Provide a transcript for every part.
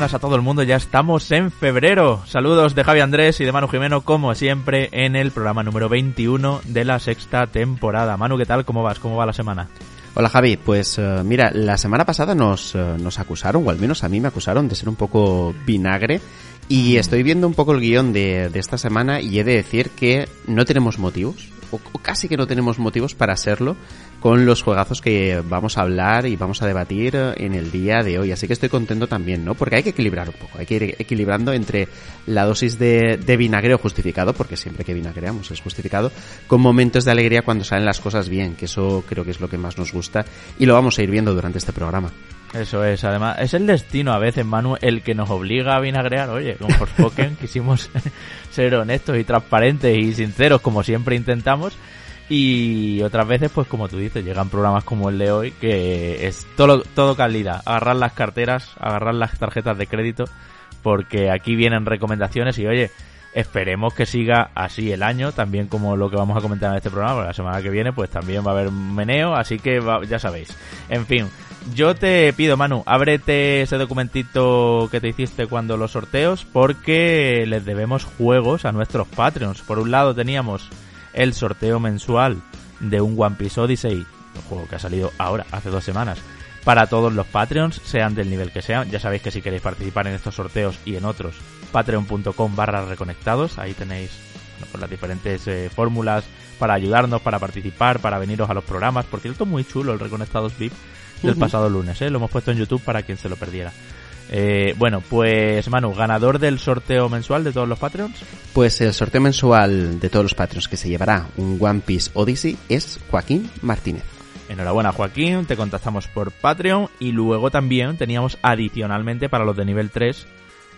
buenas a todo el mundo, ya estamos en febrero. Saludos de Javi Andrés y de Manu Jimeno, como siempre, en el programa número 21 de la sexta temporada. Manu, ¿qué tal? ¿Cómo vas? ¿Cómo va la semana? Hola Javi, pues uh, mira, la semana pasada nos, uh, nos acusaron, o al menos a mí me acusaron de ser un poco vinagre y estoy viendo un poco el guion de, de esta semana y he de decir que no tenemos motivos, o, o, casi que no tenemos motivos para serlo con los juegazos que vamos a hablar y vamos a debatir en el día de hoy. Así que estoy contento también, ¿no? Porque hay que equilibrar un poco, hay que ir equilibrando entre la dosis de, de vinagreo justificado, porque siempre que vinagreamos es justificado, con momentos de alegría cuando salen las cosas bien, que eso creo que es lo que más nos gusta y lo vamos a ir viendo durante este programa. Eso es, además, es el destino a veces, Manu, el que nos obliga a vinagrear. Oye, con Forspoken quisimos ser honestos y transparentes y sinceros, como siempre intentamos. Y otras veces, pues como tú dices, llegan programas como el de hoy, que es todo, todo calidad. Agarrar las carteras, agarrar las tarjetas de crédito, porque aquí vienen recomendaciones y oye, esperemos que siga así el año, también como lo que vamos a comentar en este programa, la semana que viene pues también va a haber meneo, así que ya sabéis. En fin, yo te pido, Manu, ábrete ese documentito que te hiciste cuando los sorteos, porque les debemos juegos a nuestros Patreons. Por un lado teníamos el sorteo mensual de un One Piece Odyssey, un juego que ha salido ahora, hace dos semanas, para todos los Patreons, sean del nivel que sean. Ya sabéis que si queréis participar en estos sorteos y en otros, patreon.com barra reconectados, ahí tenéis bueno, pues las diferentes eh, fórmulas para ayudarnos, para participar, para veniros a los programas. Por cierto, muy chulo el Reconectados VIP del uh -huh. pasado lunes, ¿eh? lo hemos puesto en YouTube para quien se lo perdiera. Eh, bueno, pues Manu, ganador del sorteo mensual de todos los Patreons. Pues el sorteo mensual de todos los Patreons que se llevará un One Piece Odyssey es Joaquín Martínez. Enhorabuena Joaquín, te contactamos por Patreon y luego también teníamos adicionalmente para los de nivel 3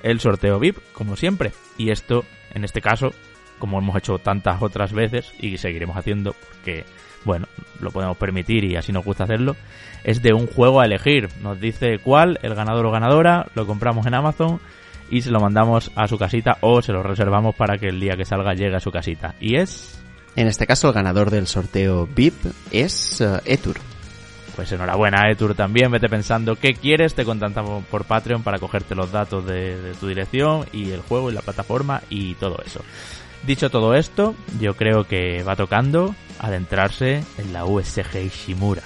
el sorteo VIP, como siempre. Y esto, en este caso, como hemos hecho tantas otras veces y seguiremos haciendo porque, bueno, lo podemos permitir y así nos gusta hacerlo, es de un juego a elegir. Nos dice cuál, el ganador o ganadora, lo compramos en Amazon y se lo mandamos a su casita o se lo reservamos para que el día que salga llegue a su casita. Y es... En este caso el ganador del sorteo VIP es uh, Etur. Pues enhorabuena Etur también, vete pensando qué quieres, te contactamos por Patreon para cogerte los datos de, de tu dirección y el juego y la plataforma y todo eso. Dicho todo esto, yo creo que va tocando adentrarse en la USG Ishimura.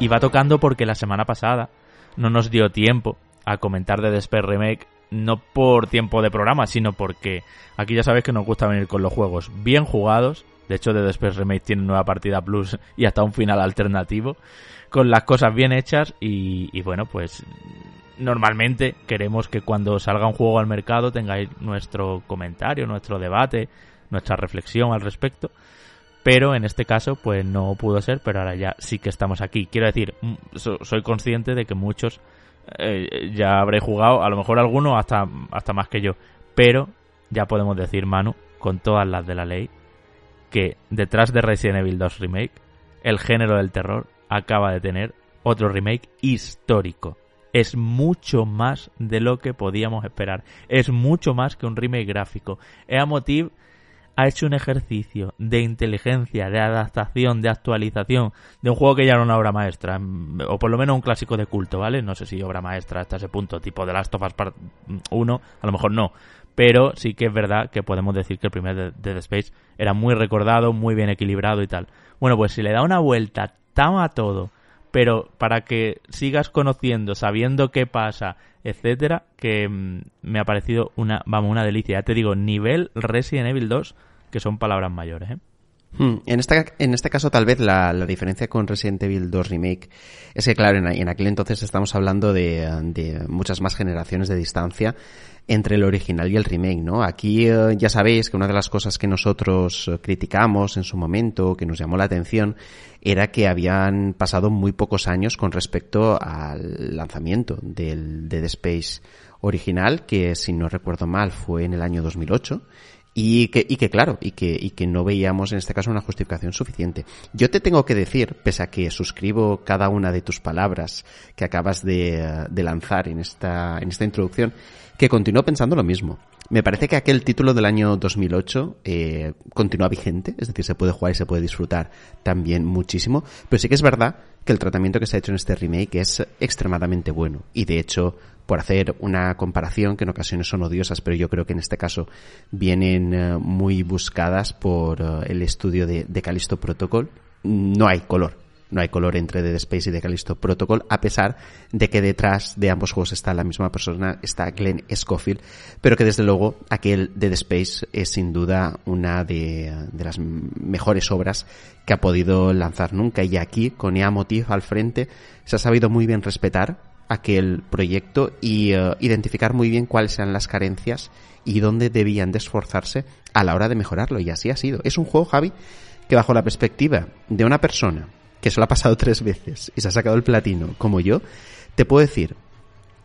Y va tocando porque la semana pasada no nos dio tiempo a comentar de Despair Remake, no por tiempo de programa, sino porque aquí ya sabéis que nos gusta venir con los juegos bien jugados. De hecho, The Space Remake tiene nueva partida plus y hasta un final alternativo, con las cosas bien hechas y, y bueno, pues normalmente queremos que cuando salga un juego al mercado tengáis nuestro comentario, nuestro debate, nuestra reflexión al respecto. Pero en este caso, pues no pudo ser, pero ahora ya sí que estamos aquí. Quiero decir, soy consciente de que muchos eh, ya habré jugado, a lo mejor alguno hasta, hasta más que yo. Pero ya podemos decir, Manu, con todas las de la ley, que detrás de Resident Evil 2 Remake, el género del terror acaba de tener otro remake histórico. Es mucho más de lo que podíamos esperar. Es mucho más que un remake gráfico. Eamotiv ha hecho un ejercicio de inteligencia, de adaptación, de actualización de un juego que ya era una obra maestra, o por lo menos un clásico de culto, ¿vale? No sé si obra maestra hasta ese punto, tipo de Last of Us Part 1, a lo mejor no, pero sí que es verdad que podemos decir que el primer de Dead Space era muy recordado, muy bien equilibrado y tal. Bueno, pues si le da una vuelta tan a todo, pero para que sigas conociendo, sabiendo qué pasa, etcétera, que mmm, me ha parecido una, vamos, una delicia. Ya te digo, nivel Resident Evil 2, que son palabras mayores, ¿eh? Hmm. En, esta, en este caso, tal vez la, la, diferencia con Resident Evil 2 Remake es que, claro, en, en aquel entonces estamos hablando de, de, muchas más generaciones de distancia entre el original y el remake, ¿no? Aquí eh, ya sabéis que una de las cosas que nosotros eh, criticamos en su momento, que nos llamó la atención, era que habían pasado muy pocos años con respecto al lanzamiento del Dead Space original, que si no recuerdo mal fue en el año 2008 y que, y que claro, y que, y que no veíamos en este caso una justificación suficiente. Yo te tengo que decir, pese a que suscribo cada una de tus palabras que acabas de, de lanzar en esta, en esta introducción, que continúo pensando lo mismo. Me parece que aquel título del año 2008 eh, continúa vigente, es decir, se puede jugar y se puede disfrutar también muchísimo, pero sí que es verdad que el tratamiento que se ha hecho en este remake es extremadamente bueno y de hecho por hacer una comparación que en ocasiones son odiosas, pero yo creo que en este caso vienen eh, muy buscadas por eh, el estudio de, de Callisto Protocol, no hay color no hay color entre Dead Space y The Callisto Protocol, a pesar de que detrás de ambos juegos está la misma persona, está Glenn Schofield, pero que desde luego aquel Dead Space es sin duda una de, las mejores obras que ha podido lanzar nunca. Y aquí, con EA Motif al frente, se ha sabido muy bien respetar aquel proyecto y eh, identificar muy bien cuáles eran las carencias y dónde debían de esforzarse a la hora de mejorarlo. Y así ha sido. Es un juego, Javi, que bajo la perspectiva de una persona que se lo ha pasado tres veces y se ha sacado el platino como yo, te puedo decir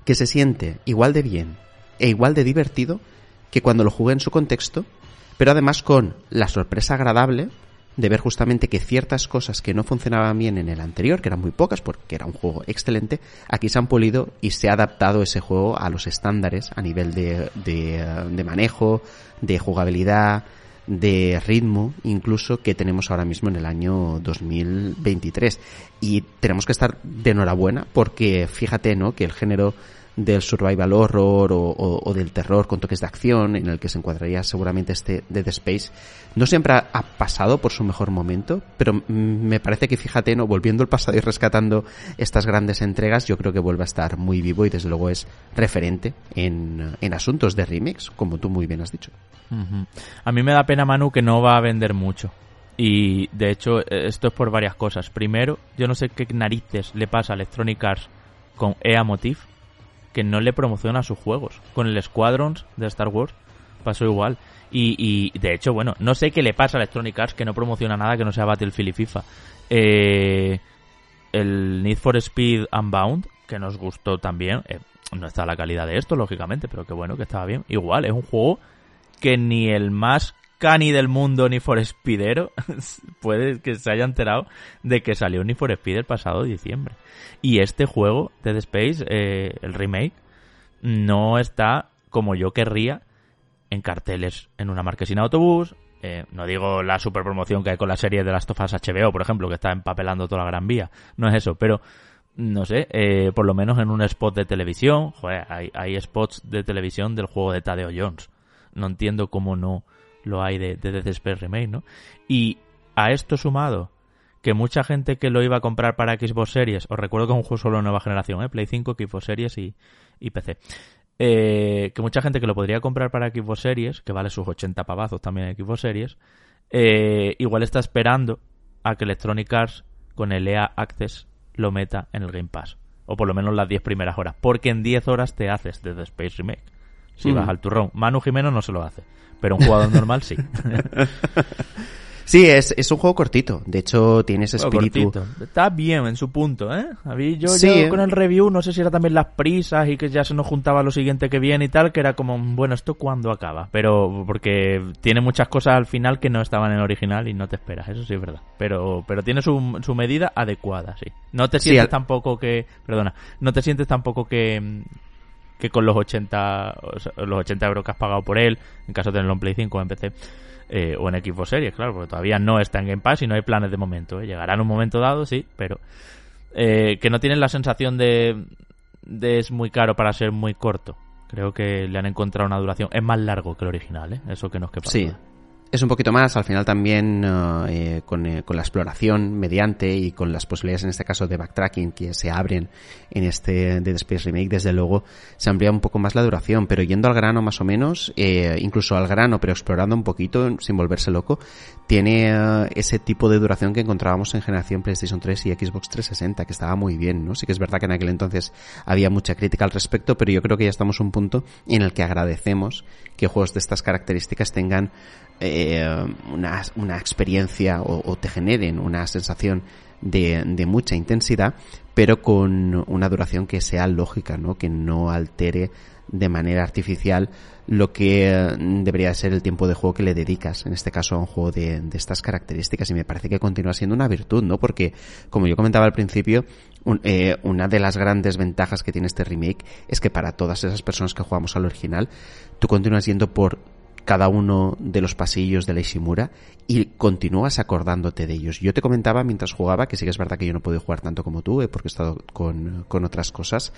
que se siente igual de bien e igual de divertido que cuando lo jugué en su contexto, pero además con la sorpresa agradable de ver justamente que ciertas cosas que no funcionaban bien en el anterior, que eran muy pocas porque era un juego excelente, aquí se han pulido y se ha adaptado ese juego a los estándares a nivel de, de, de manejo, de jugabilidad, de ritmo incluso que tenemos ahora mismo en el año 2023 y tenemos que estar de enhorabuena porque fíjate no que el género del survival horror o, del terror con toques de acción en el que se encuadraría seguramente este Dead Space. No siempre ha, pasado por su mejor momento pero me parece que fíjate no volviendo al pasado y rescatando estas grandes entregas yo creo que vuelve a estar muy vivo y desde luego es referente en, en asuntos de remix como tú muy bien has dicho. A mí me da pena Manu que no va a vender mucho. Y de hecho esto es por varias cosas. Primero yo no sé qué narices le pasa a Electronic Arts con EA Motif que no le promociona sus juegos. Con el Squadrons de Star Wars pasó igual. Y, y de hecho, bueno, no sé qué le pasa a Electronic Arts que no promociona nada que no sea Battlefield y FIFA. Eh, el Need for Speed Unbound, que nos gustó también, eh, no está la calidad de esto, lógicamente, pero que bueno, que estaba bien. Igual, es un juego que ni el más cani del mundo ni for Speedero puede que se haya enterado de que salió ni for Speed el pasado diciembre. Y este juego, Dead Space, eh, el remake, no está como yo querría en carteles en una marquesina de autobús. Eh, no digo la super promoción que hay con la serie de las tofas HBO, por ejemplo, que está empapelando toda la gran vía. No es eso, pero no sé, eh, por lo menos en un spot de televisión. Joder, hay, hay spots de televisión del juego de Tadeo Jones. No entiendo cómo no lo hay de, de Dead Space Remake, ¿no? Y a esto sumado que mucha gente que lo iba a comprar para Xbox Series, os recuerdo que es un juego solo de nueva generación, ¿eh? Play 5, Xbox Series y, y PC. Eh, que mucha gente que lo podría comprar para Xbox Series, que vale sus 80 pavazos también en Xbox Series, eh, igual está esperando a que Electronic Arts con el EA Access lo meta en el Game Pass. O por lo menos las 10 primeras horas. Porque en 10 horas te haces desde Space Remake. Si vas al turrón. Manu Jimeno no se lo hace. Pero un jugador normal sí. Sí, es, es un juego cortito. De hecho, tiene ese espíritu. Está bien en su punto, ¿eh? A mí, yo, yo con el review, no sé si era también las prisas y que ya se nos juntaba lo siguiente que viene y tal, que era como, bueno, ¿esto cuándo acaba? Pero, porque tiene muchas cosas al final que no estaban en el original y no te esperas, eso sí es verdad. Pero, pero tiene su, su medida adecuada, sí. No te sientes tampoco que, perdona, no te sientes tampoco que, que con los 80, los 80 euros que has pagado por él, en caso de tenerlo en Play 5 o en PC, eh, o en equipo Series, claro, porque todavía no está en Game Pass y no hay planes de momento. ¿eh? Llegará en un momento dado, sí, pero eh, que no tienen la sensación de, de es muy caro para ser muy corto. Creo que le han encontrado una duración. Es más largo que el original, ¿eh? Eso que nos quepa. Sí, es un poquito más, al final también eh, eh, con, eh, con, la exploración mediante y con las posibilidades en este caso de backtracking que se abren en este Dead Space Remake, desde luego se amplía un poco más la duración, pero yendo al grano más o menos, incluso al grano, pero explorando un poquito sin volverse loco, tiene ese tipo de duración que encontrábamos en generación PlayStation 3 y Xbox 360, que estaba muy bien, ¿no? Sí que es verdad que en aquel entonces había mucha crítica al respecto, pero yo creo que ya estamos a un punto en el que agradecemos que juegos de estas características tengan eh, una, una, experiencia o, te generen una sensación de, mucha intensidad, pero con una duración que sea lógica, ¿no? Que no altere de manera artificial lo que eh, debería ser el tiempo de juego que le dedicas, en este caso a un juego de, estas características, y me parece que continúa siendo una virtud, ¿no? Porque, como yo comentaba al principio, eh, una de las grandes ventajas que tiene este remake es que para todas esas personas que jugamos al original, tú continúas yendo por cada uno de los pasillos de la Ishimura y continúas acordándote de ellos. Yo te comentaba mientras jugaba, que sí que es verdad que yo no puedo jugar tanto como tú, eh, porque he estado con, con otras cosas,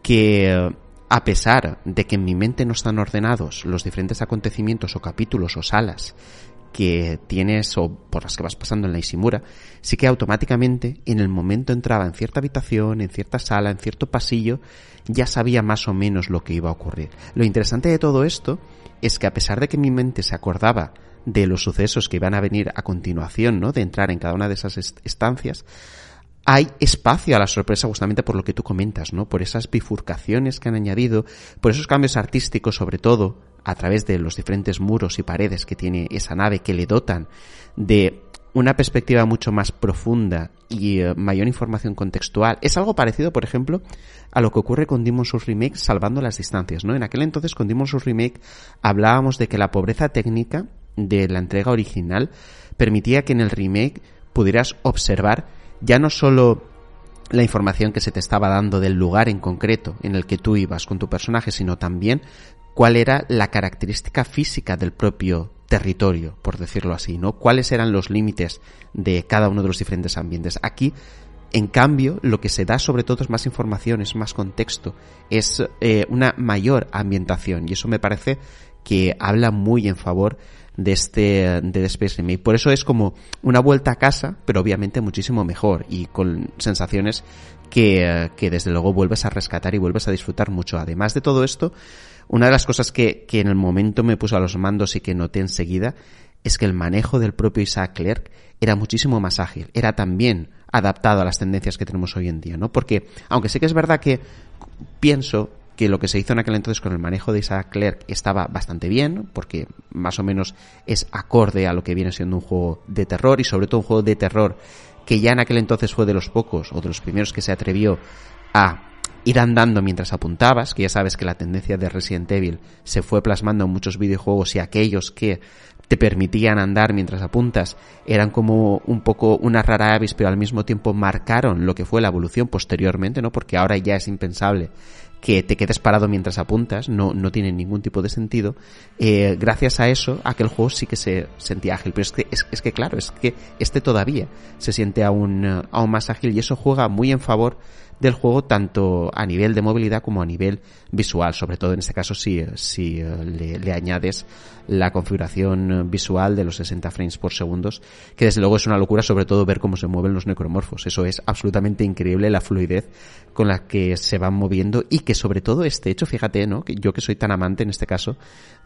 que a pesar de que en mi mente no están ordenados los diferentes acontecimientos o capítulos o salas que tienes o por las que vas pasando en la Ishimura, sí que automáticamente en el momento entraba en cierta habitación, en cierta sala, en cierto pasillo, ya sabía más o menos lo que iba a ocurrir. Lo interesante de todo esto es que a pesar de que mi mente se acordaba de los sucesos que iban a venir a continuación, ¿no? De entrar en cada una de esas estancias, hay espacio a la sorpresa justamente por lo que tú comentas, ¿no? Por esas bifurcaciones que han añadido, por esos cambios artísticos sobre todo, a través de los diferentes muros y paredes que tiene esa nave que le dotan de una perspectiva mucho más profunda y eh, mayor información contextual. Es algo parecido, por ejemplo, a lo que ocurre con Demon's Souls Remake salvando las distancias, ¿no? En aquel entonces con Demon's Souls Remake hablábamos de que la pobreza técnica de la entrega original permitía que en el remake pudieras observar ya no solo la información que se te estaba dando del lugar en concreto en el que tú ibas con tu personaje, sino también cuál era la característica física del propio territorio, por decirlo así, ¿no? Cuáles eran los límites de cada uno de los diferentes ambientes. Aquí, en cambio, lo que se da sobre todo es más información, es más contexto, es eh, una mayor ambientación y eso me parece que habla muy en favor de este de Space Remake. Por eso es como una vuelta a casa, pero obviamente muchísimo mejor y con sensaciones que, que desde luego vuelves a rescatar y vuelves a disfrutar mucho. Además de todo esto, una de las cosas que, que en el momento me puso a los mandos y que noté enseguida es que el manejo del propio Isaac Clerk era muchísimo más ágil, era también adaptado a las tendencias que tenemos hoy en día, ¿no? Porque, aunque sí que es verdad que pienso que lo que se hizo en aquel entonces con el manejo de Isaac Clerk estaba bastante bien, porque más o menos es acorde a lo que viene siendo un juego de terror y sobre todo un juego de terror que ya en aquel entonces fue de los pocos o de los primeros que se atrevió a ir andando mientras apuntabas, que ya sabes que la tendencia de Resident Evil se fue plasmando en muchos videojuegos y aquellos que te permitían andar mientras apuntas eran como un poco una rara avis, pero al mismo tiempo marcaron lo que fue la evolución posteriormente, ¿no? Porque ahora ya es impensable que te quedes parado mientras apuntas, no, no tiene ningún tipo de sentido. Eh, gracias a eso, aquel juego sí que se sentía ágil. Pero es que, es, que claro, es que este todavía se siente aún, eh, aún más ágil y eso juega muy en favor del juego tanto a nivel de movilidad como a nivel visual, sobre todo en este caso si, si eh, le, le, añades la configuración visual de los 60 frames por segundos, que desde luego es una locura sobre todo ver cómo se mueven los necromorfos. Eso es absolutamente increíble la fluidez con la que se van moviendo y que sobre todo este hecho, fíjate, ¿no? Que yo que soy tan amante en este caso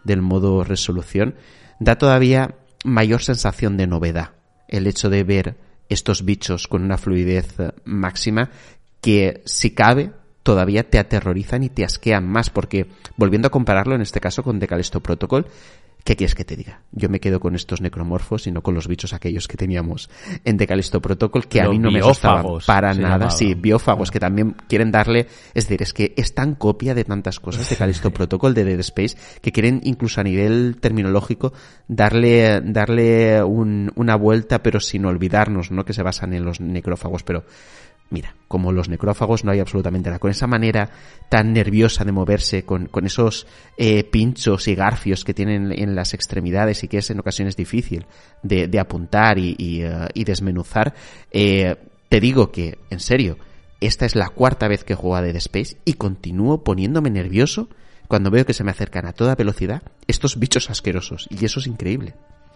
del modo resolución, da todavía mayor sensación de novedad. El hecho de ver estos bichos con una fluidez eh, máxima que si cabe todavía te aterrorizan y te asquean más porque volviendo a compararlo en este caso con Decalisto Protocol ¿Qué quieres que te diga? Yo me quedo con estos necromorfos y no con los bichos aquellos que teníamos en Decalisto Protocol, que a mí no me gustaban para nada. Sí, biófagos, que también quieren darle, es decir, es que es tan copia de tantas cosas de Callisto Protocol, de Dead Space, que quieren incluso a nivel terminológico darle, darle un, una vuelta, pero sin olvidarnos, ¿no? Que se basan en los necrófagos, pero Mira, como los necrófagos no hay absolutamente nada. Con esa manera tan nerviosa de moverse, con, con esos eh, pinchos y garfios que tienen en las extremidades y que es en ocasiones difícil de, de apuntar y, y, y desmenuzar, eh, te digo que, en serio, esta es la cuarta vez que juego a Dead Space y continúo poniéndome nervioso cuando veo que se me acercan a toda velocidad estos bichos asquerosos. Y eso es increíble.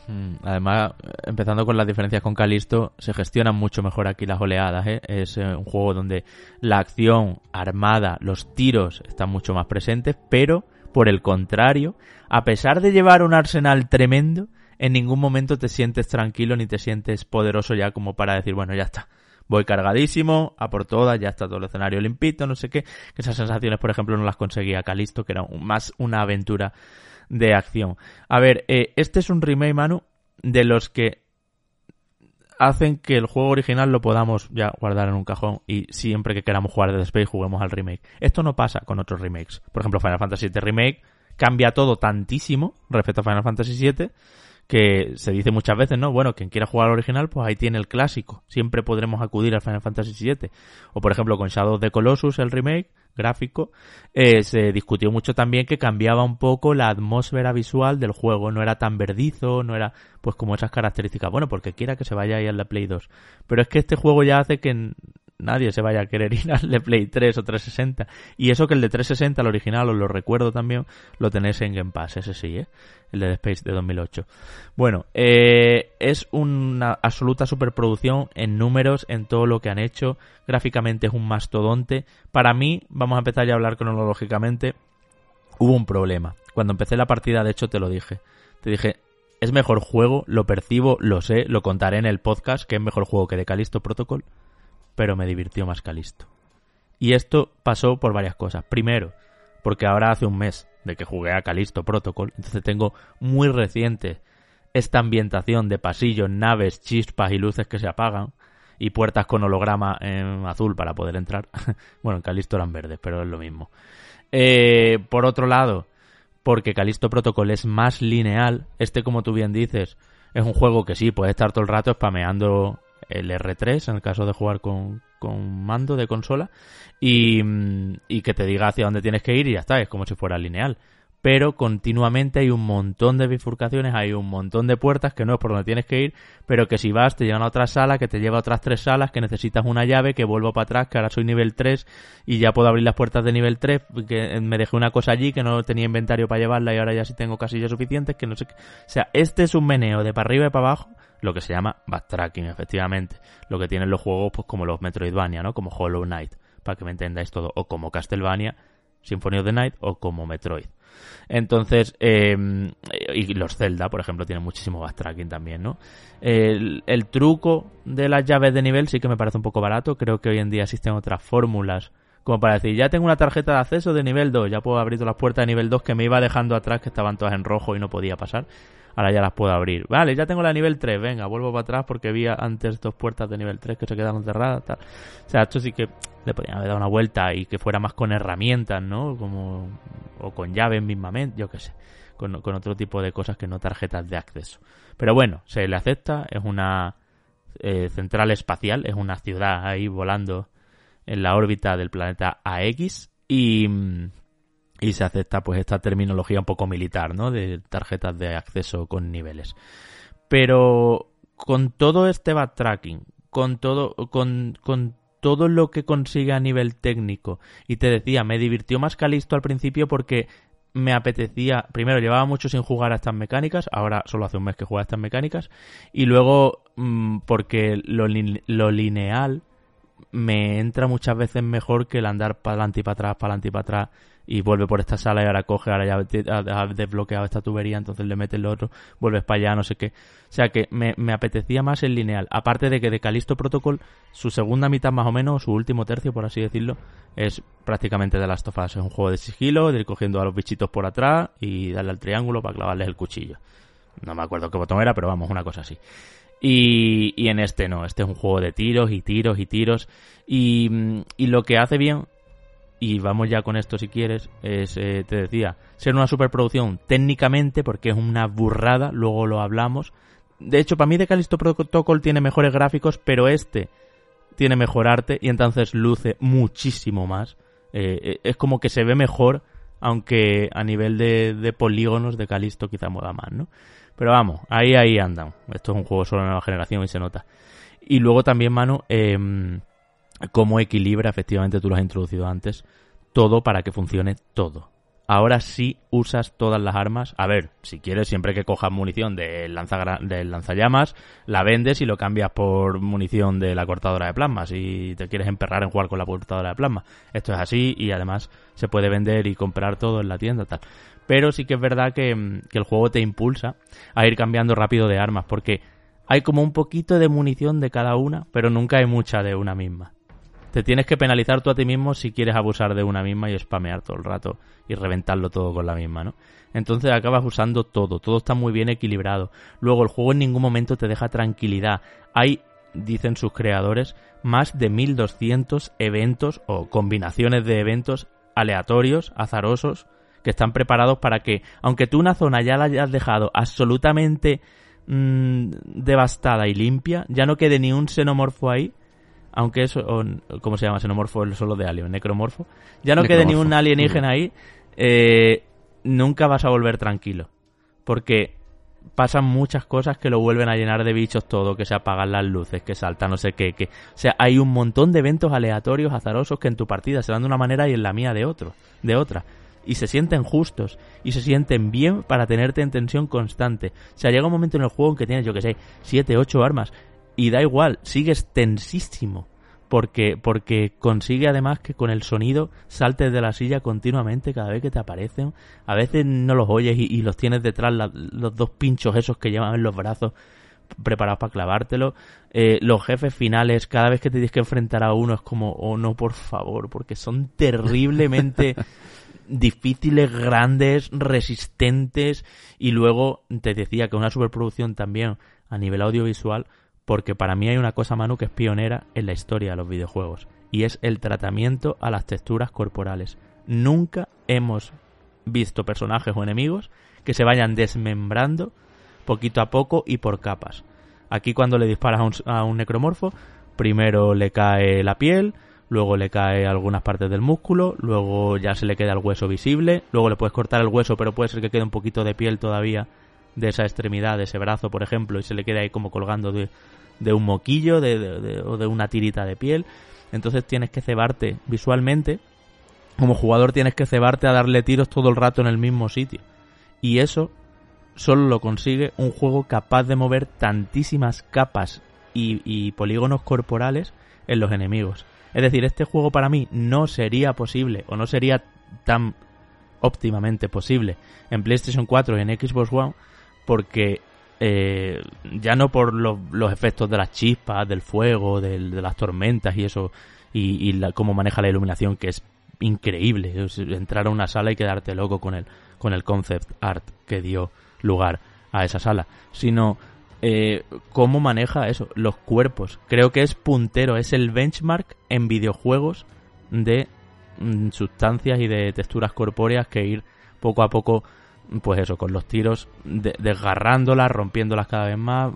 Mm, además, empezando con las diferencias con Calisto, se gestionan mucho mejor aquí las oleadas. ¿eh? Es eh, un juego donde la acción armada, los tiros están mucho más presentes, pero por el contrario, a pesar de llevar un arsenal tremendo, en ningún momento te sientes tranquilo ni te sientes poderoso ya como para decir, bueno, ya está. Voy cargadísimo, a por todas, ya está todo el escenario limpito, no sé qué. Esas sensaciones, por ejemplo, no las conseguía Calisto, que era más una aventura de acción. A ver, eh, este es un remake, Manu, de los que hacen que el juego original lo podamos ya guardar en un cajón y siempre que queramos jugar Dead Space juguemos al remake. Esto no pasa con otros remakes. Por ejemplo, Final Fantasy VII Remake cambia todo tantísimo respecto a Final Fantasy VII que se dice muchas veces, ¿no? Bueno, quien quiera jugar al original, pues ahí tiene el clásico. Siempre podremos acudir al Final Fantasy VII. O por ejemplo con Shadow of the Colossus, el remake gráfico, eh, se discutió mucho también que cambiaba un poco la atmósfera visual del juego. No era tan verdizo, no era pues como esas características. Bueno, porque quiera que se vaya ahí al la Play 2. Pero es que este juego ya hace que nadie se vaya a querer ir al de Play 3 o 360. Y eso que el de 360, el original, os lo recuerdo también, lo tenéis en Game Pass, ese sí, ¿eh? El de Space de 2008. Bueno, eh, es una absoluta superproducción en números, en todo lo que han hecho. Gráficamente es un mastodonte. Para mí, vamos a empezar ya a hablar cronológicamente, hubo un problema. Cuando empecé la partida, de hecho, te lo dije. Te dije, es mejor juego, lo percibo, lo sé, lo contaré en el podcast, que es mejor juego que de Calisto Protocol pero me divirtió más Calisto. Y esto pasó por varias cosas. Primero, porque ahora hace un mes de que jugué a Calisto Protocol, entonces tengo muy reciente esta ambientación de pasillos, naves, chispas y luces que se apagan y puertas con holograma en azul para poder entrar. bueno, en Calisto eran verdes, pero es lo mismo. Eh, por otro lado, porque Calisto Protocol es más lineal, este como tú bien dices, es un juego que sí, puede estar todo el rato spameando el R3 en el caso de jugar con, con mando de consola y, y, que te diga hacia dónde tienes que ir y ya está, es como si fuera lineal. Pero continuamente hay un montón de bifurcaciones, hay un montón de puertas que no es por donde tienes que ir, pero que si vas te llevan a otra sala, que te lleva a otras tres salas, que necesitas una llave, que vuelvo para atrás, que ahora soy nivel 3 y ya puedo abrir las puertas de nivel 3, que me dejé una cosa allí que no tenía inventario para llevarla y ahora ya sí tengo casillas suficientes, que no sé qué. O sea, este es un meneo de para arriba y para abajo lo que se llama backtracking, efectivamente. Lo que tienen los juegos, pues como los Metroidvania, ¿no? Como Hollow Knight, para que me entendáis todo. O como Castlevania, Symphony of the Night, o como Metroid. Entonces, eh, y los Zelda, por ejemplo, tienen muchísimo backtracking también, ¿no? El, el, truco de las llaves de nivel sí que me parece un poco barato. Creo que hoy en día existen otras fórmulas como para decir, ya tengo una tarjeta de acceso de nivel 2, ya puedo abrir todas las puertas de nivel 2 que me iba dejando atrás, que estaban todas en rojo y no podía pasar ahora ya las puedo abrir. Vale, ya tengo la nivel 3, venga, vuelvo para atrás porque vi antes dos puertas de nivel 3 que se quedaron cerradas, tal. O sea, esto sí que le podrían haber dado una vuelta y que fuera más con herramientas, ¿no? Como, o con llaves mismamente, yo qué sé. Con, con otro tipo de cosas que no tarjetas de acceso. Pero bueno, se le acepta, es una eh, central espacial, es una ciudad ahí volando en la órbita del planeta AX y, mm, y se acepta pues esta terminología un poco militar, ¿no? De tarjetas de acceso con niveles. Pero con todo este backtracking, con todo, con, con todo lo que consigue a nivel técnico, y te decía, me divirtió más Calisto al principio porque me apetecía, primero llevaba mucho sin jugar a estas mecánicas, ahora solo hace un mes que juego a estas mecánicas, y luego mm, porque lo lineal me entra muchas veces mejor que el andar para adelante y para atrás, para adelante y para atrás y vuelve por esta sala y ahora coge, ahora ya ha desbloqueado esta tubería, entonces le mete el otro, vuelves para allá, no sé qué. O sea que me, apetecía más el lineal. Aparte de que de Calisto Protocol, su segunda mitad más o menos, su último tercio, por así decirlo, es prácticamente de las tofas. Es un juego de sigilo, de ir cogiendo a los bichitos por atrás y darle al triángulo para clavarles el cuchillo. No me acuerdo qué botón era, pero vamos, una cosa así. Y, y en este no, este es un juego de tiros y tiros y tiros. Y, y lo que hace bien y vamos ya con esto si quieres, es, eh, te decía, ser una superproducción técnicamente, porque es una burrada, luego lo hablamos. De hecho, para mí de Callisto Protocol tiene mejores gráficos, pero este tiene mejor arte y entonces luce muchísimo más. Eh, eh, es como que se ve mejor, aunque a nivel de, polígonos de Calisto quizá moda más, ¿no? Pero vamos, ahí, ahí andan. Esto es un juego solo de nueva generación y se nota. Y luego también, mano, eh, cómo equilibra, efectivamente tú lo has introducido antes, todo para que funcione todo. Ahora sí usas todas las armas. A ver, si quieres, siempre que cojas munición del, lanzallamas, la vendes y lo cambias por munición de la cortadora de plasma. Si te quieres emperrar en jugar con la cortadora de plasma. Esto es así y además se puede vender y comprar todo en la tienda, tal. Pero sí que es verdad que, que el juego te impulsa a ir cambiando rápido de armas porque hay como un poquito de munición de cada una, pero nunca hay mucha de una misma te tienes que penalizar tú a ti mismo si quieres abusar de una misma y spamear todo el rato y reventarlo todo con la misma, ¿no? Entonces acabas usando todo, todo está muy bien equilibrado. Luego el juego en ningún momento te deja tranquilidad. Hay dicen sus creadores, más de 1200 eventos o combinaciones de eventos aleatorios, azarosos, que están preparados para que, aunque tú una zona ya la hayas dejado absolutamente mm, devastada y limpia, ya no quede ni un xenomorfo ahí, aunque eso, o, ¿cómo se llama? Xenomorfo es solo de alien, necromorfo. Ya no quede ni un alienígena ahí, eh, nunca vas a volver tranquilo. Porque pasan muchas cosas que lo vuelven a llenar de bichos todo, que se apagan las luces, que salta no sé qué, que... O sea, hay un montón de eventos aleatorios, azarosos, que en tu partida se dan de una manera y en la mía de otro, de otra. Y se sienten justos, y se sienten bien para tenerte en tensión constante. O sea, llega un momento en el juego en que tienes, yo que sé, siete, ocho armas, y da igual, sigues tensísimo porque, porque consigue además que con el sonido saltes de la silla continuamente cada vez que te aparecen. A veces no los oyes y, los tienes detrás los dos pinchos esos que llevan en los brazos preparados para clavártelo. Eh, los jefes finales, cada vez que te tienes que enfrentar a uno es como, oh no, por favor, porque son terriblemente difíciles, grandes, resistentes y luego te decía que una superproducción también a nivel audiovisual porque para mí hay una cosa, Manu, que es pionera en la historia de los videojuegos, y es el tratamiento a las texturas corporales. Nunca hemos visto personajes o enemigos que se vayan desmembrando poquito a poco y por capas. Aquí cuando le disparas a un, necromorfo, primero le cae la piel, luego le cae algunas partes del músculo, luego ya se le queda el hueso visible, luego le puedes cortar el hueso, pero puede ser que quede un poquito de piel todavía de esa extremidad, de ese brazo, por ejemplo, y se le queda ahí como colgando de, un moquillo de, o de una tirita de piel. Entonces tienes que cebarte visualmente. Como jugador tienes que cebarte a darle tiros todo el rato en el mismo sitio. Y eso solo lo consigue un juego capaz de mover tantísimas capas y, y polígonos corporales en los enemigos. Es decir, este juego para mí no sería posible o no sería tan óptimamente posible en PlayStation 4 y en Xbox One porque eh, ya no por los efectos de las chispas, del fuego, de las tormentas y eso, y, cómo maneja la iluminación, que es increíble. entrar a una sala y quedarte loco con el, con el concept art que dio lugar a esa sala, sino eh, cómo maneja eso, los cuerpos. Creo que es puntero, es el benchmark en videojuegos de mm, sustancias y de texturas corpóreas que ir poco a poco pues eso, con los tiros desgarrándolas, rompiéndolas cada vez más,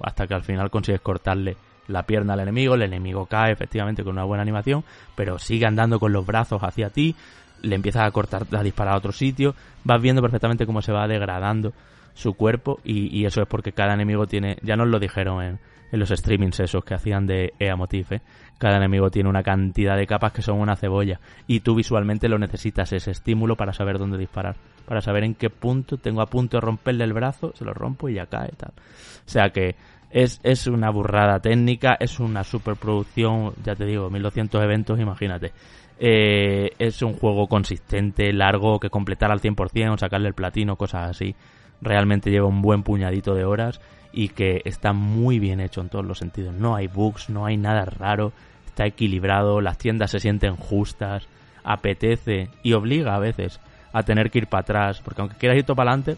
hasta que al final consigues cortarle la pierna al enemigo, el enemigo cae efectivamente con una buena animación, pero sigue andando con los brazos hacia ti, le empiezas a cortar, a disparar a otro sitio, vas viendo perfectamente cómo se va degradando su cuerpo y, eso es porque cada enemigo tiene, ya nos lo dijeron en, en los streamings esos que hacían de EA Motif, cada enemigo tiene una cantidad de capas que son una cebolla y tú visualmente lo necesitas ese estímulo para saber dónde disparar para saber en qué punto tengo a punto de romperle el brazo, se lo rompo y ya cae tal. O sea que es, es una burrada técnica, es una superproducción, ya te digo, 1200 eventos, imagínate. Eh, es un juego consistente, largo, que completar al 100% o sacarle el platino, cosas así. Realmente lleva un buen puñadito de horas y que está muy bien hecho en todos los sentidos. No hay bugs, no hay nada raro, está equilibrado, las tiendas se sienten justas, apetece y obliga a veces a tener que ir para atrás, porque aunque quieras ir todo para adelante,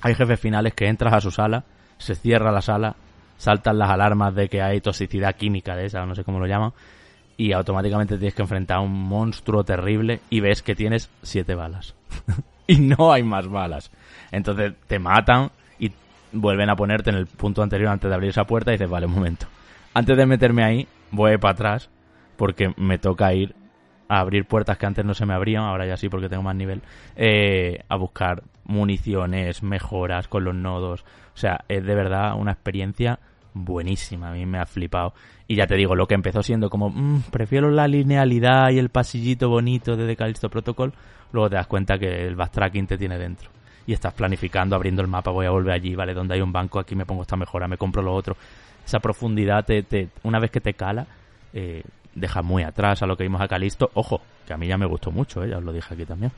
hay jefes finales que entras a su sala, se cierra la sala, saltan las alarmas de que hay toxicidad química de esa, no sé cómo lo llaman, y automáticamente tienes que enfrentar a un monstruo terrible y ves que tienes siete balas. y no hay más balas. Entonces te matan vuelven a ponerte en el punto anterior antes de abrir esa puerta y dices, vale, un momento. Antes de meterme ahí, voy para atrás porque me toca ir a abrir puertas que antes no se me abrían, ahora ya sí porque tengo más nivel, eh, a buscar municiones, mejoras con los nodos. O sea, es de verdad una experiencia buenísima, a mí me ha flipado. Y ya te digo, lo que empezó siendo como, mm, prefiero la linealidad y el pasillito bonito de The Callisto Protocol, luego te das cuenta que el backtracking te tiene dentro. Y estás planificando, abriendo el mapa, voy a volver allí, vale, donde hay un banco, aquí me pongo esta mejora, me compro lo otro. Esa profundidad, te, te, una vez que te cala, eh, deja muy atrás a lo que vimos a Calisto. Ojo, que a mí ya me gustó mucho, ¿eh? ya os lo dije aquí también.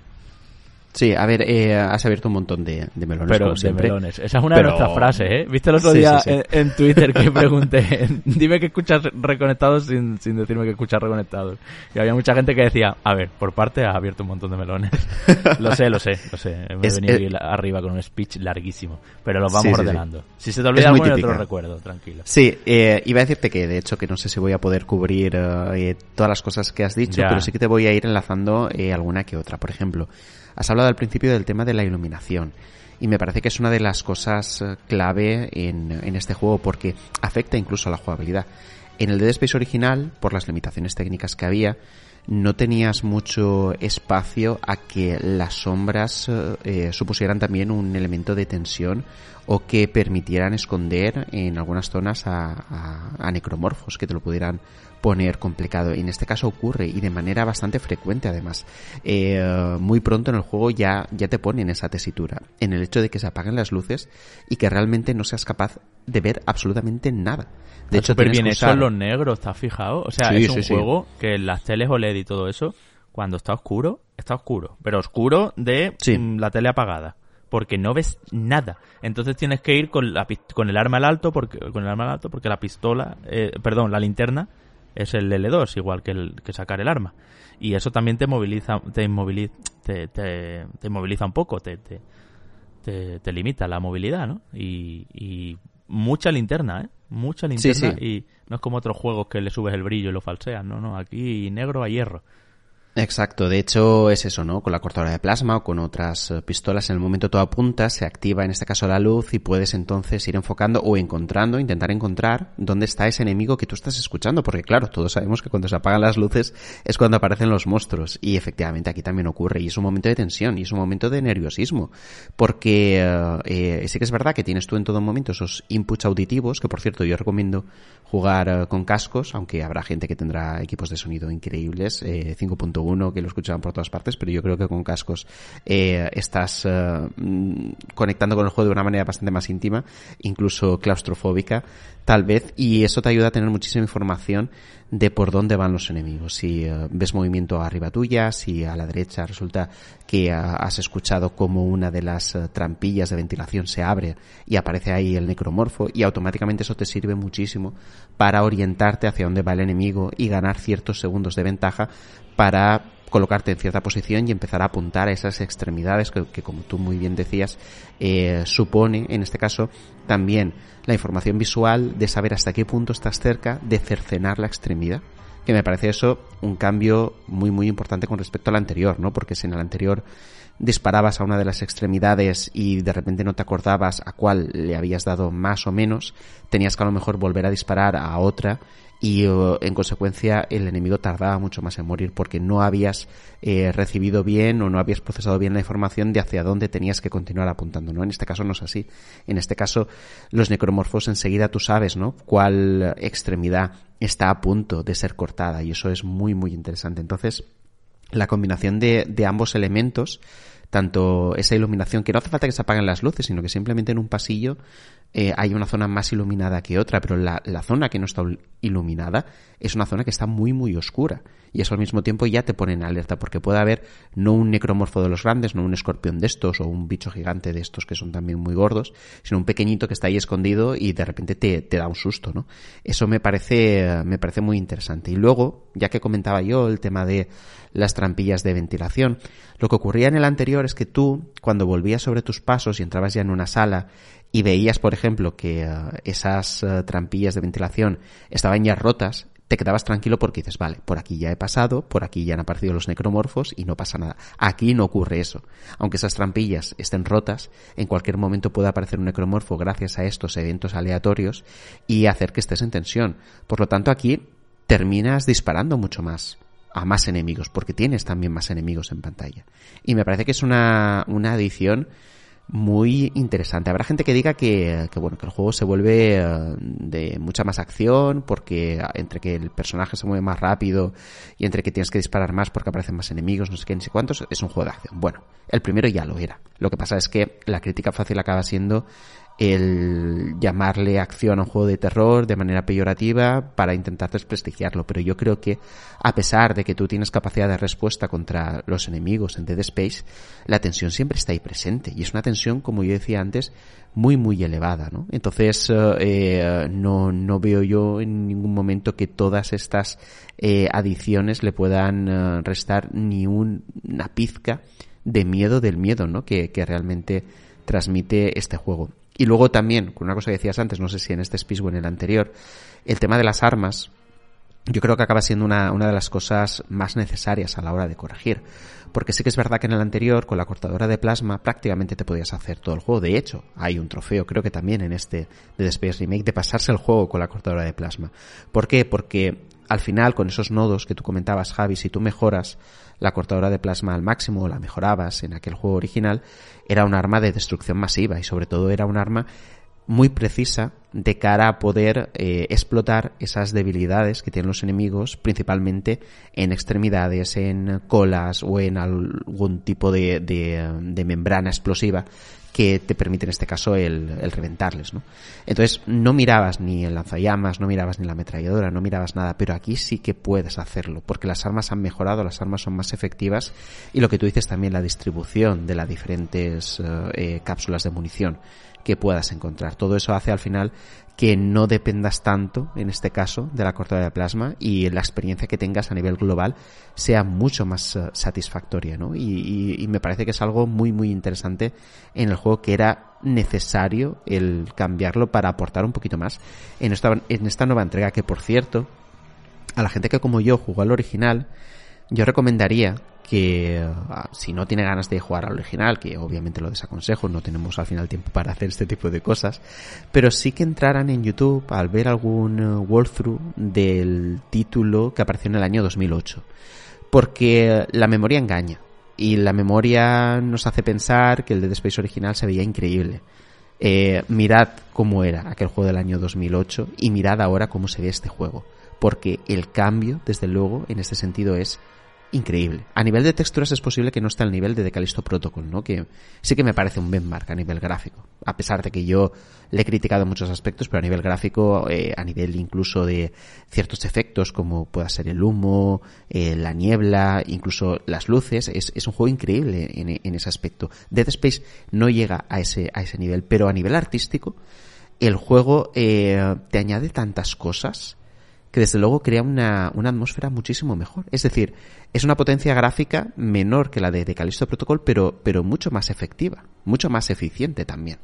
Sí, a ver, eh, has abierto un montón de, de melones. Pero como de siempre. melones. Esa es una de nuestras frases, ¿eh? ¿Viste el otro Sí, día sí, sí. En, en Twitter que pregunté, dime que escuchas reconectados sin, sin decirme que escuchas reconectados? Y había mucha gente que decía, a ver, por parte has abierto un montón de melones. lo sé, lo sé, lo sé. Me Es- arriba con un speech larguísimo. Pero los vamos Sí, sí, sí. ordenando. Si se te olvida yo te lo recuerdo, tranquilo. Sí, eh, iba a decirte que de hecho que no sé si voy a poder cubrir eh, todas las cosas que has dicho, Ya. pero sí que te voy a ir enlazando eh, alguna que otra. Por ejemplo, has hablado al principio del tema de la iluminación. Y me parece que es una de las cosas eh, clave en, este juego porque afecta incluso a la jugabilidad. En el Dead Space original, por las limitaciones técnicas que había, no tenías mucho espacio a que las sombras eh, eh, supusieran también un elemento de tensión o que permitieran esconder en algunas zonas a- a necromorfos que te lo pudieran poner complicado. En este caso ocurre y de manera bastante frecuente además. Eh, muy pronto en el juego ya, ya te ponen esa tesitura, en el hecho de que se apaguen las luces y que realmente no seas capaz de ver absolutamente nada. De hecho, súper bien que hecho usar- en los negros, ¿te has fijado? O sea, Sí, es un sí, sí. juego que en las teles OLED y todo eso, cuando está oscuro, está oscuro. Pero oscuro de mm, la tele apagada. Porque no ves nada. Entonces tienes que ir con, la, con el arma al alto, porque, con el arma al alto, porque la pistola, eh, perdón, la linterna es el L2, igual que, el, que sacar el arma. Y eso también te moviliza, te inmoviliza, te, te, te inmoviliza un poco, te, te, limita la movilidad, ¿no? Y, y mucha linterna, ¿eh? Mucha linterna sí. y no es como otros juegos que le subes el brillo y lo falseas, no, no, aquí negro a hierro. Exacto, de hecho es eso, ¿no? Con la cortadora de plasma o con otras eh, pistolas, en el momento tú apuntas, se activa en este caso la luz y puedes entonces ir enfocando o encontrando, intentar encontrar dónde está ese enemigo que tú estás escuchando, porque claro, todos sabemos que cuando se apagan las luces es cuando aparecen los monstruos y efectivamente aquí también ocurre y es un momento de tensión y es un momento de nerviosismo, porque eh, eh, sí que es verdad que tienes tú en todo momento esos inputs auditivos, que por cierto yo recomiendo jugar eh, con cascos, aunque habrá gente que tendrá equipos de sonido increíbles, eh, 5.1 que lo escuchan por todas partes, pero yo creo que con cascos eh, estás eh, mm, conectando con el juego de una manera bastante más íntima, incluso claustrofóbica, tal vez, y eso te ayuda a tener muchísima información de por dónde van los enemigos. Si eh, ves movimiento arriba tuya, si a la derecha resulta que ah, has escuchado como una de las eh, trampillas de ventilación se abre y aparece ahí el necromorfo y automáticamente eso te sirve muchísimo para orientarte hacia dónde va el enemigo y ganar ciertos segundos de ventaja para colocarte en cierta posición y empezar a apuntar a esas extremidades que, como tú muy bien decías, eh, supone, en este caso, también la información visual de saber hasta qué punto estás cerca de cercenar la extremidad. Que me parece eso un cambio muy muy importante con respecto al anterior, ¿no? Porque si en el anterior disparabas a una de las extremidades y de repente no te acordabas a cuál le habías dado más o menos, tenías que a lo mejor volver a disparar a otra y en consecuencia el enemigo tardaba mucho más en morir porque no habías eh, recibido bien o no habías procesado bien la información de hacia dónde tenías que continuar apuntando, ¿no? En este caso no es así. En este caso los necromorfos enseguida tú sabes, ¿no? Cuál extremidad está a punto de ser cortada y eso es muy muy interesante. Entonces, la combinación de, de ambos elementos tanto esa iluminación, que no hace falta que se apaguen las luces, sino que simplemente en un pasillo eh, hay una zona más iluminada que otra, pero la, la, zona que no está iluminada es una zona que está muy, muy oscura. Y eso al mismo tiempo ya te pone en alerta, porque puede haber no un necromorfo de los grandes, no un escorpión de estos, o un bicho gigante de estos que son también muy gordos, sino un pequeñito que está ahí escondido y de repente te, te da un susto, ¿no? Eso me parece, me parece muy interesante. Y luego, ya que comentaba yo el tema de las trampillas de ventilación, lo que ocurría en el anterior es que tú, cuando volvías sobre tus pasos y entrabas ya en una sala y veías, por ejemplo, que uh, esas uh, trampillas de ventilación estaban ya rotas, te quedabas tranquilo porque dices, vale, por aquí ya he pasado, por aquí ya han aparecido los necromorfos y no pasa nada. Aquí no ocurre eso. Aunque esas trampillas estén rotas, en cualquier momento puede aparecer un necromorfo gracias a estos eventos aleatorios y hacer que estés en tensión. Por lo tanto, aquí terminas disparando mucho más a más enemigos, porque tienes también más enemigos en pantalla. Y me parece que es una, una adición muy interesante. Habrá gente que diga que, que, bueno, que el juego se vuelve uh, de mucha más acción porque entre que el personaje se mueve más rápido y entre que tienes que disparar más porque aparecen más enemigos, no sé qué, ni sé cuántos, es un juego de acción. Bueno, el primero ya lo era. Lo que pasa es que la crítica fácil acaba siendo el llamarle acción a un juego de terror de manera peyorativa para intentar desprestigiarlo. Pero yo creo que, a pesar de que tú tienes capacidad de respuesta contra los enemigos en Dead Space, la tensión siempre está ahí presente. Y es una tensión, como yo decía antes, muy, muy elevada, ¿no? Entonces, eh, no, no veo yo en ningún momento que todas estas eh, adiciones le puedan eh, restar ni una pizca de miedo del miedo, ¿no? Que, que realmente transmite este juego. Y luego también, con una cosa que decías antes, no sé si en este speech o en el anterior, el tema de las armas, yo creo que acaba siendo una, una de las cosas más necesarias a la hora de corregir. Porque sí que es verdad que en el anterior, con la cortadora de plasma, prácticamente te podías hacer todo el juego. De hecho, hay un trofeo, creo que también en este de The Space Remake, de pasarse el juego con la cortadora de plasma. ¿Por qué? Porque al final, con esos nodos que tú comentabas, Javi, si tú mejoras la cortadora de plasma al máximo o la mejorabas en aquel juego original, era un arma de destrucción masiva y sobre todo era un arma muy precisa de cara a poder eh, explotar esas debilidades que tienen los enemigos, principalmente en extremidades, en colas o en algún tipo de, de membrana explosiva que te permite en este caso el, el, reventarles, ¿no? Entonces no mirabas ni el lanzallamas, no mirabas ni la ametralladora, no mirabas nada, pero aquí sí que puedes hacerlo, porque las armas han mejorado, las armas son más efectivas y lo que tú dices también la distribución de las diferentes eh, eh cápsulas de munición que puedas encontrar. Todo eso hace al final que no dependas tanto, en este caso, de la cortadora de plasma y la experiencia que tengas a nivel global sea mucho más uh, satisfactoria, ¿no? Y, me parece que es algo muy, muy interesante en el juego que era necesario el cambiarlo para aportar un poquito más en esta, en esta nueva entrega que, por cierto, a la gente que como yo jugó al original, yo recomendaría que uh, si no tiene ganas de jugar al original, que obviamente lo desaconsejo, no tenemos al final tiempo para hacer este tipo de cosas, pero sí que entraran en YouTube al ver algún uh, walkthrough del título que apareció en el año 2008. Porque la memoria engaña. Y la memoria nos hace pensar que el Dead Space original se veía increíble. Eh, mirad cómo era aquel juego del año 2008 y mirad ahora cómo se ve este juego. Porque el cambio, desde luego, en este sentido es increíble. A nivel de texturas es posible que no esté al nivel de Decalisto Protocol, ¿no? Que sí que me parece un benchmark a nivel gráfico. A pesar de que yo le he criticado muchos aspectos, pero a nivel gráfico, eh, a nivel incluso de ciertos efectos como pueda ser el humo, eh, la niebla, incluso las luces, es, es un juego increíble en, en, ese aspecto. Dead Space no llega a ese, a ese nivel, pero a nivel artístico, el juego eh, te añade tantas cosas que desde luego crea una, una atmósfera muchísimo mejor. Es decir, es una potencia gráfica menor que la de, de Protocol, pero, pero mucho más efectiva, mucho más eficiente también.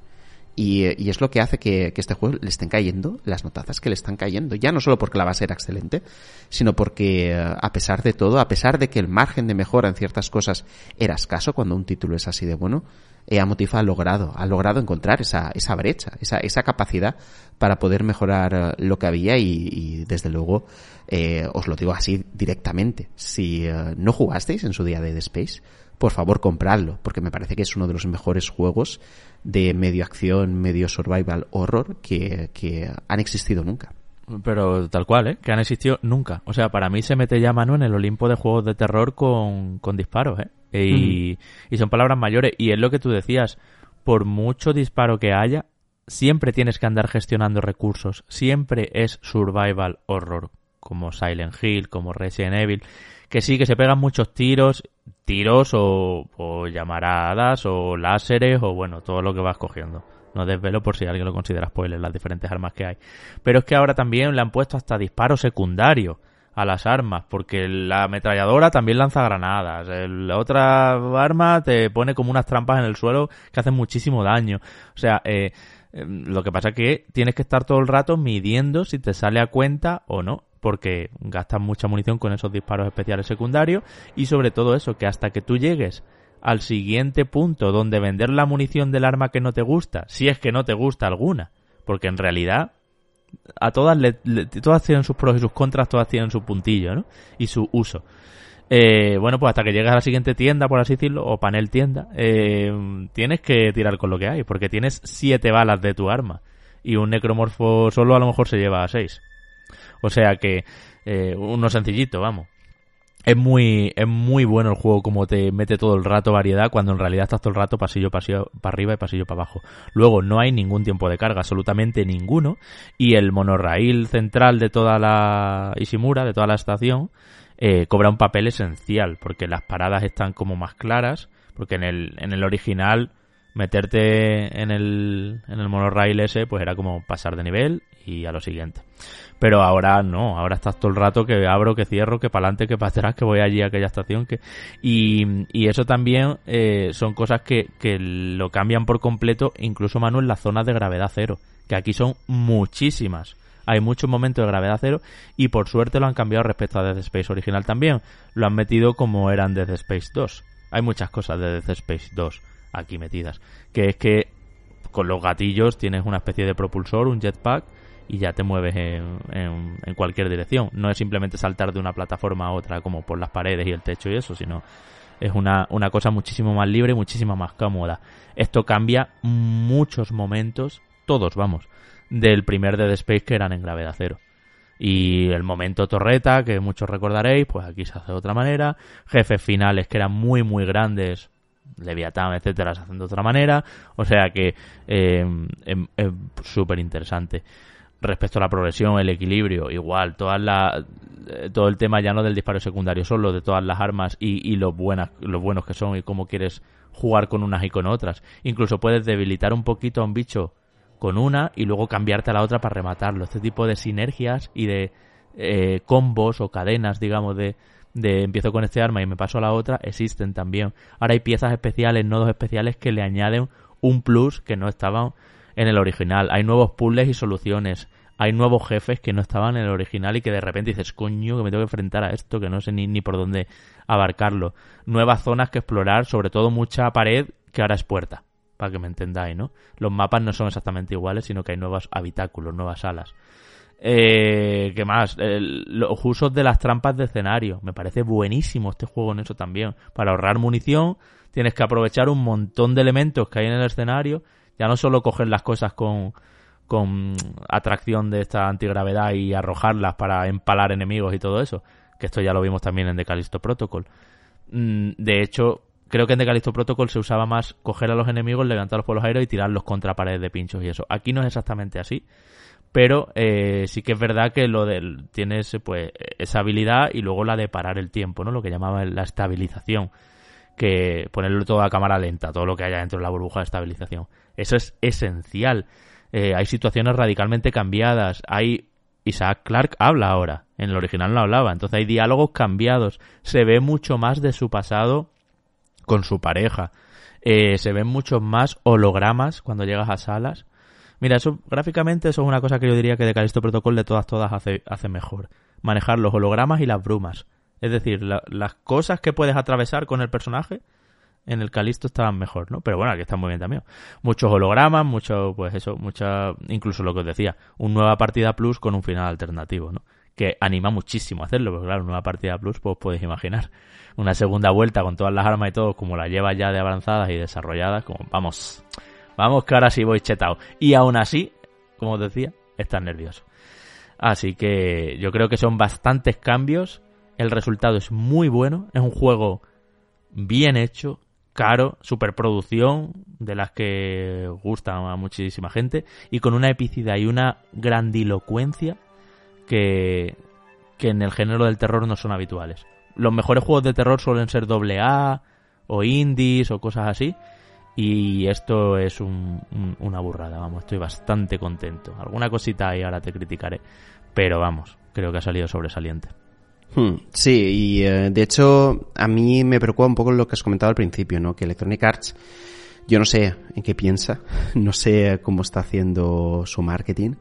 Y, y, es lo que hace que, que, este juego le estén cayendo las notazas que le están cayendo. Ya no solo porque la base era excelente, sino porque a pesar de todo, a pesar de que el margen de mejora en ciertas cosas era escaso cuando un título es así de bueno, eh, Amotif ha logrado, ha logrado encontrar esa, esa brecha, esa, esa capacidad para poder mejorar lo que había y, y desde luego eh, os lo digo así directamente. Si eh, no jugasteis en su día de Dead Space, por favor compradlo, porque me parece que es uno de los mejores juegos de medio acción, medio survival horror que, que han existido nunca. Pero tal cual, ¿eh? Que han existido nunca. O sea, para mí se mete ya mano en el Olimpo de juegos de terror con, con disparos, ¿eh? Y, mm. y son palabras mayores. Y es lo que tú decías. Por mucho disparo que haya, siempre tienes que andar gestionando recursos. Siempre es survival horror. Como Silent Hill, como Resident Evil. Que sí, que se pegan muchos tiros. Tiros o, o llamaradas o láseres o bueno, todo lo que vas cogiendo. No desvelo por si alguien lo considera spoiler, las diferentes armas que hay. Pero es que ahora también le han puesto hasta disparos secundarios a las armas, porque la ametralladora también lanza granadas. La otra arma te pone como unas trampas en el suelo que hacen muchísimo daño. O sea, eh, em, lo que pasa es que tienes que estar todo el rato midiendo si te sale a cuenta o no porque gastas mucha munición con esos disparos especiales secundarios y sobre todo eso, que hasta que tú llegues al siguiente punto donde vender la munición del arma que no te gusta, si es que no te gusta alguna, porque en realidad a todas le, todas tienen sus pros y sus contras, todas tienen su puntillo, ¿no? Y su uso. Eh, bueno, pues hasta que llegas a la siguiente tienda, por así decirlo, o panel tienda, eh, tienes que tirar con lo que hay, porque tienes siete balas de tu arma y un necromorfo solo a lo mejor se lleva a seis. O sea que eh, uno sencillito, vamos. Es muy, es muy bueno el juego como te mete todo el rato variedad cuando en realidad estás todo el rato pasillo, pasillo para arriba y pasillo para abajo. Luego no hay ningún tiempo de carga, absolutamente ninguno. Y el monorraíl central de toda la Ishimura, de toda la estación, eh, cobra un papel esencial porque las paradas están como más claras, porque en el, en el original meterte en el, en el monorail ese pues era como pasar de nivel y a lo siguiente. Pero ahora no, ahora estás todo el rato que abro, que cierro, que para adelante, que para atrás, que voy allí a aquella estación. que Y, y eso también eh, son cosas que, que lo cambian por completo, incluso Manu en las zonas de gravedad cero, que aquí son muchísimas. Hay muchos momentos de gravedad cero y por suerte lo han cambiado respecto a Dead Space original también. Lo han metido como eran Dead Space 2. Hay muchas cosas de Dead Space 2 aquí metidas. Que es que con los gatillos tienes una especie de propulsor, un jetpack, y ya te mueves en, cualquier dirección. No es simplemente saltar de una plataforma a otra como por las paredes y el techo y eso, sino es una, una cosa muchísimo más libre muchísimo más cómoda. Esto cambia muchos momentos, todos vamos, del primer Dead Space que eran en gravedad cero. Y el momento torreta, que muchos recordaréis, pues aquí se hace de otra manera. Jefes finales que eran muy, muy grandes, Leviatán, etcétera, se hacen de otra manera. O sea que eh, em, es súper interesante respecto a la progresión, el equilibrio, igual, todas la, eh, todo el tema ya no del disparo secundario solo, de todas las armas y, y lo, buenas, los buenos que son y cómo quieres jugar con unas y con otras. Incluso puedes debilitar un poquito a un bicho con una y luego cambiarte a la otra para rematarlo. Este tipo de sinergias y de eh, combos o cadenas, digamos, de, de empiezo con este arma y me paso a la otra, existen también. Ahora hay piezas especiales, nodos especiales que le añaden un plus que no estaban en el original. Hay nuevos puzzles y soluciones. Hay nuevos jefes que no estaban en el original y que de repente dices, coño, que me tengo que enfrentar a esto, que no sé ni, ni por dónde abarcarlo. Nuevas zonas que explorar, sobre todo mucha pared que ahora es puerta, para que me entendáis, ¿no? Los mapas no son exactamente iguales, sino que hay nuevos habitáculos, nuevas salas. Eh, ¿Qué más? los usos de las trampas de escenario. Me parece buenísimo este juego en eso también. Para ahorrar munición, tienes que aprovechar un montón de elementos que hay en el escenario ya no solo coger las cosas con, con atracción de esta antigravedad y arrojarlas para empalar enemigos y todo eso, que esto ya lo vimos también en Decalisto Protocol. Mm, de hecho, creo que en Decalisto Protocol se usaba más coger a los enemigos, levantarlos por los aires y tirarlos contra paredes de pinchos y eso. Aquí no es exactamente así, pero eh, sí que es verdad que lo del tienes pues esa habilidad y luego la de parar el tiempo, ¿no? Lo que llamaban la estabilización, que ponerlo todo a cámara lenta, todo lo que haya dentro de la burbuja de estabilización. Eso es esencial. Eh, hay situaciones radicalmente cambiadas. Hay Isaac Clark habla ahora. En el original no hablaba. Entonces hay diálogos cambiados. Se ve mucho más de su pasado con su pareja. Eh, se ven muchos más hologramas cuando llegas a salas. Mira, eso gráficamente eso es una cosa que yo diría que de Calisto Protocol de todas todas hace, hace mejor. Manejar los hologramas y las brumas. Es decir, las cosas que puedes atravesar con el personaje en el Calisto estaban mejor, ¿no? Pero bueno, aquí están muy bien también. Muchos hologramas, mucho, pues eso, mucha, incluso lo que os decía, una nueva partida plus con un final alternativo, ¿no? Que anima muchísimo a hacerlo, porque claro, nueva partida plus, pues podéis imaginar. Una segunda vuelta con todas las armas y todo, como la lleva ya de avanzadas y desarrolladas, como vamos, vamos que ahora sí voy chetado. Y aún así, como os decía, estás nervioso. Así que yo creo que son bastantes cambios. El resultado es muy bueno. Es un juego bien hecho, caro, superproducción, de las que gustan a muchísima gente, y con una epicidad y una grandilocuencia que, que en el género del terror no son habituales. Los mejores juegos de terror suelen ser doble A o indies o cosas así. Y esto es una burrada, vamos, estoy bastante contento. Alguna cosita ahí ahora te criticaré, pero vamos, creo que ha salido sobresaliente. Hmm, sí, y eh, de hecho a mí me preocupa un poco lo que has comentado al principio, ¿no? Que Electronic Arts, yo no sé en qué piensa, no sé cómo está haciendo su marketing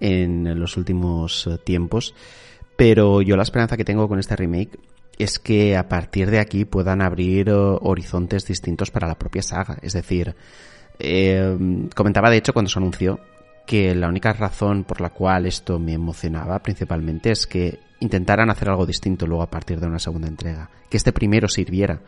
en los últimos eh, tiempos, pero yo la esperanza que tengo con este remake es que a partir de aquí puedan abrir eh, horizontes distintos para la propia saga. Es decir, comentaba de hecho cuando se anunció que la única razón por la cual esto me emocionaba principalmente es que intentaran hacer algo distinto luego a partir de una segunda entrega. Que este primero sirviera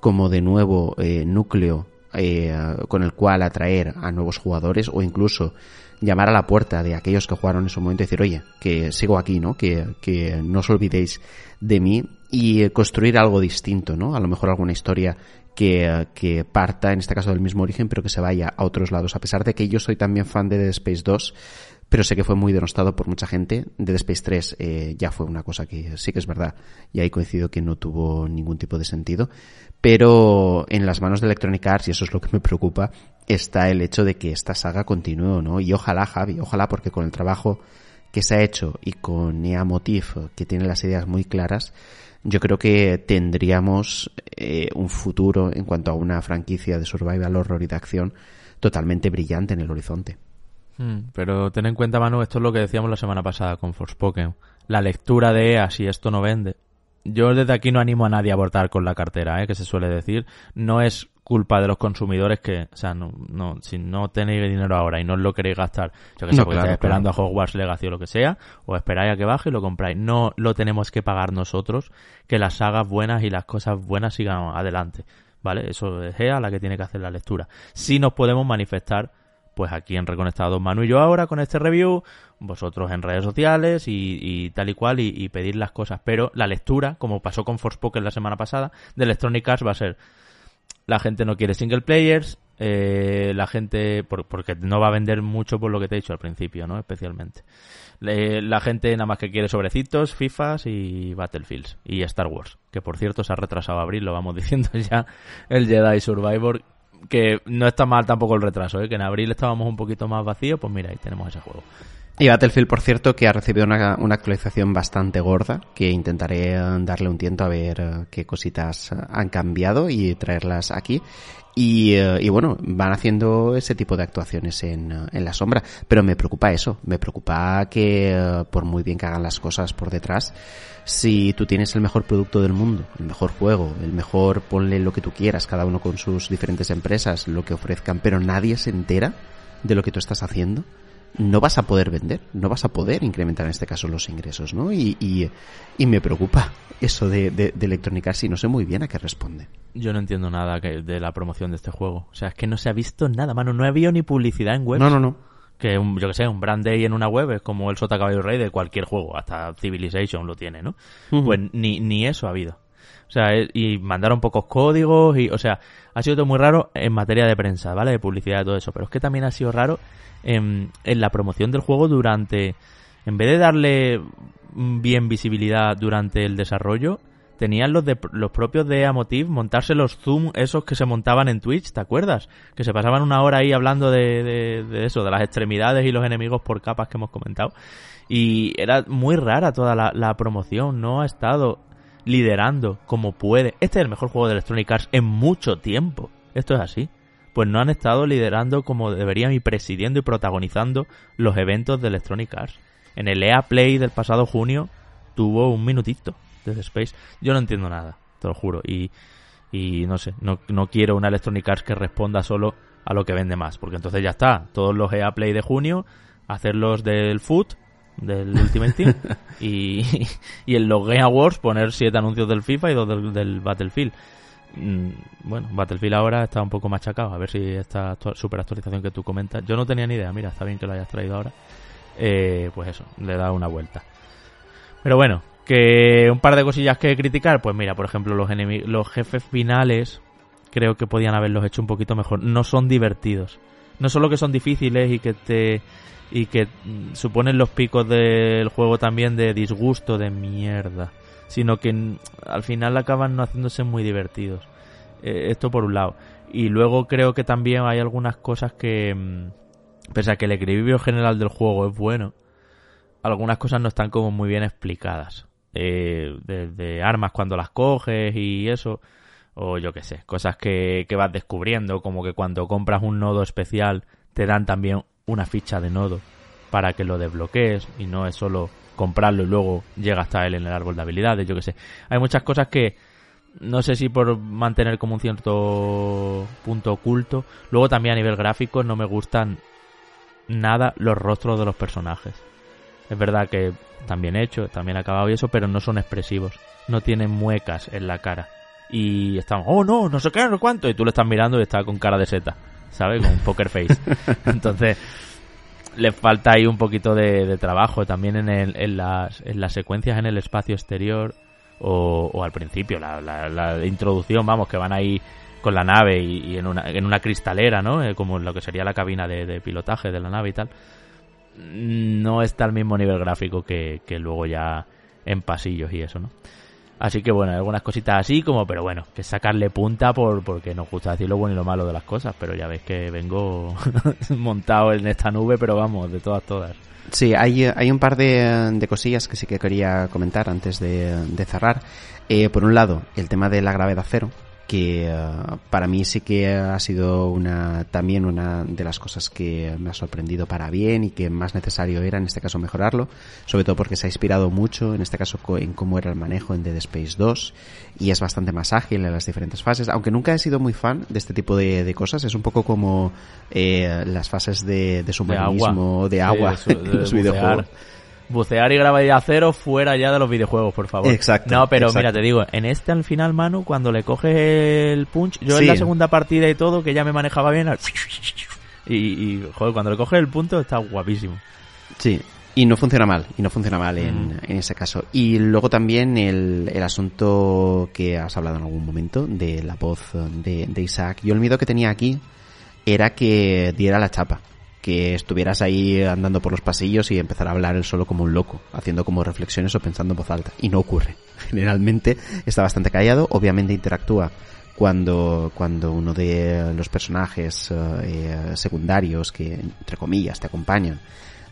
como de nuevo eh, núcleo eh, con el cual atraer a nuevos jugadores o incluso llamar a la puerta de aquellos que jugaron en su momento y decir, oye, que sigo aquí, ¿no? Que, que no os olvidéis de mí y construir algo distinto, ¿no? A lo mejor alguna historia que, que, parta, en este caso del mismo origen, pero que se vaya a otros lados. A pesar de que yo soy también fan de Dead Space 2, pero sé que fue muy denostado por mucha gente. Dead Space 3 eh, ya fue una cosa que sí que es verdad, y ahí coincido que no tuvo ningún tipo de sentido. Pero en las manos de Electronic Arts, y eso es lo que me preocupa, está el hecho de que esta saga continúe, ¿no? Y ojalá, Javi, ojalá, porque con el trabajo que se ha hecho y con Nea Motif, que tiene las ideas muy claras, yo creo que tendríamos eh, un futuro en cuanto a una franquicia de survival horror y de acción totalmente brillante en el horizonte. Hmm, pero ten en cuenta, Manu, esto es lo que decíamos la semana pasada con Forspoken. La lectura de EA, si esto no vende. Yo desde aquí no animo a nadie a abortar con la cartera, ¿eh? que se suele decir. No es culpa de los consumidores que, o sea, no, no, si no tenéis dinero ahora y no lo queréis gastar, yo que sé, porque estáis esperando a Hogwarts Legacy o lo que sea, o esperáis a que baje y lo compráis. No lo tenemos que pagar nosotros, que las sagas buenas y las cosas buenas sigan adelante. ¿Vale? Eso es EA la que tiene que hacer la lectura. Si nos podemos manifestar, pues aquí en Reconectados Manu y yo ahora con este review, vosotros en redes sociales y, tal y cual, y, pedir las cosas. Pero la lectura, como pasó con Forspoken la semana pasada, de Electronic Arts va a ser la gente no quiere single players, eh, la gente, porque no va a vender mucho por lo que te he dicho al principio, ¿no? Especialmente. la gente nada más que quiere sobrecitos, FIFAs y Battlefields y Star Wars, que por cierto se ha retrasado a abril, lo vamos diciendo ya, el Jedi Survivor, que no está mal tampoco el retraso, ¿eh? que en abril estábamos un poquito más vacíos, pues mira, ahí tenemos ese juego. Y Battlefield, por cierto, que ha recibido una, actualización bastante gorda, que intentaré eh, darle un tiento a ver eh, qué cositas eh, han cambiado y traerlas aquí. Y, bueno, van haciendo ese tipo de actuaciones en, en, la sombra. Pero me preocupa eso, me preocupa que por muy bien que hagan las cosas por detrás, si tú tienes el mejor producto del mundo, el mejor juego, el mejor, ponle lo que tú quieras, cada uno con sus diferentes empresas, lo que ofrezcan, pero nadie se entera de lo que tú estás haciendo, no vas a poder vender, no vas a poder incrementar en este caso los ingresos, ¿no? Y, y, me preocupa eso de, de, Electronic Arts y no sé muy bien a qué responde. Yo no entiendo nada de la promoción de este juego. O sea, es que no se ha visto nada, mano. No ha habido ni publicidad en web. No, no, no. Que yo que sé, un brand day en una web es como el Sota Caballo Rey de cualquier juego, hasta Civilization lo tiene, ¿no? Pues ni, ni eso ha habido. O sea, y mandaron pocos códigos y, o sea, ha sido todo muy raro en materia de prensa, ¿vale? De publicidad y todo eso. Pero es que también ha sido raro en, la promoción del juego durante, en vez de darle bien visibilidad durante el desarrollo, tenían los de los propios de Amotiv montarse los zoom esos que se montaban en Twitch, ¿te acuerdas? Que se pasaban una hora ahí hablando de, eso, de las extremidades y los enemigos por capas que hemos comentado. Y era muy rara toda la, la promoción, no ha estado liderando como puede. Este es el mejor juego de Electronic Arts en mucho tiempo. Esto es así pues no han estado liderando como deberían y presidiendo y protagonizando los eventos de Electronic Arts. En el EA Play del pasado junio tuvo un minutito de Space. Yo no entiendo nada, te lo juro. Y, y no sé, no, no quiero una Electronic Arts que responda solo a lo que vende más, porque entonces ya está. Todos los EA Play de junio, hacerlos del Foot, del Ultimate Team, y, y en los Game Awards poner siete anuncios del FIFA y dos del, del Battlefield. Mm, bueno, Battlefield ahora está un poco machacado. A ver si esta super actualización que tú comentas. Yo no tenía ni idea, mira, está bien que lo hayas traído ahora. Eh, pues eso, le da una vuelta. Pero bueno, que un par de cosillas que criticar. Pues mira, por ejemplo, los, los jefes finales creo que podían haberlos hecho un poquito mejor. No son divertidos. No solo que son difíciles y que te y que mm, suponen los picos del juego también de disgusto de mierda sino que al final acaban no haciéndose muy divertidos. Eh, esto por un lado. Y luego creo que también hay algunas cosas que, mm, pese a que el equilibrio general del juego es bueno, algunas cosas no están como muy bien explicadas. Eh, de, armas cuando las coges y eso, o yo qué sé, cosas que, que vas descubriendo, como que cuando compras un nodo especial te dan también una ficha de nodo para que lo desbloquees y no es solo comprarlo y luego llega hasta él en el árbol de habilidades, yo que sé. Hay muchas cosas que no sé si por mantener como un cierto punto oculto. Luego también a nivel gráfico no me gustan nada los rostros de los personajes. Es verdad que también hecho, también acabado y eso, pero no son expresivos. No tienen muecas en la cara. Y están, oh no, no sé qué, no sé cuánto. Y tú lo estás mirando y está con cara de seta, ¿sabes? Con poker face. Entonces, le falta ahí un poquito de, trabajo también en, el, en, las, en las secuencias en el espacio exterior o, al principio, la, la, introducción, vamos, que van ahí con la nave y, en, una, en una cristalera, ¿no? Eh, como en lo que sería la cabina de, pilotaje de la nave y tal. No está al mismo nivel gráfico que, que luego ya en pasillos y eso, ¿no? Así que bueno, algunas cositas así como, pero bueno, que sacarle punta por porque nos gusta decir lo bueno y lo malo de las cosas, pero ya ves que vengo montado en esta nube, pero vamos, de todas, todas. Sí, hay, hay un par de, cosillas que sí que quería comentar antes de, de cerrar. Eh, por un lado, el tema de la gravedad cero, que eh, para mí sí que ha sido una también una de las cosas que me ha sorprendido para bien y que más necesario era en este caso mejorarlo, sobre todo porque se ha inspirado mucho en este caso en cómo era el manejo en Dead Space 2 y es bastante más ágil en las diferentes fases, aunque nunca he sido muy fan de este tipo de, cosas, es un poco como eh, las fases de, de submarinismo, de agua, de, de, los videojuegos bucear y grabar cero fuera ya de los videojuegos, por favor. Exacto. No, pero mira, te digo, en este al final, Manu, cuando le coges el punch, yo en la segunda partida y todo, que ya me manejaba bien, y, y, joder, cuando le coges el punto está guapísimo. Sí, y no funciona mal, y no funciona mal en, mm. en ese caso. Y luego también el, el, asunto que has hablado en algún momento de la voz de, de Isaac. Yo el miedo que tenía aquí era que diera la chapa que estuvieras ahí andando por los pasillos y empezar a hablar él solo como un loco, haciendo como reflexiones o pensando en voz alta. Y no ocurre. Generalmente está bastante callado, obviamente interactúa cuando, cuando uno de los personajes eh, secundarios que, entre comillas, te acompañan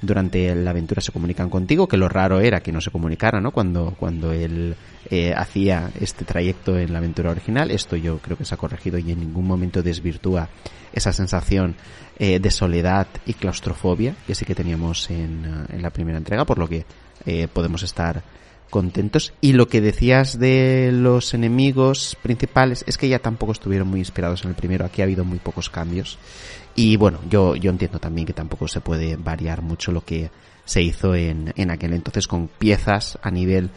durante la aventura se comunican contigo, que lo raro era que no se comunicara, ¿no? Cuando, cuando él eh, hacía este trayecto en la aventura original. Esto yo creo que se ha corregido y en ningún momento desvirtúa esa sensación eh, de soledad y claustrofobia que sí que teníamos en, eh, en la primera entrega, por lo que eh, podemos estar contentos. Y lo que decías de los enemigos principales es que ya tampoco estuvieron muy inspirados en el primero. Aquí ha habido muy pocos cambios. Y bueno, yo, yo entiendo también que tampoco se puede variar mucho lo que se hizo en, en aquel entonces con piezas a nivel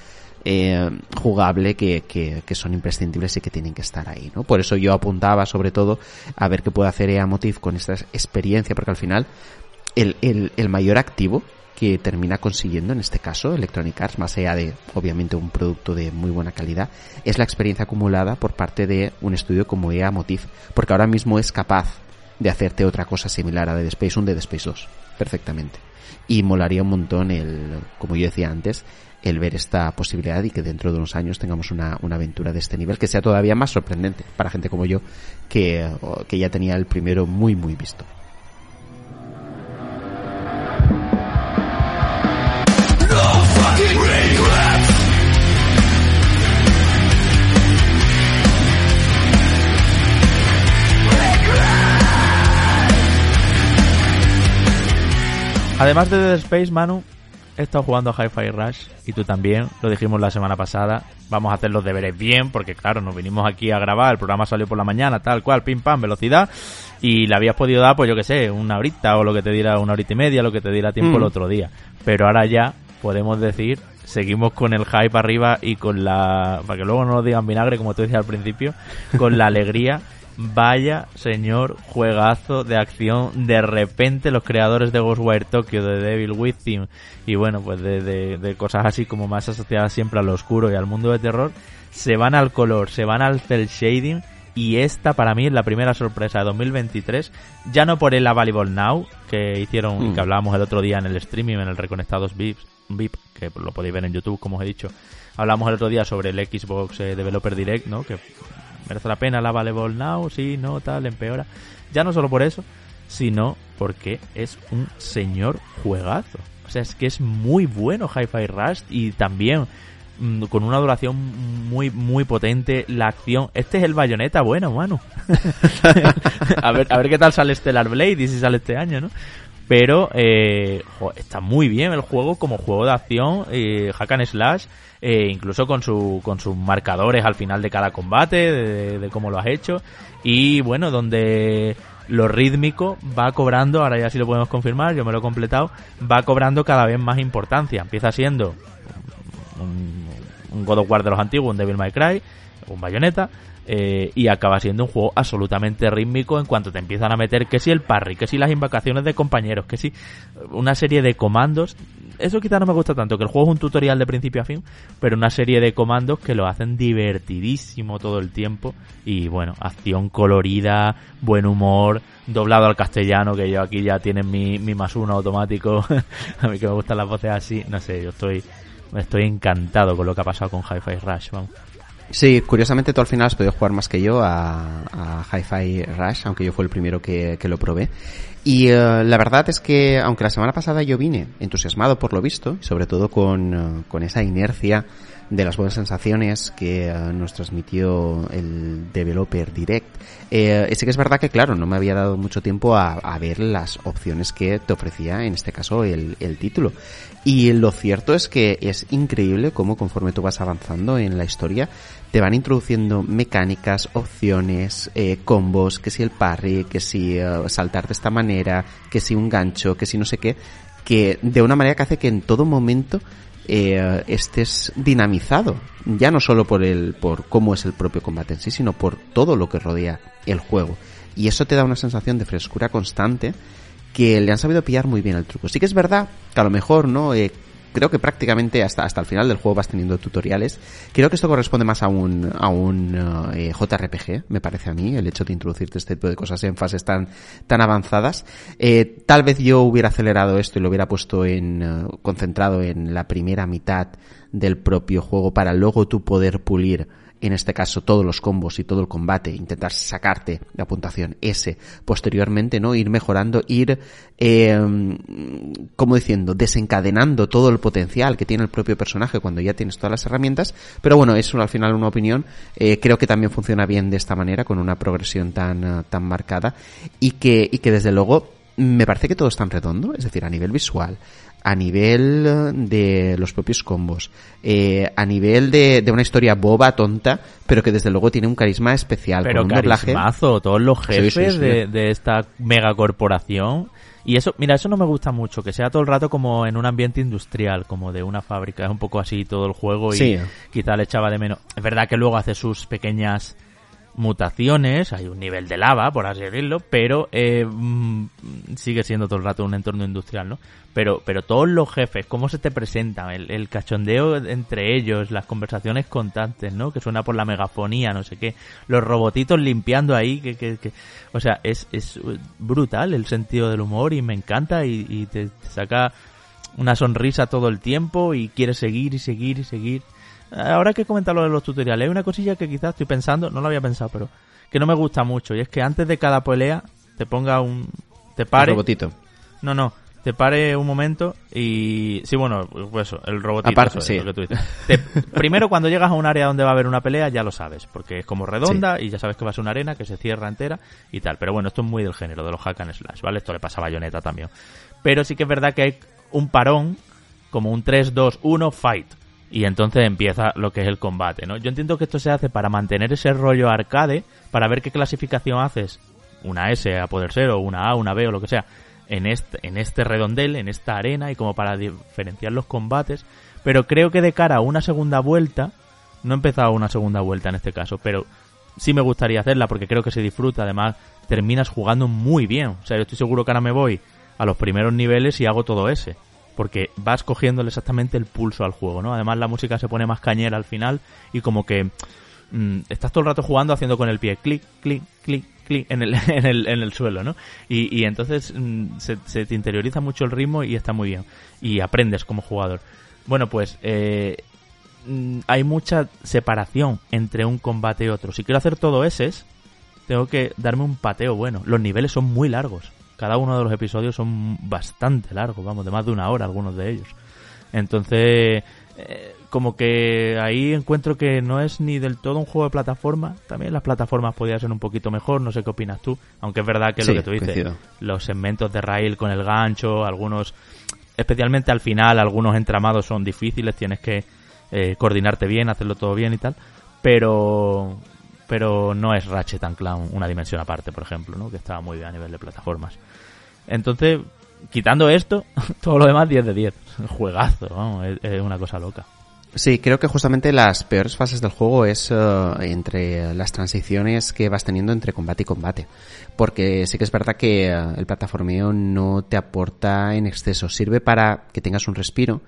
eh, jugable que, que, que, son imprescindibles y que tienen que estar ahí, ¿no? Por eso yo apuntaba sobre todo a ver qué puede hacer EA Motive con esta experiencia, porque al final el, el, el mayor activo que termina consiguiendo en este caso Electronic Arts, más allá de obviamente un producto de muy buena calidad, es la experiencia acumulada por parte de un estudio como EA Motive, porque ahora mismo es capaz de hacerte otra cosa similar a Dead Space, un Dead Space 2, perfectamente. Y molaría un montón el, como yo decía antes, el ver esta posibilidad y que dentro de unos años tengamos una, una aventura de este nivel que sea todavía más sorprendente para gente como yo que, que ya tenía el primero muy muy visto. Además de Dead Space, Manu, he estado jugando a Hi-Fi Rush y tú también, lo dijimos la semana pasada. Vamos a hacer los deberes bien porque, claro, nos vinimos aquí a grabar, el programa salió por la mañana, tal cual, pim pam, velocidad. Y le habías podido dar, pues yo que sé, una horita o lo que te diera una horita y media, lo que te diera tiempo el mm. otro día. Pero ahora ya podemos decir, seguimos con el hype arriba y con la. para que luego no lo digan vinagre, como tú decías al principio, con la alegría Vaya señor juegazo de acción. De repente los creadores de Ghostwire Tokyo, de Devil Within y bueno, pues de, de, cosas así como más asociadas siempre al oscuro y al mundo de terror, se van al color, se van al cel shading y esta para mí es la primera sorpresa de 2023, ya no por el Available Now que hicieron, que mm. hablábamos el otro día en el streaming, en el Reconectados VIP, VIP, que lo podéis ver en YouTube como os he dicho. Hablamos el otro día sobre el Xbox eh, Developer Direct, ¿no? Que merece la pena la Ball Now, sí, no, tal, empeora. Ya no solo por eso, sino porque es un señor juegazo. O sea, es que es muy bueno Hi-Fi Rush y también mm, con una duración muy muy potente la acción este es el bayoneta bueno mano a ver a ver qué tal sale Stellar Blade y si sale este año no pero eh, está muy bien el juego como juego de acción, eh, hack and slash, eh, incluso con, su, con sus marcadores al final de cada combate, de, cómo lo has hecho, y bueno, donde lo rítmico va cobrando, ahora ya sí lo podemos confirmar, yo me lo he completado, va cobrando cada vez más importancia. Empieza siendo un, un God of War de los antiguos, un Devil May Cry, un bayoneta, eh, y acaba siendo un juego absolutamente rítmico en cuanto te empiezan a meter que si el parry, que si las invocaciones de compañeros, que si una serie de comandos. Eso quizá no me gusta tanto, que el juego es un tutorial de principio a fin, pero una serie de comandos que lo hacen divertidísimo todo el tiempo. Y bueno, acción colorida, buen humor, doblado al castellano, que yo aquí ya tienen mi, mi más uno automático. a mí que me gustan las voces así, no sé, yo estoy, estoy encantado con lo que ha pasado con Hi-Fi Rush, vamos. Sí, curiosamente tú al final has podido jugar más que yo a, a Hi-Fi Rush, aunque yo fue el primero que, que lo probé. Y eh, la verdad es que, aunque la semana pasada yo vine entusiasmado por lo visto, sobre todo con, eh, con esa inercia de las buenas sensaciones que eh, nos transmitió el developer direct. Eh, sí que es verdad que, claro, no me había dado mucho tiempo a, a ver las opciones que te ofrecía, en este caso, el, el, título. Y lo cierto es que es increíble cómo conforme tú vas avanzando en la historia, te van introduciendo mecánicas, opciones, eh, combos, que si el parry, que si saltar de esta manera, que si un gancho, que si no sé qué, que de una manera que hace que en todo momento eh, estés dinamizado, ya no solo por el, por cómo es el propio combate en sí, sino por todo lo que rodea el juego. Y eso te da una sensación de frescura constante que le han sabido pillar muy bien el truco. Sí que es verdad que a lo mejor, ¿no? Eh, creo que prácticamente hasta, hasta el final del juego vas teniendo tutoriales. Creo que esto corresponde más a un, a un eh, JRPG, me parece a mí, el hecho de introducirte este tipo de cosas en fases tan, tan avanzadas. Eh, tal vez yo hubiera acelerado esto y lo hubiera puesto en, eh, concentrado en la primera mitad del propio juego para luego tú poder pulir en este caso todos los combos y todo el combate, intentar sacarte la puntuación S posteriormente, ¿no? Ir mejorando, ir, eh, como diciendo, desencadenando todo el potencial que tiene el propio personaje cuando ya tienes todas las herramientas, pero bueno, es al final una opinión, eh, creo que también funciona bien de esta manera, con una progresión tan, uh, tan marcada, y que, y que desde luego, me parece que todo es tan redondo, es decir, a nivel visual, a nivel de los propios combos, eh, a nivel de, de, una historia boba, tonta, pero que desde luego tiene un carisma especial. Pero con un carismazo, todos los jefes sí, sí, sí. De, de, esta megacorporación. Y eso, mira, eso no me gusta mucho, que sea todo el rato como en un ambiente industrial, como de una fábrica, es un poco así todo el juego y quizá le echaba de menos. Es verdad que luego hace sus pequeñas mutaciones, hay un nivel de lava, por así decirlo, pero eh, sigue siendo todo el rato un entorno industrial, ¿no? Pero, pero todos los jefes, cómo se te presentan, el, el cachondeo entre ellos, las conversaciones constantes, ¿no? Que suena por la megafonía, no sé qué, los robotitos limpiando ahí, que, que, que o sea, es, es brutal el sentido del humor y me encanta y, y te, te saca una sonrisa todo el tiempo y quieres seguir y seguir y seguir ahora que comentar lo de los tutoriales, hay una cosilla que quizás estoy pensando, no lo había pensado, pero que no me gusta mucho, y es que antes de cada pelea te ponga un... te pare... El robotito. No, no, te pare un momento y... Sí, bueno, pues eso, el robotito. Aparte, sí. Lo que tú dices. Te... Primero, cuando llegas a un área donde va a haber una pelea, ya lo sabes, porque es como redonda sí. y ya sabes que va a ser una arena que se cierra entera y tal. Pero bueno, esto es muy del género, de los hack and slash, ¿vale? Esto le pasa a Bayonetta también. Pero sí que es verdad que hay un parón, como un 3, 2, 1, fight y entonces empieza lo que es el combate, ¿no? Yo entiendo que esto se hace para mantener ese rollo arcade, para ver qué clasificación haces, una S a poder ser, o una A, una B o lo que sea, en este, en este redondel, en esta arena, y como para diferenciar los combates, pero creo que de cara a una segunda vuelta, no he empezado una segunda vuelta en este caso, pero sí me gustaría hacerla porque creo que se disfruta, además terminas jugando muy bien, o sea, yo estoy seguro que ahora me voy a los primeros niveles y hago todo ese porque vas cogiéndole exactamente el pulso al juego, ¿no? Además la música se pone más cañera al final y como que mmm, estás todo el rato jugando haciendo con el pie clic, clic, clic, clic en el, en el, en el suelo, ¿no? Y, y entonces mmm, se, se, te interioriza mucho el ritmo y está muy bien. Y aprendes como jugador. Bueno, pues eh, mmm, hay mucha separación entre un combate y otro. Si quiero hacer todo ese, tengo que darme un pateo bueno. Los niveles son muy largos cada uno de los episodios son bastante largos, vamos, de más de una hora algunos de ellos. Entonces, eh, como que ahí encuentro que no es ni del todo un juego de plataforma. También las plataformas podrían ser un poquito mejor, no sé qué opinas tú. Aunque es verdad que sí, lo que tú dices, coincido. los segmentos de rail con el gancho, algunos, especialmente al final, algunos entramados son difíciles, tienes que eh, coordinarte bien, hacerlo todo bien y tal. Pero, pero no es Ratchet and Clown una dimensión aparte, por ejemplo, ¿no? que estaba muy bien a nivel de plataformas. Entonces, quitando esto, todo lo demás 10 de 10. Juegazo, vamos, es, una cosa loca. Sí, creo que justamente las peores fases del juego es eh, entre las transiciones que vas teniendo entre combate y combate. Porque sí que es verdad que eh, el plataformeo no te aporta en exceso. Sirve para que tengas un respiro,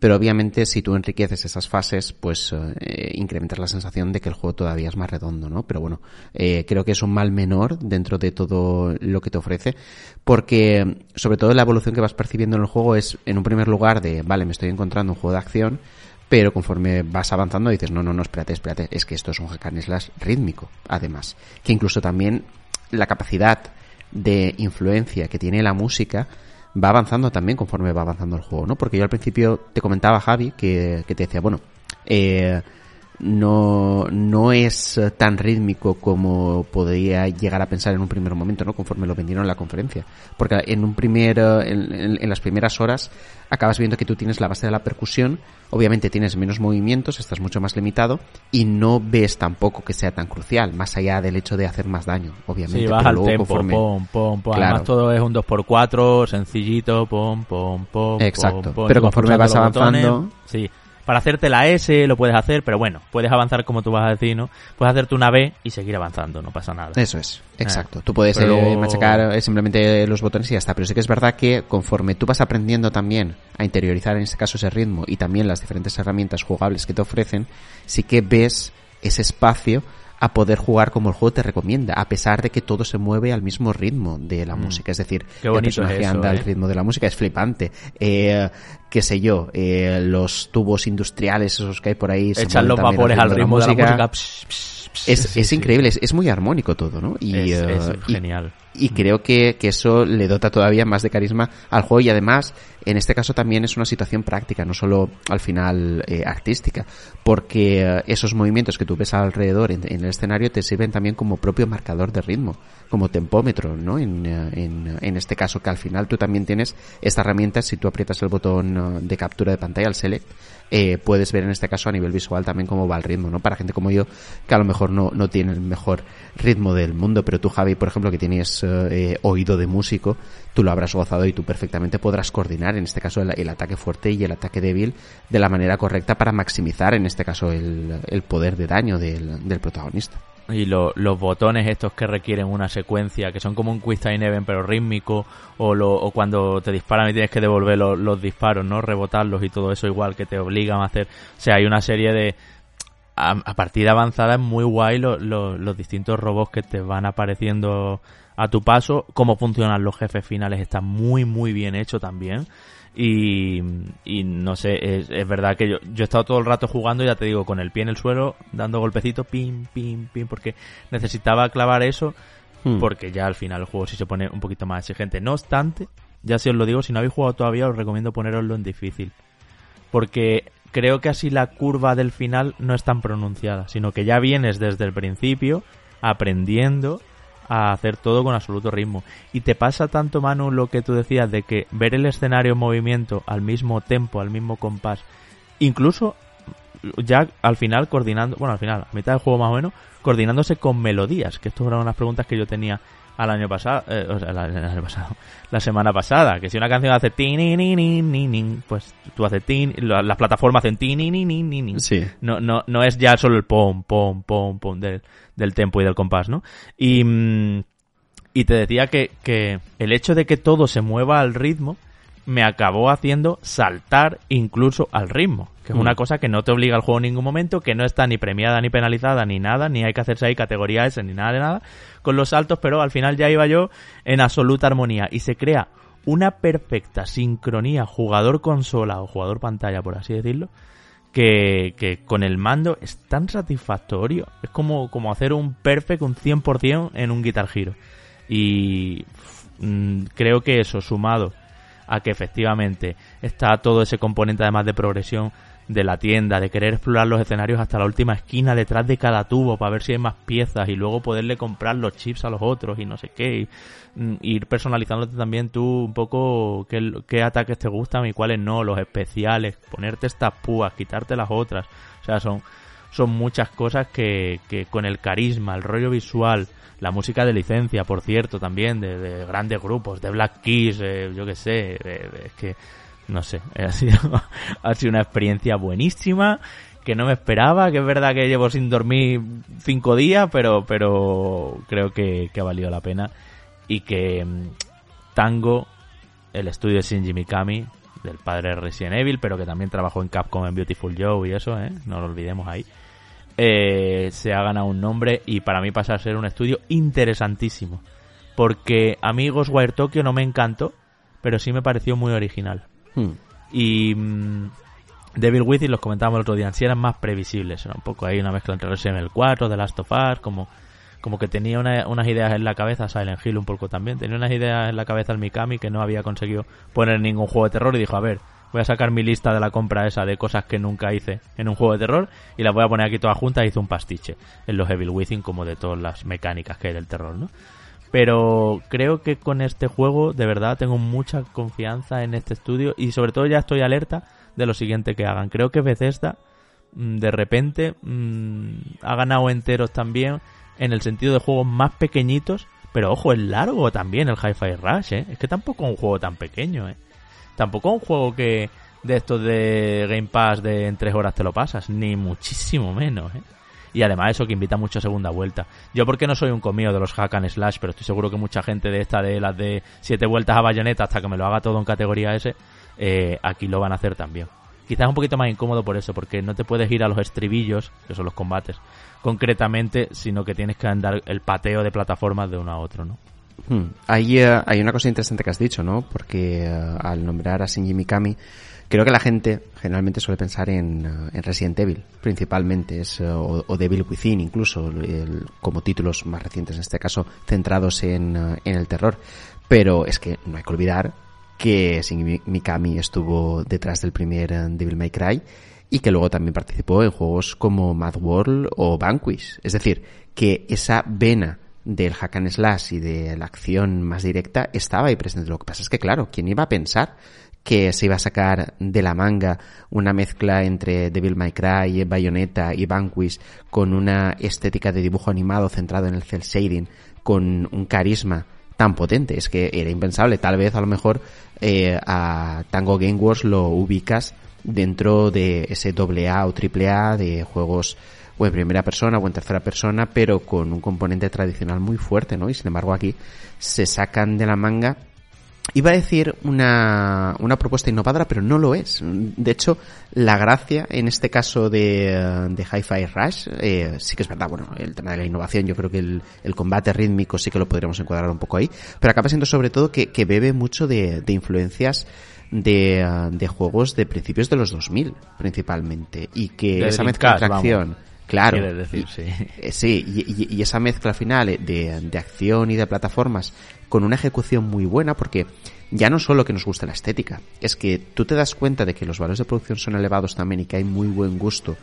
pero obviamente si tú enriqueces esas fases, pues eh, incrementas la sensación de que el juego todavía es más redondo, ¿no? Pero bueno, eh, creo que es un mal menor dentro de todo lo que te ofrece, porque sobre todo la evolución que vas percibiendo en el juego es, en un primer lugar, de, vale, me estoy encontrando un juego de acción, pero conforme vas avanzando dices, no, no, no, espérate, espérate, es que esto es un hack slash rítmico, además. Que incluso también la capacidad de influencia que tiene la música va avanzando también conforme va avanzando el juego, ¿no? Porque yo al principio te comentaba, Javi, que, que te decía, bueno, eh, no, no es tan rítmico como podría llegar a pensar en un primer momento, ¿no? Conforme lo vendieron en la conferencia. Porque en un primer, en, en, las primeras horas acabas viendo que tú tienes la base de la percusión, obviamente tienes menos movimientos, estás mucho más limitado y no ves tampoco que sea tan crucial, más allá del hecho de hacer más daño, obviamente. Sí, vas al tempo, pom, pom, pom. Además todo es un 2x4, sencillito, pom, pom, pom. Exacto, pom, pero conforme vas avanzando... sí, para hacerte la S lo puedes hacer, pero bueno, puedes avanzar como tú vas a decir, ¿no? Puedes hacerte una B y seguir avanzando, no pasa nada. Eso es, exacto. Eh, tú puedes pero... eh, machacar simplemente los botones y ya está, pero sí que es verdad que conforme tú vas aprendiendo también a interiorizar en este caso ese ritmo y también las diferentes herramientas jugables que te ofrecen, sí que ves ese espacio a poder jugar como el juego te recomienda, a pesar de que todo se mueve al mismo ritmo de la mm. música. Es decir, el personaje eso, anda ¿eh? al ritmo de la música, es flipante. Eh, qué sé yo, eh, los tubos industriales, esos que hay por ahí. Echan los vapores al ritmo de la música. De la música. Psh, psh, psh, es, sí, es sí. increíble, es, es, muy armónico todo, ¿no? Y, es, es uh, genial. Y, y creo que, que, eso le dota todavía más de carisma al juego y además, en este caso también es una situación práctica, no solo al final eh, artística, porque uh, esos movimientos que tú ves alrededor en, en, el escenario te sirven también como propio marcador de ritmo, como tempómetro, ¿no? En, uh, en, en este caso que al final tú también tienes esta herramienta, si tú aprietas el botón uh, de captura de pantalla, el select, eh, puedes ver en este caso a nivel visual también cómo va el ritmo, ¿no? Para gente como yo, que a lo mejor no, no tiene el mejor ritmo del mundo, pero tú, Javi, por ejemplo, que tienes eh, oído de músico, tú lo habrás gozado y tú perfectamente podrás coordinar, en este caso, el, el, ataque fuerte y el ataque débil de la manera correcta para maximizar, en este caso, el, el poder de daño del, del protagonista y lo, los botones estos que requieren una secuencia, que son como un Quick Time Event pero rítmico, o, lo, o cuando te disparan y tienes que devolver los, disparos, ¿no? Rebotarlos y todo eso igual, que te obligan a hacer... O sea, hay una serie de... A, a partida avanzada es muy guay lo, los distintos robots que te van apareciendo a tu paso, cómo funcionan los jefes finales está muy muy bien hecho también. Y, y no sé, es, es, verdad que yo, yo he estado todo el rato jugando, ya te digo, con el pie en el suelo, dando golpecitos, pim, pim, pim, porque necesitaba clavar eso, hmm. porque ya al final el juego sí se pone un poquito más exigente. No obstante, ya si os lo digo, si no habéis jugado todavía, os recomiendo poneroslo en difícil. Porque creo que así la curva del final no es tan pronunciada, sino que ya vienes desde el principio aprendiendo a hacer todo con absoluto ritmo. Y te pasa tanto, Manu, lo que tú decías de que ver el escenario en movimiento al mismo tempo, al mismo compás, incluso ya al final coordinando, bueno, al final, a mitad del juego más o menos, coordinándose con melodías, que esto eran unas preguntas que yo tenía al año pasado, eh, o sea, la, el año pasado, la semana pasada, que si una canción hace tin, pues tú haces tin, las plataformas hacen tin, sí. no, no, no es ya solo el pom, pom, pom, pom del, del tempo y del compás, ¿no? Y, y te decía que, que el hecho de que todo se mueva al ritmo me acabó haciendo saltar incluso al ritmo, que es una cosa que no te obliga al juego en ningún momento, que no está ni premiada ni penalizada ni nada, ni hay que hacerse ahí categoría S ni nada de nada con los saltos, pero al final ya iba yo en absoluta armonía y se crea una perfecta sincronía jugador-consola o jugador-pantalla, por así decirlo, que, que, con el mando es tan satisfactorio. Es como, como hacer un perfect, un 100% en un Guitar Hero. Y mmm, creo que eso, sumado a que efectivamente está todo ese componente además de progresión de la tienda, de querer explorar los escenarios hasta la última esquina detrás de cada tubo para ver si hay más piezas y luego poderle comprar los chips a los otros y no sé qué. Y, mm, ir personalizándote también tú un poco qué, ataques te gustan y cuáles no, los especiales, ponerte estas púas, quitarte las otras. O sea, son, son muchas cosas que con el carisma, el rollo visual, la música de licencia, por cierto, también, de, de grandes grupos, de Black Keys, eh, yo que sé, es que no sé, ha sido, ha sido una experiencia buenísima que no me esperaba, que es verdad que llevo sin dormir cinco días, pero, pero creo que, ha valido la pena y que mm, Tango, el estudio de Shinji Mikami, del padre de Resident Evil, pero que también trabajó en Capcom en Beautiful Joe y eso, ¿eh? no lo olvidemos ahí, eh, se ha ganado un nombre y para mí pasa a ser un estudio interesantísimo. Porque a mí Ghostwire Tokyo no me encantó, pero sí me pareció muy original. Hmm. Y mm, Devil Within, los comentábamos el otro día, sí eran más previsibles. Era un poco ahí una mezcla entre Resident Evil 4, The Last of Us, como, como que tenía una- unas ideas en la cabeza, Silent Hill un poco también, tenía unas ideas en la cabeza el Mikami que no había conseguido poner en ningún juego de terror y dijo, a ver, voy a sacar mi lista de la compra esa de cosas que nunca hice en un juego de terror y las voy a poner aquí todas juntas hizo un pastiche en los Evil Within como de todas las mecánicas que hay del terror, ¿no? Pero creo que con este juego de verdad tengo mucha confianza en este estudio y sobre todo ya estoy alerta de lo siguiente que hagan. Creo que Bethesda mm, de repente mm, ha ganado enteros también en el sentido de juegos más pequeñitos, pero ojo, es largo también el Hi-Fi Rush, ¿eh? Es que tampoco es un juego tan pequeño, ¿eh? Tampoco un juego que de estos de Game Pass de en tres horas te lo pasas, ni muchísimo menos, ¿eh? Y además eso que invita mucho a segunda vuelta. Yo porque no soy un comío de los hack and slash, pero estoy seguro que mucha gente de esta de las de siete vueltas a bayoneta hasta que me lo haga todo en categoría S, eh, aquí lo van a hacer también. Quizás un poquito más incómodo por eso, porque no te puedes ir a los estribillos, que son los combates, concretamente, sino que tienes que andar el pateo de plataformas de uno a otro, ¿no? Hmm. Hay, eh, hay una cosa interesante que has dicho, ¿no? Porque eh, al nombrar a Shinji Mikami, creo que la gente generalmente suele pensar en, eh, en Resident Evil, principalmente, es, o, o Devil Within incluso, como títulos más recientes, en este caso, centrados en, en el terror. Pero es que no hay que olvidar que Shinji Mikami estuvo detrás del primer Devil May Cry y que luego también participó en juegos como Mad World o Vanquish. Es decir, que esa vena del hack and slash y de la acción más directa estaba ahí presente. Lo que pasa es que, claro, ¿quién iba a pensar que se iba a sacar de la manga una mezcla entre Devil May Cry, Bayonetta y Vanquish con una estética de dibujo animado centrado en el cel shading, con un carisma tan potente? Es que era impensable. Tal vez, a lo mejor, eh, a Tango Game Wars lo ubicas dentro de ese A o triple A de juegos o en primera persona o en tercera persona, pero con un componente tradicional muy fuerte, ¿no? Y sin embargo aquí se sacan de la manga Iba a decir una, una propuesta innovadora, pero no lo es. De hecho, la gracia en este caso de, de Hi-Fi Rush, eh, sí que es verdad, bueno, el tema de la innovación, yo creo que el, el combate rítmico sí que lo podríamos encuadrar un poco ahí, pero acaba siendo sobre todo que, que bebe mucho de, de influencias de, de juegos de principios de los 2000, principalmente, y que De esa mezcla entre acción, vamos. Claro, Quiere decir, sí. eh, Sí, y, y- esa mezcla final de, de acción y de plataformas con una ejecución muy buena, porque ya no solo que nos gusta la estética, es que tú te das cuenta de que los valores de producción son elevados también y que hay muy buen gusto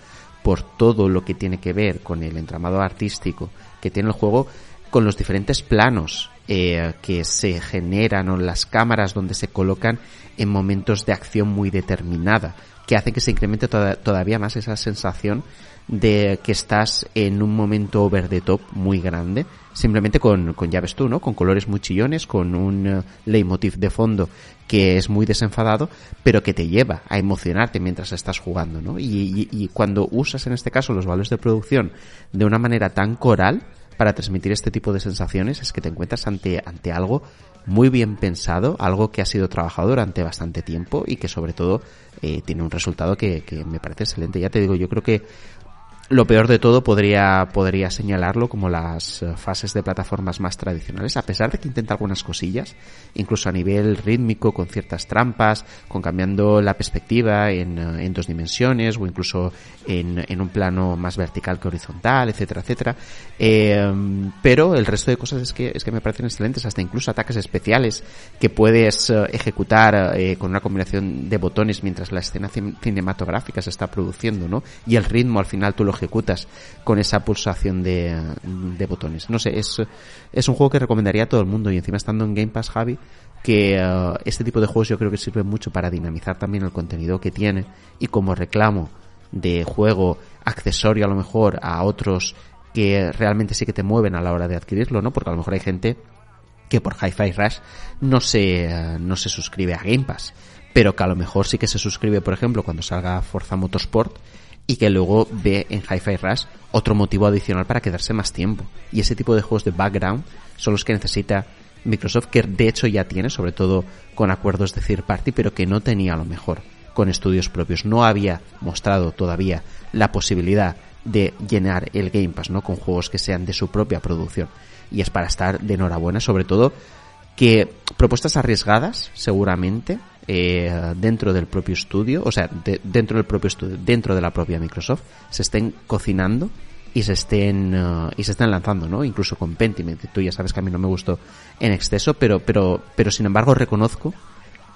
por todo lo que tiene que ver con el entramado artístico que tiene el juego, con los diferentes planos eh, que se generan o las cámaras donde se colocan en momentos de acción muy determinada, que hacen que se incremente toda- todavía más esa sensación de que estás en un momento over the top muy grande, simplemente con, con ya ves tú, ¿no? Con colores muy chillones, con un eh, leitmotiv de fondo que es muy desenfadado, pero que te lleva a emocionarte mientras estás jugando, ¿no? Y, y- y cuando usas en este caso los valores de producción de una manera tan coral para transmitir este tipo de sensaciones, es que te encuentras ante, ante algo muy bien pensado, algo que ha sido trabajado durante bastante tiempo y que sobre todo eh, tiene un resultado que, que me parece excelente. Ya te digo, yo creo que lo peor de todo podría, podría señalarlo como las eh, fases de plataformas más tradicionales, a pesar de que intenta algunas cosillas, incluso a nivel rítmico, con ciertas trampas, con cambiando la perspectiva en, eh, dos dimensiones o incluso en, en un plano más vertical que horizontal, etcétera, etcétera. Eh, pero el resto de cosas es que, es que me parecen excelentes, hasta incluso ataques especiales que puedes eh, ejecutar con una combinación de botones mientras la escena cin- cinematográfica se está produciendo, ¿no? Y el ritmo al final tú lo ejecutas con esa pulsación de, botones. No sé, es, es un juego que recomendaría a todo el mundo y encima estando en Game Pass, Javi, que eh, este tipo de juegos yo creo que sirve mucho para dinamizar también el contenido que tiene y como reclamo de juego accesorio a lo mejor a otros que realmente sí que te mueven a la hora de adquirirlo, ¿no? Porque a lo mejor hay gente que por Hi-Fi Rush no se, eh, no se suscribe a Game Pass. pero que a lo mejor sí que se suscribe, por ejemplo, cuando salga Forza Motorsport y que luego ve en Hi-Fi Rush otro motivo adicional para quedarse más tiempo. Y ese tipo de juegos de background son los que necesita Microsoft, que de hecho ya tiene, sobre todo con acuerdos de third party, pero que no tenía a lo mejor con estudios propios. No había mostrado todavía la posibilidad de llenar el Game Pass, ¿no? Con juegos que sean de su propia producción. Y es para estar de enhorabuena, sobre todo que propuestas arriesgadas, seguramente, eh, dentro del propio estudio, o sea, dentro del propio estudio, dentro de la propia Microsoft, se estén cocinando y se estén eh, y se estén lanzando, ¿no? Incluso con Pentiment. Tú ya sabes que a mí no me gustó en exceso, pero pero pero sin embargo reconozco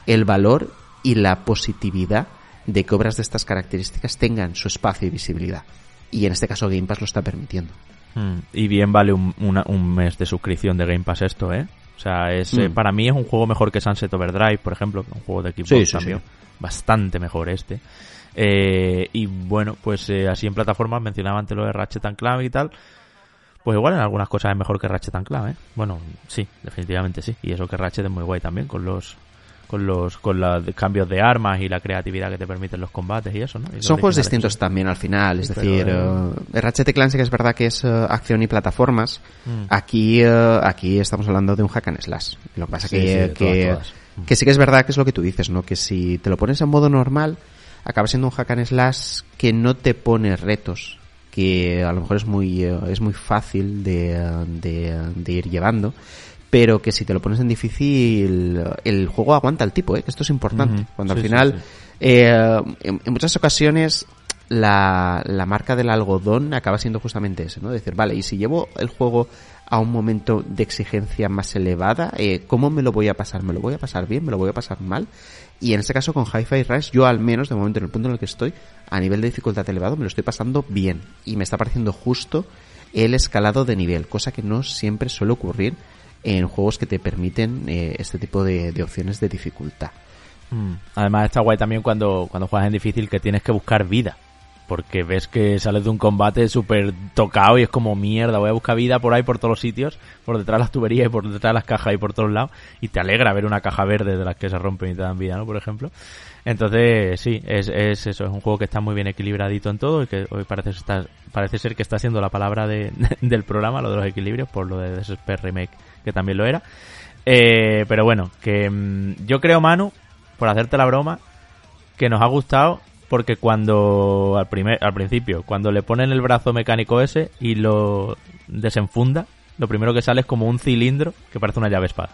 el valor y la positividad de que obras de estas características tengan su espacio y visibilidad. Y en este caso Game Pass lo está permitiendo. Hmm. Y bien vale un, un mes de suscripción de Game Pass esto, ¿eh? O sea, es, eh, mm. para mí es un juego mejor que Sunset Overdrive, por ejemplo, un juego de equipo también. Bastante mejor este. Eh, y bueno, pues eh, así en plataformas mencionaba antes lo de Ratchet Clank y tal. Pues igual en algunas cosas es mejor que Ratchet Clank, ¿eh? Bueno, sí, definitivamente sí. Y eso que Ratchet es muy guay también con los con los con los cambios de armas y la creatividad que te permiten los combates y eso, ¿no? Son juegos distintos también al final, es decir, uh, Ratchet Clank sí que es verdad que es uh, acción y plataformas. Mm. Aquí uh, aquí estamos hablando de un hack and slash. Lo que pasa que, que, que sí que es verdad que es lo que tú dices, ¿no? Que si te lo pones en modo normal, acaba siendo un hack and slash que no te pone retos que a lo mejor es muy es muy fácil de, de, de ir llevando pero que si te lo pones en difícil, el juego aguanta el tipo, ¿eh? esto es importante. Cuando al final, Eh, en, muchas ocasiones, la, la marca del algodón acaba siendo justamente ese, ¿no? Decir, vale, y si llevo el juego a un momento de exigencia más elevada, eh, ¿cómo me lo voy a pasar? ¿Me lo voy a pasar bien? ¿Me lo voy a pasar mal? Y en este caso con Hi-Fi Rush, yo al menos, de momento en el punto en el que estoy, a nivel de dificultad elevado, me lo estoy pasando bien. Y me está pareciendo justo el escalado de nivel, cosa que no siempre suele ocurrir en juegos que te permiten eh, este tipo de, opciones de dificultad. Mm. Además está guay también cuando, cuando juegas en difícil que tienes que buscar vida. Porque ves que sales de un combate súper tocado y es como mierda, voy a buscar vida por ahí, por todos los sitios, por detrás de las tuberías y por detrás de las cajas y por todos lados. Y te alegra ver una caja verde de las que se rompen y te dan vida, ¿no? Por ejemplo. Entonces, sí, es, es eso, es un juego que está muy bien equilibradito en todo y que hoy parece, parece ser que está siendo la palabra de, del programa, lo de los equilibrios, por lo de Desesper Remake, que también lo era. Eh, pero bueno, que mm, yo creo, Manu, por hacerte la broma, que nos ha gustado porque cuando al primer al principio cuando le ponen el brazo mecánico ese y lo desenfunda lo primero que sale es como un cilindro que parece una llave espada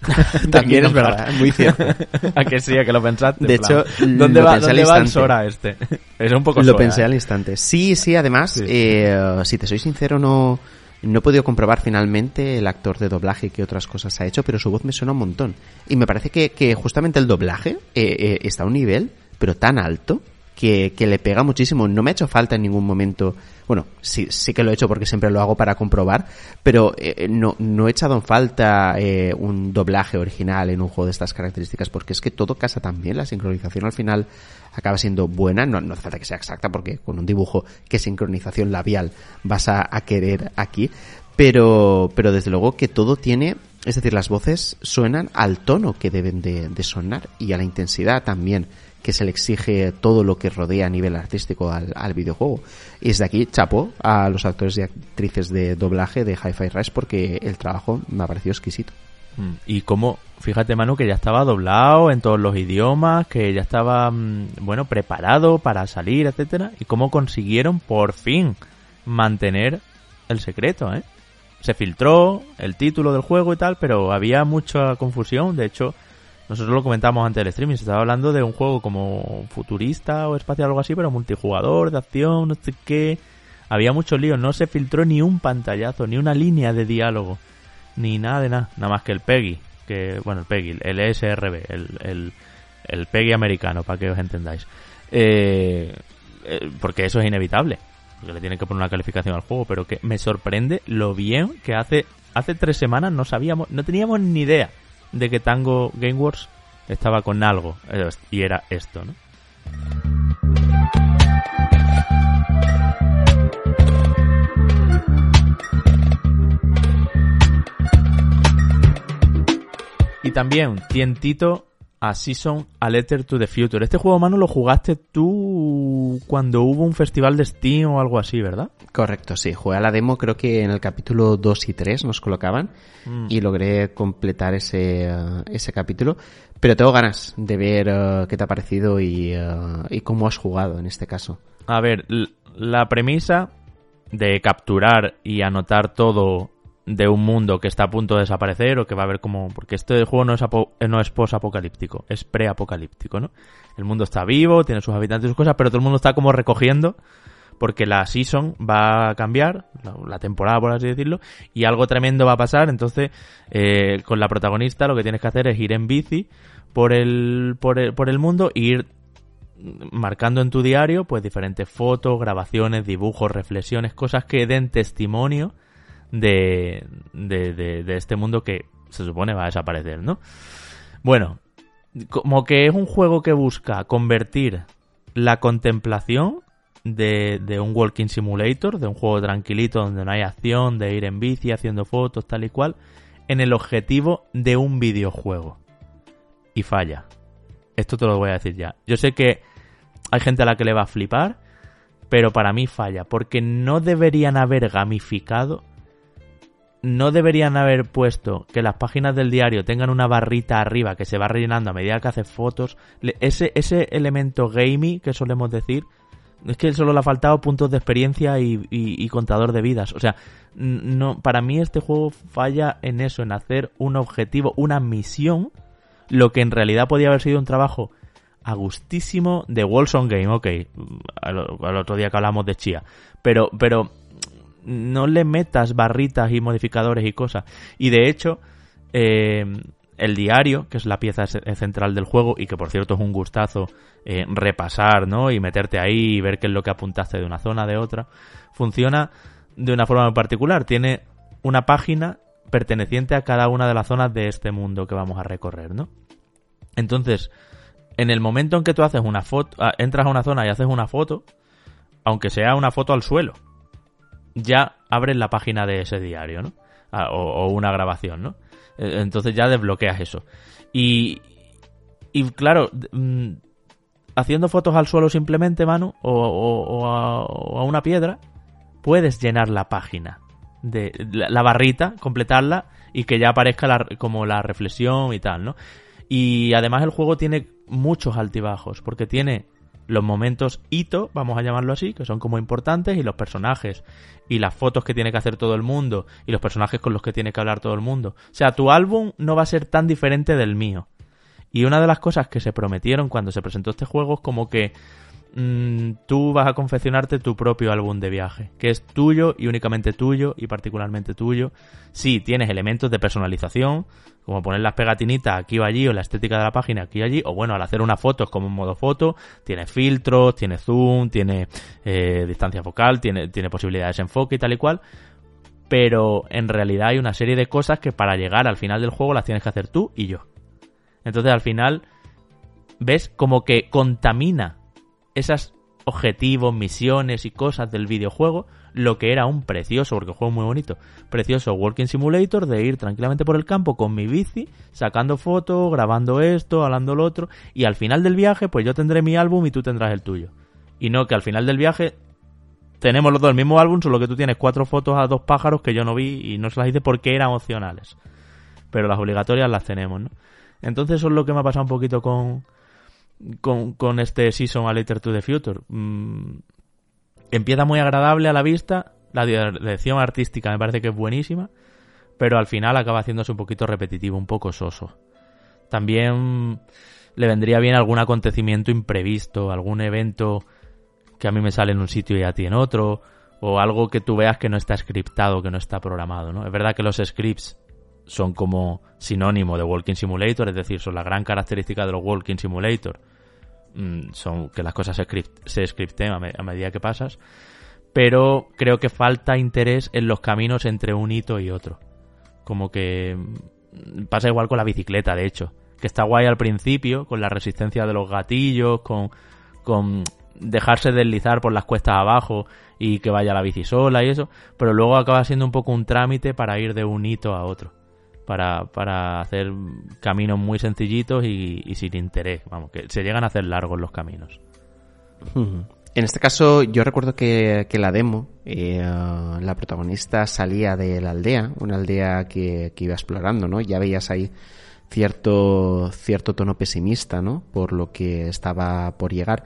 También es verdad, muy cierto. a que sí, a que lo pensaste. De hecho, ¿dónde va, ¿dónde va el Sora este? Es un poco Lo pensé ¿eh? al instante. Sí, sí, además, Eh, si te soy sincero, no, no he podido comprobar finalmente el actor de doblaje y qué otras cosas ha hecho, pero su voz me suena un montón. Y me parece que, que justamente el doblaje eh, eh, está a un nivel, pero tan alto, que, que le pega muchísimo. No me ha hecho falta en ningún momento. Bueno, sí, sí que lo he hecho porque siempre lo hago para comprobar, pero eh, no, no he echado falta eh, un doblaje original en un juego de estas características porque es que todo casa tan bien, la sincronización al final acaba siendo buena, no, no hace falta que sea exacta porque con un dibujo qué sincronización labial vas a, querer aquí, pero, pero desde luego que todo tiene es decir, las voces suenan al tono que deben de, de, sonar y a la intensidad también que se le exige todo lo que rodea a nivel artístico al, al videojuego. Y desde aquí, chapo a los actores y actrices de doblaje de Hi-Fi Rush porque el trabajo me ha parecido exquisito. Mm, y como, fíjate Manu, que ya estaba doblado en todos los idiomas, que ya estaba, mm, bueno, preparado para salir, etcétera, y cómo consiguieron por fin mantener el secreto, ¿eh? Se filtró el título del juego y tal, pero había mucha confusión, de hecho, nosotros lo comentamos antes del streaming, se estaba hablando de un juego como futurista o espacial o algo así, pero multijugador, de acción, no sé qué. Había muchos líos, no se filtró ni un pantallazo, ni una línea de diálogo, ni nada de nada, nada más que el PEGI, que, bueno, el PEGI, el ESRB, el, el, PEGI americano, para que os entendáis. Eh, eh, porque eso es inevitable, porque le tienen que poner una calificación al juego, pero que me sorprende lo bien que hace, hace tres semanas no sabíamos, no teníamos ni idea de que Tango Gameworks estaba con algo eh, y era esto, ¿no? Y también, tientito a Season A Letter to the Future. Este juego, mano, lo jugaste tú cuando hubo un festival de Steam o algo así, ¿verdad? Correcto, sí. Jugué a la demo, creo que en el capítulo 2 y 3 nos colocaban Mm. y logré completar ese, eh, ese capítulo. Pero tengo ganas de ver eh, qué te ha parecido y, eh, y cómo has jugado en este caso. A ver, la premisa de capturar y anotar todo de un mundo que está a punto de desaparecer o que va a haber como... Porque este juego no es, apo- eh, no es post-apocalíptico, es pre-apocalíptico, ¿no? El mundo está vivo, tiene sus habitantes y sus cosas, pero todo el mundo está como recogiendo porque la season va a cambiar, la, temporada por así decirlo, y algo tremendo va a pasar, entonces eh, con la protagonista lo que tienes que hacer es ir en bici por el, por el, por el mundo e ir marcando en tu diario pues diferentes fotos, grabaciones, dibujos, reflexiones, cosas que den testimonio de, de, de, este mundo que se supone va a desaparecer, ¿no? Bueno, como que es un juego que busca convertir la contemplación de, de un walking simulator, de un juego tranquilito donde no hay acción, de ir en bici haciendo fotos, tal y cual, en el objetivo de un videojuego. Y falla. Esto te lo voy a decir ya. Yo sé que hay gente a la que le va a flipar, pero para mí falla, porque no deberían haber gamificado, no deberían haber puesto que las páginas del diario tengan una barrita arriba que se va rellenando a medida que haces fotos. Ese, ese elemento gamey que solemos decir, es que solo le ha faltado puntos de experiencia y, y- contador de vidas. O sea, no, para mí este juego falla en eso, en hacer un objetivo, una misión, lo que en realidad podía haber sido un trabajo a gustísimo de Wolson Game, ok, al, al otro día que hablamos de Chia, pero, pero no le metas barritas y modificadores y cosas. Y de hecho, eh, el diario, que es la pieza ce- central del juego y que por cierto es un gustazo eh, repasar, ¿no? Y meterte ahí y ver qué es lo que apuntaste de una zona, de otra, funciona de una forma muy particular. Tiene una página perteneciente a cada una de las zonas de este mundo que vamos a recorrer, ¿no? Entonces, en el momento en que tú haces una foto, ah, entras a una zona y haces una foto, aunque sea una foto al suelo, ya abres la página de ese diario, ¿no? Ah, o, una grabación, ¿no? Eh, Entonces ya desbloqueas eso. Y, y claro, mm, haciendo fotos al suelo simplemente, mano, o, a, una piedra, puedes llenar la página de la, barrita, completarla y que ya aparezca como la reflexión y tal, ¿no? Y además el juego tiene muchos altibajos, porque tiene los momentos hito, vamos a llamarlo así, que son como importantes, y los personajes, y las fotos que tiene que hacer todo el mundo, y los personajes con los que tiene que hablar todo el mundo. O sea, tu álbum no va a ser tan diferente del mío. Y una de las cosas que se prometieron cuando se presentó este juego es como que mm, tú vas a confeccionarte tu propio álbum de viaje, que es tuyo y únicamente tuyo y particularmente tuyo. Sí, tienes elementos de personalización, como poner las pegatinitas aquí o allí, o la estética de la página aquí o allí, o bueno, al hacer una foto es como un modo foto, tiene filtros, tiene zoom, tiene eh, distancia focal, tiene, tiene posibilidades de enfoque y tal y cual, pero en realidad hay una serie de cosas que para llegar al final del juego las tienes que hacer tú y yo. Entonces al final ves como que contamina esos objetivos, misiones y cosas del videojuego lo que era un precioso, porque juego muy bonito, precioso Walking Simulator de ir tranquilamente por el campo con mi bici, sacando fotos, grabando esto, hablando lo otro, y al final del viaje pues yo tendré mi álbum y tú tendrás el tuyo. Y no que al final del viaje tenemos los dos el mismo álbum, solo que tú tienes cuatro fotos a dos pájaros que yo no vi y no se las hice porque eran opcionales. Pero las obligatorias las tenemos, ¿no? Entonces eso es lo que me ha pasado un poquito con, con, este Season a Later to the Future. Mm, empieza muy agradable a la vista, la dirección artística me parece que es buenísima, pero al final acaba haciéndose un poquito repetitivo, un poco soso. También le vendría bien algún acontecimiento imprevisto, algún evento que a mí me sale en un sitio y a ti en otro, o algo que tú veas que no está scriptado, que no está programado, ¿no? Es verdad que los scripts son como sinónimo de Walking Simulator, es decir, son la gran característica de los Walking Simulator. Mm, son que las cosas se, script, se scripten a, medida que pasas, pero creo que falta interés en los caminos entre un hito y otro. Como que mm, pasa igual con la bicicleta, de hecho, que está guay al principio, con la resistencia de los gatillos, con, con dejarse deslizar por las cuestas abajo y que vaya la bici sola y eso, pero luego acaba siendo un poco un trámite para ir de un hito a otro para, para hacer caminos muy sencillitos y, sin interés. Vamos, que se llegan a hacer largos los caminos. En este caso, yo recuerdo que, que la demo, eh, la protagonista salía de la aldea, una aldea que, que, iba explorando, ¿no? Ya veías ahí cierto, cierto tono pesimista, ¿no? Por lo que estaba por llegar.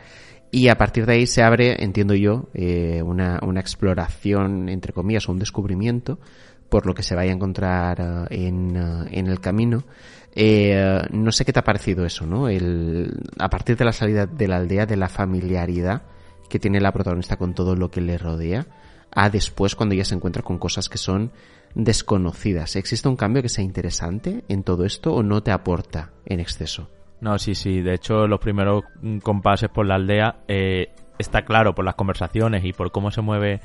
Y a partir de ahí se abre, entiendo yo, eh, una, una exploración, entre comillas, o un descubrimiento por lo que se vaya a encontrar eh, en, eh, en el camino. Eh, no sé qué te ha parecido eso, ¿no? El, a partir de la salida de la aldea, de la familiaridad que tiene la protagonista con todo lo que le rodea, a después cuando ya se encuentra con cosas que son desconocidas. ¿Existe un cambio que sea interesante en todo esto o no te aporta en exceso? No, sí, sí. De hecho, los primeros compases por la aldea eh, está claro por las conversaciones y por cómo se mueve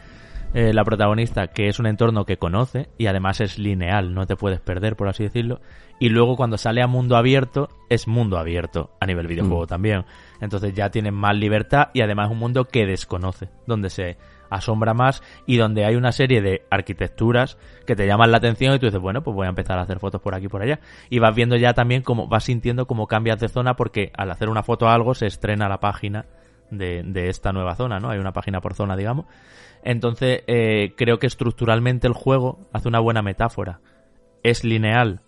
eh, la protagonista, que es un entorno que conoce y además es lineal, no te puedes perder, por así decirlo. Y luego cuando sale a mundo abierto, es mundo abierto a nivel videojuego mm. también. Entonces ya tienes más libertad y además es un mundo que desconoce, donde se asombra más y donde hay una serie de arquitecturas que te llaman la atención y tú dices, bueno, pues voy a empezar a hacer fotos por aquí y por allá. Y vas viendo ya también cómo vas sintiendo cómo cambias de zona porque al hacer una foto a algo se estrena la página de, de esta nueva zona, ¿no? Hay una página por zona, digamos. Entonces, eh, creo que estructuralmente el juego hace una buena metáfora. Es lineal.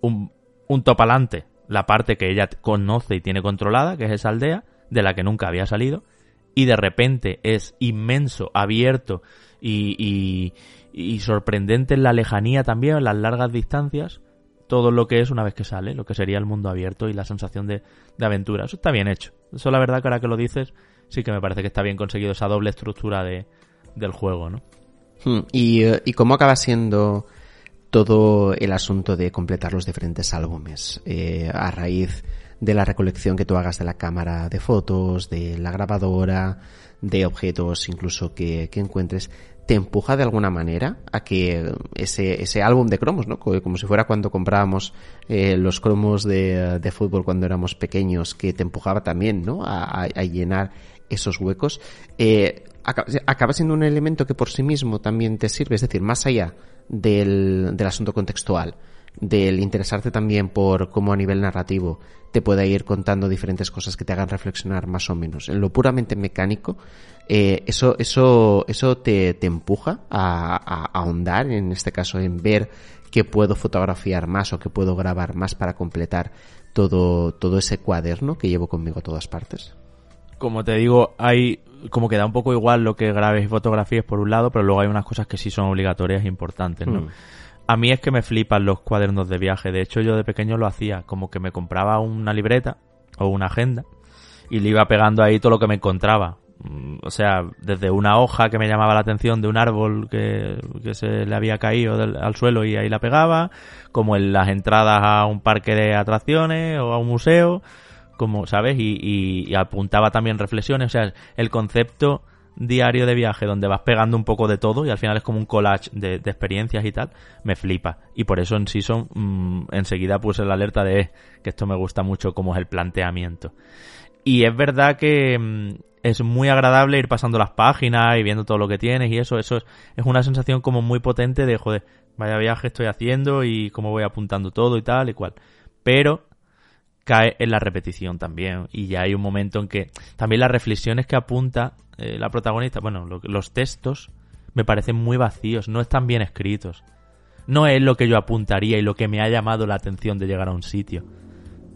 Un, un topalante, la parte que ella conoce y tiene controlada, que es esa aldea, de la que nunca había salido y de repente es inmenso, abierto y, y, sorprendente en la lejanía también, en las largas distancias, todo lo que es una vez que sale, lo que sería el mundo abierto y la sensación de, de aventura. Eso está bien hecho. Eso la verdad que ahora que lo dices, sí que me parece que está bien conseguido esa doble estructura de, del juego, ¿no? Hmm. ¿Y, ¿Y cómo acaba siendo todo el asunto de completar los diferentes álbumes eh, a raíz de la recolección que tú hagas de la cámara de fotos, de la grabadora, de objetos incluso que, que encuentres, te empuja de alguna manera a que ese, ese álbum de cromos, ¿no? Como si fuera cuando comprábamos eh, los cromos de, de, fútbol cuando éramos pequeños, que te empujaba también, ¿no? A, a llenar esos huecos. Eh, acaba, siendo un elemento que por sí mismo también te sirve, es decir, más allá del, del asunto contextual del interesarte también por cómo a nivel narrativo te pueda ir contando diferentes cosas que te hagan reflexionar más o menos. En lo puramente mecánico, eh, eso, eso, eso te, te empuja a, a, a, ahondar, en este caso, en ver qué puedo fotografiar más o qué puedo grabar más para completar todo, todo ese cuaderno que llevo conmigo a todas partes. Como te digo, hay como que da un poco igual lo que grabes y fotografías por un lado, pero luego hay unas cosas que sí son obligatorias e importantes, ¿no? Mm. A mí es que me flipan los cuadernos de viaje. De hecho, yo de pequeño lo hacía. Como que me compraba una libreta o una agenda y le iba pegando ahí todo lo que me encontraba. Mm, o sea, desde una hoja que me llamaba la atención de un árbol que, que se le había caído del, al suelo y ahí la pegaba, como en las entradas a un parque de atracciones o a un museo, como, ¿sabes? Y, apuntaba también reflexiones. O sea, el concepto diario de viaje donde vas pegando un poco de todo y al final es como un collage de, experiencias y tal, me flipa. Y por eso en Season mmm, enseguida puse la alerta de que esto me gusta mucho como es el planteamiento. Y es verdad que mmm, es muy agradable ir pasando las páginas y viendo todo lo que tienes y eso, eso es, es una sensación como muy potente de, joder, vaya viaje estoy haciendo y cómo voy apuntando todo y tal y cual. Pero cae en la repetición también y ya hay un momento en que también las reflexiones que apunta eh, la protagonista, bueno, lo, los textos me parecen muy vacíos, no están bien escritos. No es lo que yo apuntaría y lo que me ha llamado la atención de llegar a un sitio.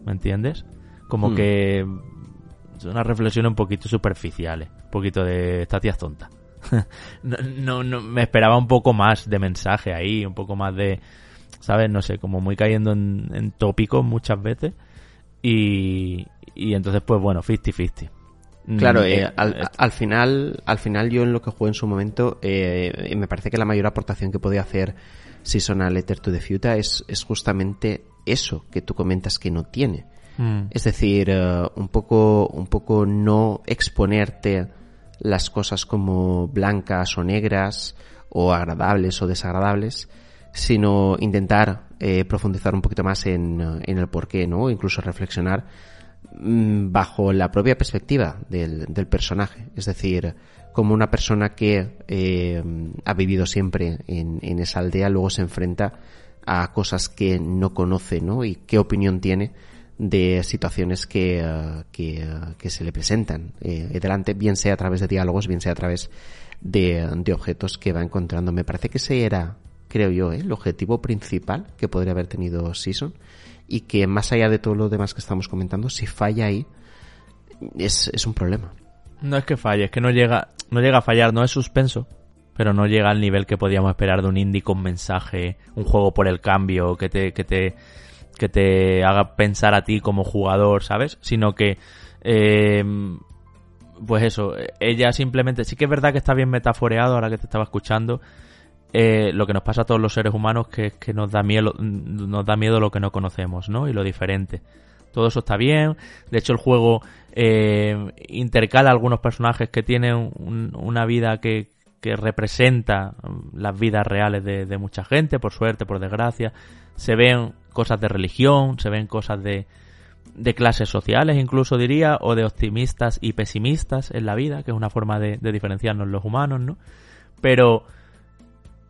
¿Me entiendes? Como hmm. que son unas reflexiones un poquito superficiales, un poquito de esta tía es tonta. no, no, no, me esperaba un poco más de mensaje ahí, un poco más de, ¿sabes? No sé, como muy cayendo en, en tópicos muchas veces. Y, y entonces, pues bueno, 50-50. Claro, eh, eh, al, al, final, al final yo en lo que jugué en su momento, eh, me parece que la mayor aportación que podía hacer Season a Letter to the Future es, es justamente eso que tú comentas que no tiene. Mm. Es decir, uh, un poco, un poco no exponerte las cosas como blancas o negras o agradables o desagradables, sino intentar eh, profundizar un poquito más en, en el porqué, ¿no? Incluso reflexionar Mm, bajo la propia perspectiva del, del, personaje. Es decir, como una persona que eh, ha vivido siempre en, en, esa aldea, luego se enfrenta a cosas que no conoce, ¿no? Y qué opinión tiene de situaciones que, eh, que, eh, que, se le presentan eh, delante, bien sea a través de diálogos, bien sea a través de, de, objetos que va encontrando. Me parece que ese era, creo yo, el objetivo principal que podría haber tenido Season y que más allá de todo lo demás que estamos comentando, si falla ahí, es, es un problema. No es que falle, es que no llega, no llega a fallar, no es suspenso, pero no llega al nivel que podíamos esperar de un indie con mensaje, un juego por el cambio, que te, que te, que te haga pensar a ti como jugador, ¿sabes? Sino que, eh, pues eso, ella simplemente, sí que es verdad que está bien metaforeado ahora que te estaba escuchando, eh, lo que nos pasa a todos los seres humanos que es que nos da miedo, nos da miedo lo que no conocemos, ¿no? Y lo diferente. Todo eso está bien. De hecho, el juego eh, intercala algunos personajes que tienen una vida que, que representa las vidas reales de, mucha gente, por suerte, por desgracia. Se ven cosas de religión, se ven cosas de, de clases sociales, incluso diría, o de optimistas y pesimistas en la vida, que es una forma de, de diferenciarnos los humanos, ¿no? Pero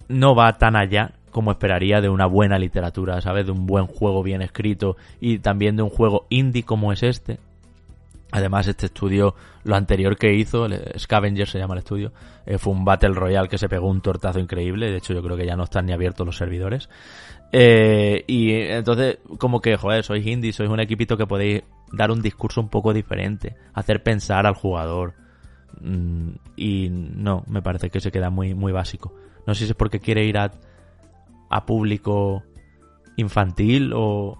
no va tan allá como esperaría de una buena literatura, ¿sabes? De un buen juego bien escrito y también de un juego indie como es este, Además, este estudio, lo anterior que hizo, Scavenger se llama el estudio, eh, fue un Battle Royale que se pegó un tortazo increíble. De hecho, yo creo que ya no están ni abiertos los servidores. Eh, y entonces, como que, joder, sois indie, sois un equipito que podéis dar un discurso un poco diferente, hacer pensar al jugador. Mm, y no, me parece que se queda muy, muy básico. No sé si es porque quiere ir a, a público infantil o,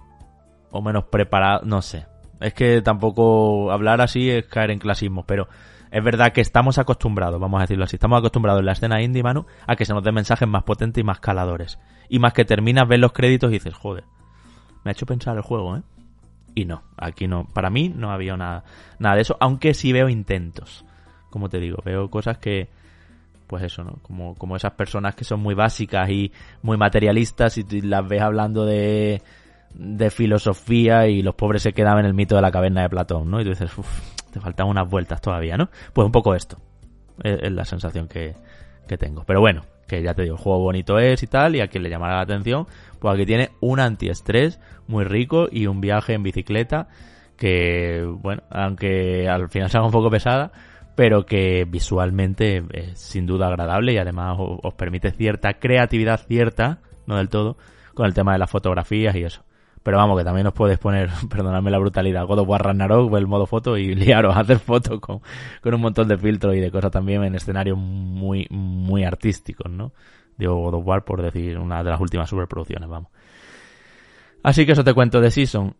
o menos preparado, no sé es que tampoco hablar así es caer en clasismo, pero es verdad que estamos acostumbrados, vamos a decirlo así, estamos acostumbrados en la escena indie, Manu, a que se nos den mensajes más potentes y más caladores. Y más que terminas, ves los créditos y dices, joder, me ha hecho pensar el juego, ¿eh? Y no, aquí no, para mí no había nada, nada de eso, aunque sí veo intentos. Como te digo, veo cosas que, pues eso, ¿no? Como, como esas personas que son muy básicas y muy materialistas y las ves hablando de de filosofía y los pobres se quedaban en el mito de la caverna de Platón, ¿no? Y tú dices, uff, te faltan unas vueltas todavía, ¿no? Pues un poco esto es, la sensación que, que, tengo. Pero bueno, que ya te digo, el juego bonito es y tal, y a quien le llamará la atención, pues aquí tiene un antiestrés muy rico y un viaje en bicicleta que, bueno, aunque al final sea un poco pesada, pero que visualmente es sin duda agradable y además os permite cierta creatividad, cierta, no del todo, con el tema de las fotografías y eso. Pero vamos, que también os podéis poner, perdonadme la brutalidad, God of War Ragnarok, el modo foto y liaros a hacer fotos con, con un montón de filtros y de cosas también en escenarios muy, muy artísticos, ¿no? Digo God of War por decir una de las últimas superproducciones, vamos. Así que eso te cuento de Season.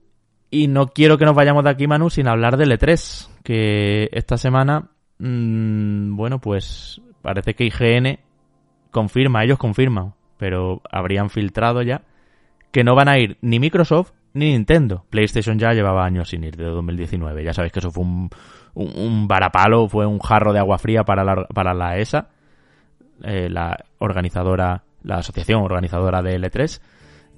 Y no quiero que nos vayamos de aquí, Manu, sin hablar del E3, que esta semana, mmm, bueno, pues parece que IGN confirma, ellos confirman, pero habrían filtrado ya que no van a ir ni Microsoft ni Nintendo. PlayStation ya llevaba años sin ir, de 2019. Ya sabéis que eso fue un, un, varapalo, fue un jarro de agua fría para la, para la ESA, eh, la organizadora, la asociación organizadora de L3.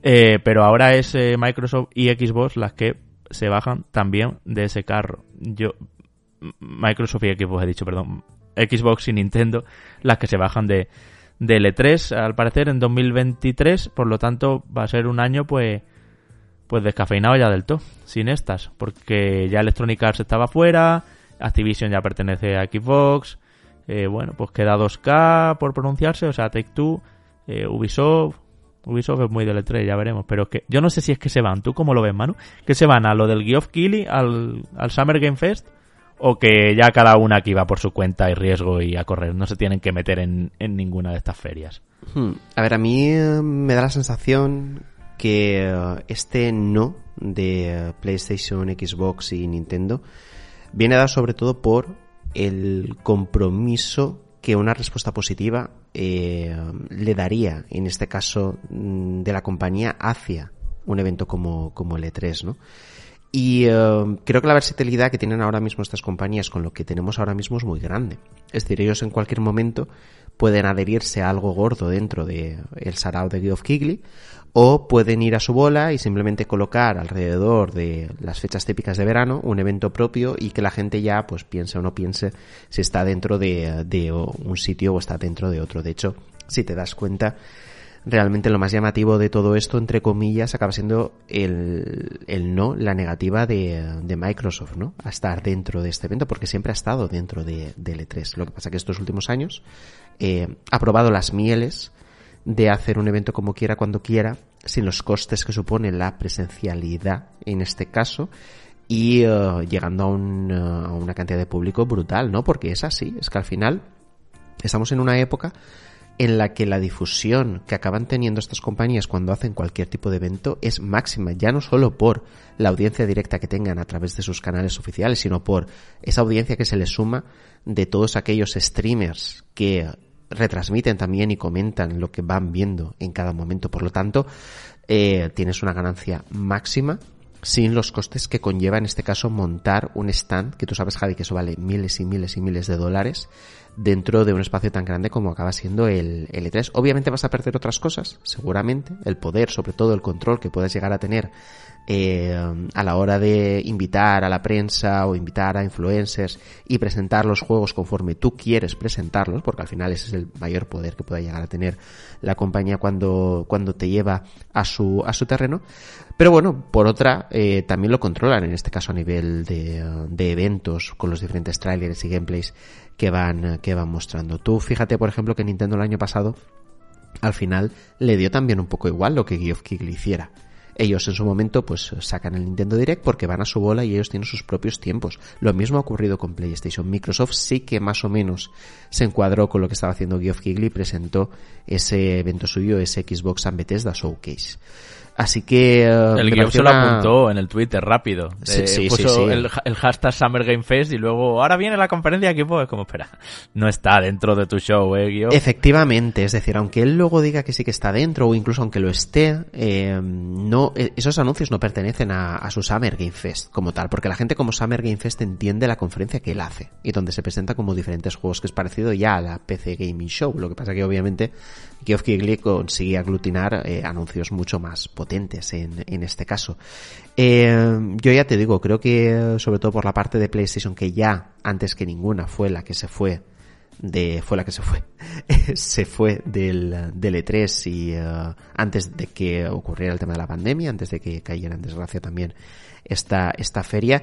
Eh, pero ahora es eh, Microsoft y Xbox las que se bajan también de ese carro. Yo, Microsoft y Xbox he dicho, perdón, Xbox y Nintendo las que se bajan de, de L3, al parecer en 2023, por lo tanto va a ser un año pues pues descafeinado ya del todo, sin estas, porque ya Electronic Arts estaba fuera, Activision ya pertenece a Xbox, eh, bueno, pues queda 2K por pronunciarse, o sea, Take-Two, eh, Ubisoft, Ubisoft es muy del E3, ya veremos, pero que yo no sé si es que se van, ¿tú cómo lo ves, Manu? ¿Que se van a lo del Geoff Keighley, al, al Summer Game Fest? O que ya cada una aquí va por su cuenta y riesgo y a correr, no se tienen que meter en, ninguna de estas ferias. Hmm. A ver, a mí eh, me da la sensación que eh, este no de eh, PlayStation, Xbox y Nintendo viene dado sobre todo por el compromiso que una respuesta positiva le daría, en este caso, mm, de la compañía hacia un evento como, como el E3, ¿no? Y eh, creo que la versatilidad que tienen ahora mismo estas compañías con lo que tenemos ahora mismo es muy grande. Es decir, ellos en cualquier momento pueden adherirse a algo gordo dentro de el sarao de Geoff Keighley o pueden ir a su bola y simplemente colocar alrededor de las fechas típicas de verano un evento propio y que la gente ya pues piense o no piense si está dentro de, de un sitio o está dentro de otro. De hecho, si te das cuenta, realmente lo más llamativo de todo esto, entre comillas, acaba siendo el, el no, la negativa de, de, Microsoft, ¿no? A estar dentro de este evento, porque siempre ha estado dentro de, de L3. Lo que pasa que estos últimos años eh, ha probado las mieles de hacer un evento como quiera, cuando quiera, sin los costes que supone la presencialidad en este caso, y uh, llegando a, un, uh, a una cantidad de público brutal, ¿no? Porque es así, es que al final estamos en una época en la que la difusión que acaban teniendo estas compañías cuando hacen cualquier tipo de evento es máxima, ya no solo por la audiencia directa que tengan a través de sus canales oficiales, sino por esa audiencia que se les suma de todos aquellos streamers que retransmiten también y comentan lo que van viendo en cada momento. Por lo tanto, eh, tienes una ganancia máxima sin los costes que conlleva en este caso montar un stand, que tú sabes Javi que eso vale miles y miles y miles de dólares, dentro de un espacio tan grande como acaba siendo el, el E3. Obviamente vas a perder otras cosas, seguramente, el poder, sobre todo el control que puedas llegar a tener eh, a la hora de invitar a la prensa o invitar a influencers y presentar los juegos conforme tú quieres presentarlos, porque al final ese es el mayor poder que pueda llegar a tener la compañía cuando, cuando te lleva a su, a su terreno. Pero bueno, por otra, eh, también lo controlan, en este caso a nivel de, de eventos, con los diferentes trailers y gameplays que van, que van mostrando. Tú fíjate, por ejemplo, que Nintendo el año pasado, al final, le dio también un poco igual lo que Geoff Keighley hiciera. Ellos en su momento pues sacan el Nintendo Direct porque van a su bola y ellos tienen sus propios tiempos. Lo mismo ha ocurrido con PlayStation. Microsoft sí que más o menos se encuadró con lo que estaba haciendo Geoff Keighley y presentó ese evento suyo, ese Xbox and Bethesda Showcase. Así que... Uh, el guion se lo apuntó en el Twitter rápido. Sí, sí, puso sí, el, el, hashtag Summer Game Fest y luego, ahora viene la conferencia de equipo. Es como, espera, no está dentro de tu show, eh, guion. Efectivamente, es decir, aunque él luego diga que sí que está dentro o incluso aunque lo esté, eh, no, esos anuncios no pertenecen a, a, su Summer Game Fest como tal, porque la gente como Summer Game Fest entiende la conferencia que él hace y donde se presenta como diferentes juegos que es parecido ya a la PC Gaming Show. Lo que pasa que obviamente Geoff Keighley consigue aglutinar eh, anuncios mucho más potentes en, en este caso. Eh, yo ya te digo, creo que sobre todo por la parte de PlayStation que ya antes que ninguna fue la que se fue de fue la que se fue se fue del, del E3 y uh, antes de que ocurriera el tema de la pandemia antes de que cayera en desgracia también esta esta feria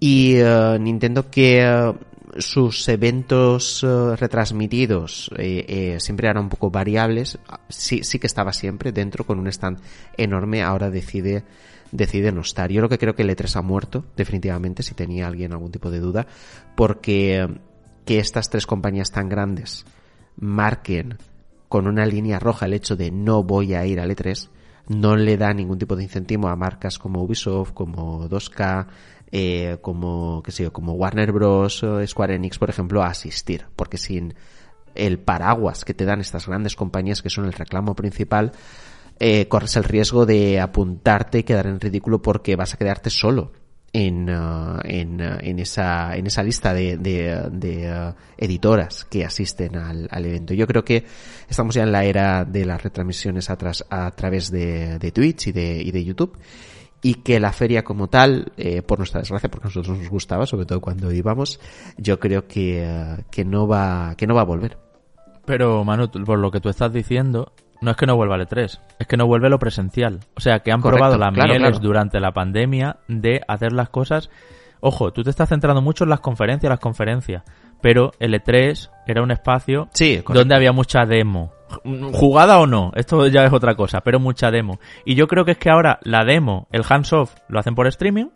y Nintendo que sus eventos uh, retransmitidos eh, eh, siempre eran un poco variables. Sí, sí que estaba siempre dentro con un stand enorme. Ahora decide, decide no estar. Yo lo que creo que el E3 ha muerto, definitivamente, si tenía alguien algún tipo de duda, porque que estas tres compañías tan grandes marquen con una línea roja el hecho de no voy a ir al E3, no le da ningún tipo de incentivo a marcas como Ubisoft, como 2K, eh, como, qué sé yo, como Warner Bros. o Square Enix, por ejemplo, a asistir. Porque sin el paraguas que te dan estas grandes compañías que son el reclamo principal, eh, corres el riesgo de apuntarte y quedar en ridículo porque vas a quedarte solo en, uh, en, uh, en, esa, en esa lista de, de, de uh, editoras que asisten al, al, evento. Yo creo que estamos ya en la era de las retransmisiones a, a través de, de Twitch y de, y de YouTube y que la feria como tal, eh, por nuestra desgracia, porque a nosotros nos gustaba, sobre todo cuando íbamos, yo creo que, uh, que no va, que no va a volver. Pero Manu, por lo que tú estás diciendo, no es que no vuelva el E3, es que no vuelve lo presencial. O sea, que han Correcto, probado las claro, mieles claro. durante la pandemia de hacer las cosas. Ojo, tú te estás centrando mucho en las conferencias, las conferencias, pero el E3 era un espacio sí, donde había mucha demo jugada o no, esto ya es otra cosa, pero mucha demo. Y yo creo que es que ahora la demo, el hands-off, lo hacen por streaming.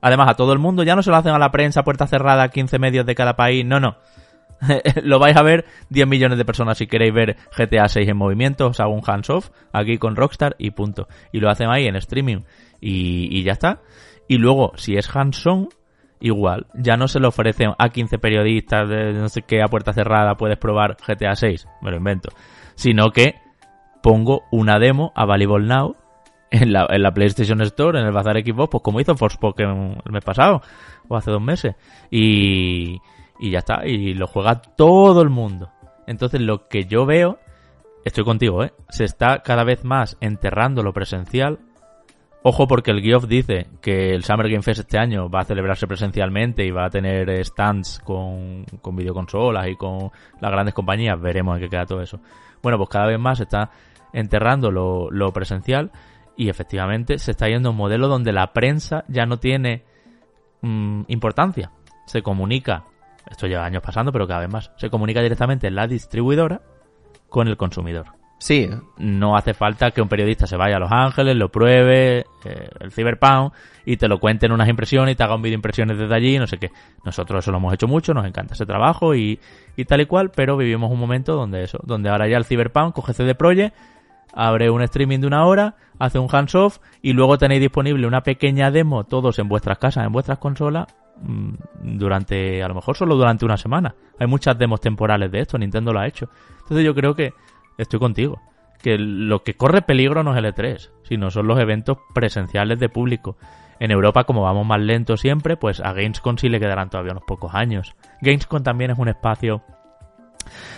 Además, a todo el mundo, ya no se lo hacen a la prensa, puerta cerrada, 15 medios de cada país, no, no. lo vais a ver 10 millones de personas si queréis ver GTA 6 en movimiento, os hago un hands-off aquí con Rockstar y punto. Y lo hacen ahí en streaming y, y ya está. Y luego, si es hands-on, igual, ya no se lo ofrecen a 15 periodistas de no sé qué a puerta cerrada puedes probar GTA 6, me lo invento sino que pongo una demo a Volleyball Now en la, en la PlayStation Store, en el Bazar Xbox, pues como hizo Forspoken el mes pasado, o hace dos meses. Y, y ya está, y lo juega todo el mundo. Entonces lo que yo veo, estoy contigo, ¿eh? Se está cada vez más enterrando lo presencial. Ojo porque el Geoff dice que el Summer Game Fest este año va a celebrarse presencialmente y va a tener stands con, con videoconsolas y con las grandes compañías. Veremos en qué queda todo eso bueno, pues cada vez más está enterrando lo, lo presencial y efectivamente se está yendo a un modelo donde la prensa ya no tiene mm, importancia. Se comunica, esto lleva años pasando, pero cada vez más, se comunica directamente la distribuidora con el consumidor. Sí. No hace falta que un periodista se vaya a Los Ángeles, lo pruebe, eh, el Cyberpunk, y te lo cuente en unas impresiones y te haga un vídeo impresiones desde allí, no sé qué. Nosotros eso lo hemos hecho mucho, nos encanta ese trabajo y, y tal y cual, pero vivimos un momento donde eso, donde ahora ya el Cyberpunk coge CD Projekt, abre un streaming de una hora, hace un hands-off y luego tenéis disponible una pequeña demo todos en vuestras casas, en vuestras consolas, mm, durante, a lo mejor solo durante una semana. Hay muchas demos temporales de esto, Nintendo lo ha hecho. Entonces yo creo que estoy contigo. Que lo que corre peligro no es el E3, sino son los eventos presenciales de público. En Europa, como vamos más lento siempre, pues a Gamescom sí le quedarán todavía unos pocos años. Gamescom también es un espacio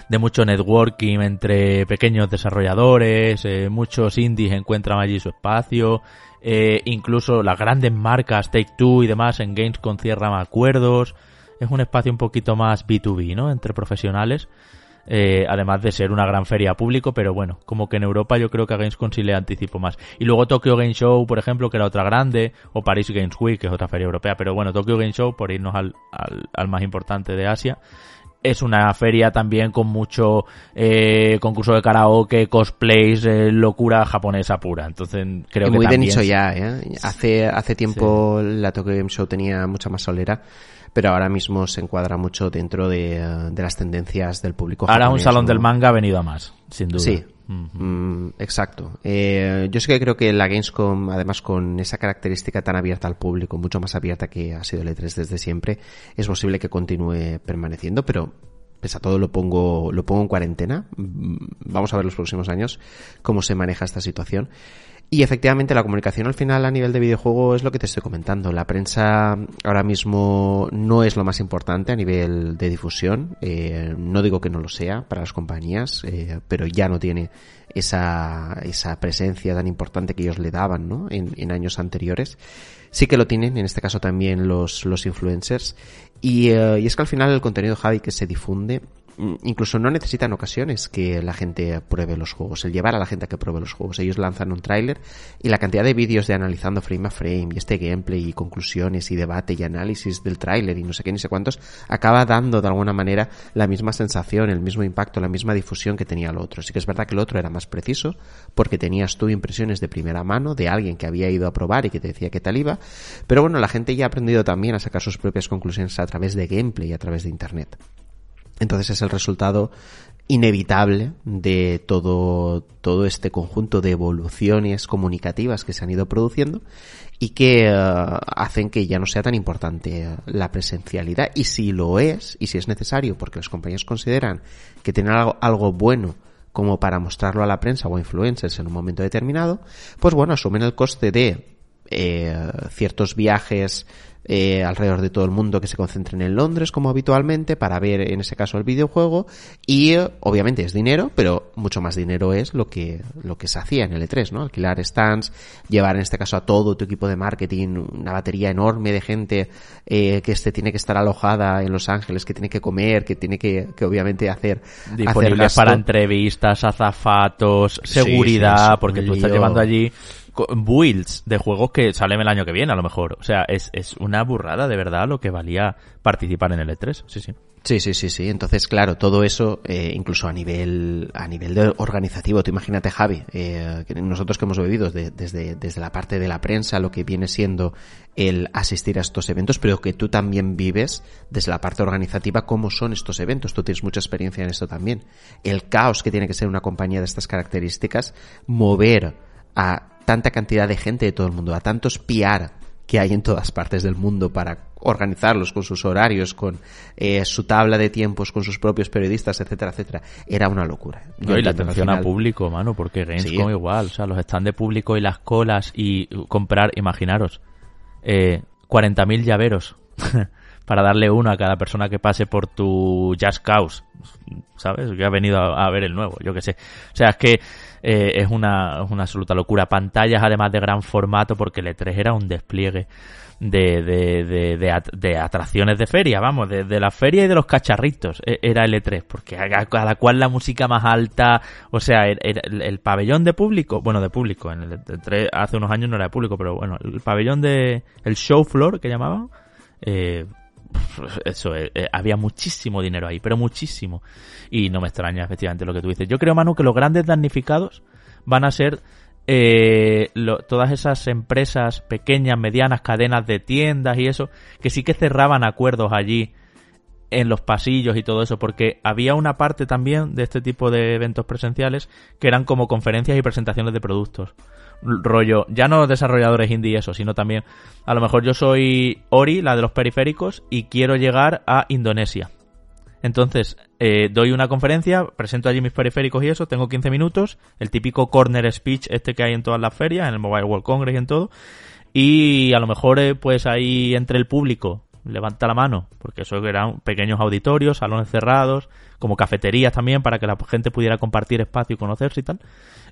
de mucho networking entre pequeños desarrolladores, eh, muchos indies encuentran allí su espacio, eh, incluso las grandes marcas Take Two y demás en Gamescom cierran acuerdos. Es un espacio un poquito más B2B, ¿no? Entre profesionales eh, además de ser una gran feria público, pero bueno, como que en Europa yo creo que a Gamescom sí le anticipo más. Y luego Tokyo Game Show, por ejemplo, que era otra grande, o Paris Games Week, que es otra feria europea, pero bueno, Tokyo Game Show, por irnos al, al, más importante de Asia, es una feria también con mucho eh, concurso de karaoke, cosplays, eh, locura japonesa pura. Entonces creo y que muy de nicho ya, ¿eh? Hace, hace tiempo la Tokyo Game Show tenía mucha más solera pero ahora mismo se encuadra mucho dentro de, de las tendencias del público. Ahora japonés, un salón ¿no? del manga ha venido a más, sin duda. Sí, mm, exacto. Eh, yo sí que creo que la Gamescom, además con esa característica tan abierta al público, mucho más abierta que ha sido el E3 desde siempre, es posible que continúe permaneciendo, pero pese a todo lo pongo, lo pongo en cuarentena. Mm, Vamos a ver los próximos años cómo se maneja esta situación. Y efectivamente la comunicación al final a nivel de videojuego es lo que te estoy comentando. La prensa ahora mismo no es lo más importante a nivel de difusión. Eh, no digo que no lo sea para las compañías, eh, pero ya no tiene esa, esa presencia tan importante que ellos le daban ¿no? en, en años anteriores. Sí que lo tienen, en este caso también los, los influencers. Y, eh, y es que al final el contenido Javi que se difunde incluso no necesitan ocasiones que la gente pruebe los juegos, el llevar a la gente a que pruebe los juegos. Ellos lanzan un tráiler y la cantidad de vídeos de analizando frame a frame y este gameplay y conclusiones y debate y análisis del tráiler y no sé qué ni sé cuántos acaba dando de alguna manera la misma sensación, el mismo impacto, la misma difusión que tenía el otro. Sí que es verdad que el otro era más preciso porque tenías tú impresiones de primera mano de alguien que había ido a probar y que te decía qué tal iba, pero bueno, la gente ya ha aprendido también a sacar sus propias conclusiones a través de gameplay y a través de internet. Entonces es el resultado inevitable de todo, todo este conjunto de evoluciones comunicativas que se han ido produciendo y que uh, hacen que ya no sea tan importante la presencialidad. Y si lo es, y si es necesario, porque las compañías consideran que tienen algo, algo bueno como para mostrarlo a la prensa o a influencers en un momento determinado, pues bueno, asumen el coste de eh, ciertos viajes eh, alrededor de todo el mundo que se concentren en Londres como habitualmente para ver en ese caso el videojuego. Y obviamente es dinero pero mucho más dinero es lo que lo que se hacía en el E3 no alquilar stands llevar en este caso a todo tu equipo de marketing una batería enorme de gente eh, que este tiene que estar alojada en Los Ángeles que tiene que comer que tiene que, que obviamente hacer disponibles hacer para entrevistas azafatos seguridad sí, sí, porque tú estás llevando allí builds de juegos que salen el año que viene a lo mejor o sea es, es una burrada de verdad lo que valía participar en el E3 sí sí Sí, sí, sí, sí. Entonces, claro, todo eso, eh, incluso a nivel, a nivel de organizativo, tú imagínate, Javi, eh, que nosotros que hemos vivido de- desde, desde la parte de la prensa, lo que viene siendo el asistir a estos eventos, pero que tú también vives desde la parte organizativa cómo son estos eventos. Tú tienes mucha experiencia en esto también. El caos que tiene que ser una compañía de estas características, mover a tanta cantidad de gente de todo el mundo, a tantos PR que hay en todas partes del mundo para organizarlos con sus horarios, con eh, su tabla de tiempos, con sus propios periodistas, etcétera, etcétera. Era una locura. No, y la al atención a final- público, mano, porque Gamescom Sí. igual, o sea, los stands de público y las colas y uh, comprar, imaginaros, eh, 40.000 llaveros para darle uno a cada persona que pase por tu Just Cause, ¿sabes? Que ha venido a, a ver el nuevo, yo que sé. O sea, es que eh, es, una, es una absoluta locura. Pantallas además de gran formato porque el E3 era un despliegue de, de, de, de, atracciones de feria, vamos, de, la feria y de los cacharritos e, era el E3, porque a cada cual la música más alta, o sea, el, el, pabellón de público, bueno, de público, en el E3 hace unos años no era de público, pero bueno, el pabellón de, el show floor que llamaban, eh, eso, eh, eh, había muchísimo dinero ahí, pero muchísimo. Y no me extraña efectivamente lo que tú dices. Yo creo, Manu, que los grandes damnificados van a ser eh, todas esas empresas pequeñas, medianas, cadenas de tiendas y eso, que sí que cerraban acuerdos allí en los pasillos y todo eso, porque había una parte también de este tipo de eventos presenciales que eran como conferencias y presentaciones de productos. Rollo, ya no desarrolladores indie y eso, sino también, a lo mejor yo soy Ori, la de los periféricos, y quiero llegar a Indonesia. Entonces, eh, doy una conferencia, presento allí mis periféricos y eso, tengo 15 minutos, el típico corner speech este que hay en todas las ferias, en el Mobile World Congress y en todo, y a lo mejor eh, pues ahí entre el público levanta la mano, porque eso eran pequeños auditorios, salones cerrados, como cafeterías también para que la gente pudiera compartir espacio y conocerse y tal.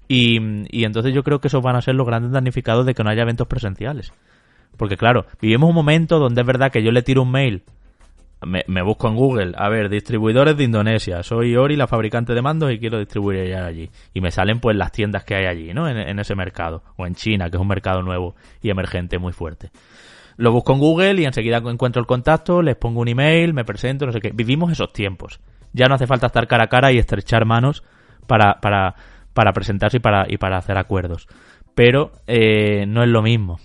Y, y entonces yo creo que esos van a ser los grandes damnificados de que no haya eventos presenciales. Porque claro, vivimos un momento donde es verdad que yo le tiro un mail me, busco en Google, a ver, distribuidores de Indonesia, soy Ori, la fabricante de mandos y quiero distribuir allí. Y me salen pues las tiendas que hay allí, ¿no? En, ese mercado. O en China, que es un mercado nuevo y emergente muy fuerte. Lo busco en Google y enseguida encuentro el contacto, les pongo un email, me presento, no sé qué. Vivimos esos tiempos. Ya no hace falta estar cara a cara y estrechar manos para, para, para presentarse y para, y para hacer acuerdos. Pero eh, no es lo mismo.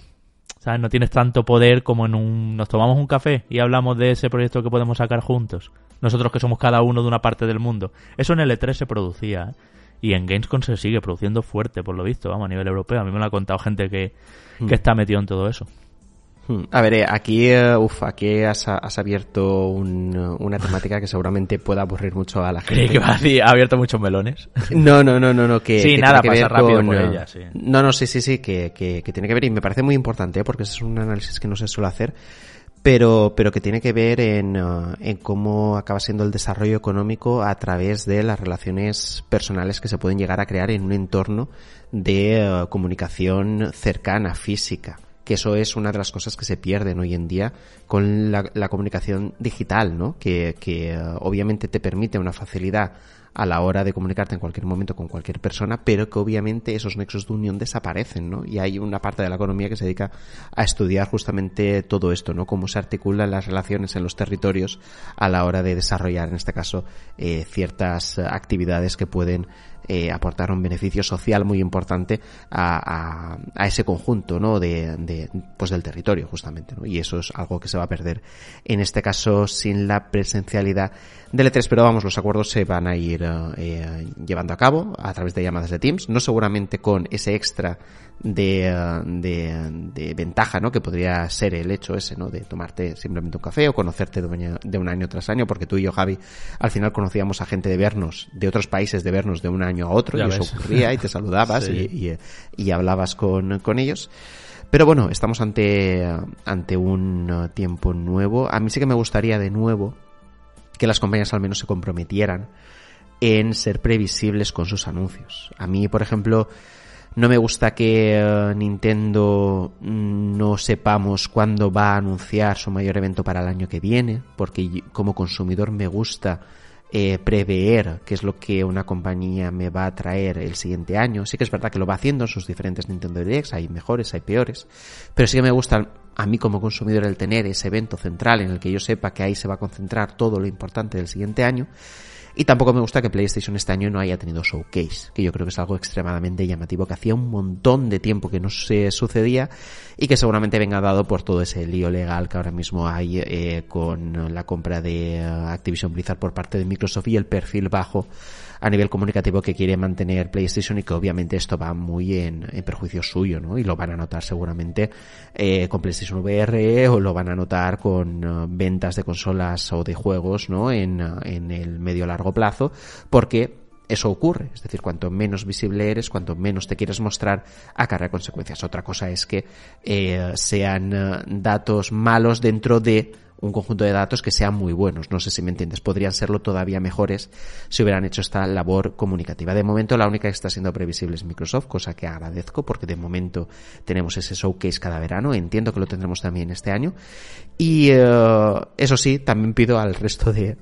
¿sabes? No tienes tanto poder como en un... Nos tomamos un café y hablamos de ese proyecto que podemos sacar juntos. Nosotros que somos cada uno de una parte del mundo. Eso en el E3 se producía. ¿eh? Y en Gamescom se sigue produciendo fuerte, por lo visto, vamos, a nivel europeo. A mí me lo ha contado gente que, que hmm. está metido en todo eso. Hmm. A ver, eh, aquí, eh, uf, aquí has, abierto una temática que seguramente pueda aburrir mucho a la gente. que va a ha abierto muchos melones. No, no, no, no, no que, sí, nada, pasa rápido con, ella, sí. No, no, sí, sí, sí, que, que, tiene que ver y me parece muy importante ¿eh? porque es un análisis que no se suele hacer, pero, pero que tiene que ver en, en cómo acaba siendo el desarrollo económico a través de las relaciones personales que se pueden llegar a crear en un entorno de comunicación cercana, física que eso es una de las cosas que se pierden hoy en día con la, comunicación digital, ¿no? Que, que eh, obviamente te permite una facilidad a la hora de comunicarte en cualquier momento con cualquier persona, pero que obviamente esos nexos de unión desaparecen, ¿no? Y hay una parte de la economía que se dedica a estudiar justamente todo esto, ¿no? Cómo se articulan las relaciones en los territorios a la hora de desarrollar, en este caso, eh, ciertas actividades que pueden eh, aportar un beneficio social muy importante a, a, ese conjunto ¿no? de, de, pues del territorio justamente ¿no? y eso es algo que se va a perder en este caso sin la presencialidad del E3 pero vamos los acuerdos se van a ir eh, llevando a cabo a través de llamadas de Teams no seguramente con ese extra de, de, de, ventaja, ¿no? Que podría ser el hecho ese, ¿no? De tomarte simplemente un café o conocerte de un, año, de un año tras año, porque tú y yo, Javi, al final conocíamos a gente de vernos, de otros países, de vernos de un año a otro, y eso ocurría, y te saludabas y, y, hablabas con, con ellos. Pero bueno, estamos ante, ante un tiempo nuevo. A mí sí que me gustaría de nuevo que las compañías al menos se comprometieran en ser previsibles con sus anuncios. A mí, por ejemplo, no me gusta que eh, Nintendo no sepamos cuándo va a anunciar su mayor evento para el año que viene, porque como consumidor me gusta eh, prever qué es lo que una compañía me va a traer el siguiente año. Sí que es verdad que lo va haciendo en sus diferentes Nintendo Directs, hay mejores, hay peores, pero sí que me gusta a mí como consumidor el tener ese evento central en el que yo sepa que ahí se va a concentrar todo lo importante del siguiente año y tampoco me gusta que PlayStation este año no haya tenido showcase, que yo creo que es algo extremadamente llamativo, que hacía un montón de tiempo que no se sucedía y que seguramente venga dado por todo ese lío legal que ahora mismo hay eh, con la compra de eh, Activision Blizzard por parte de Microsoft y el perfil bajo a nivel comunicativo que quiere mantener PlayStation y que obviamente esto va muy en, perjuicio suyo, ¿no? Y lo van a notar seguramente eh, con PlayStation VR o lo van a notar con eh, ventas de consolas o de juegos, ¿no? En, en el medio largo plazo, porque eso ocurre. Es decir, cuanto menos visible eres, cuanto menos te quieres mostrar, acarrea consecuencias. Otra cosa es que eh, sean datos malos dentro de un conjunto de datos que sean muy buenos. No sé si me entiendes. Podrían serlo todavía mejores si hubieran hecho esta labor comunicativa. De momento, la única que está siendo previsible es Microsoft, cosa que agradezco porque de momento tenemos ese showcase cada verano. Entiendo que lo tendremos también este año. Y eh, eso sí, también pido al resto de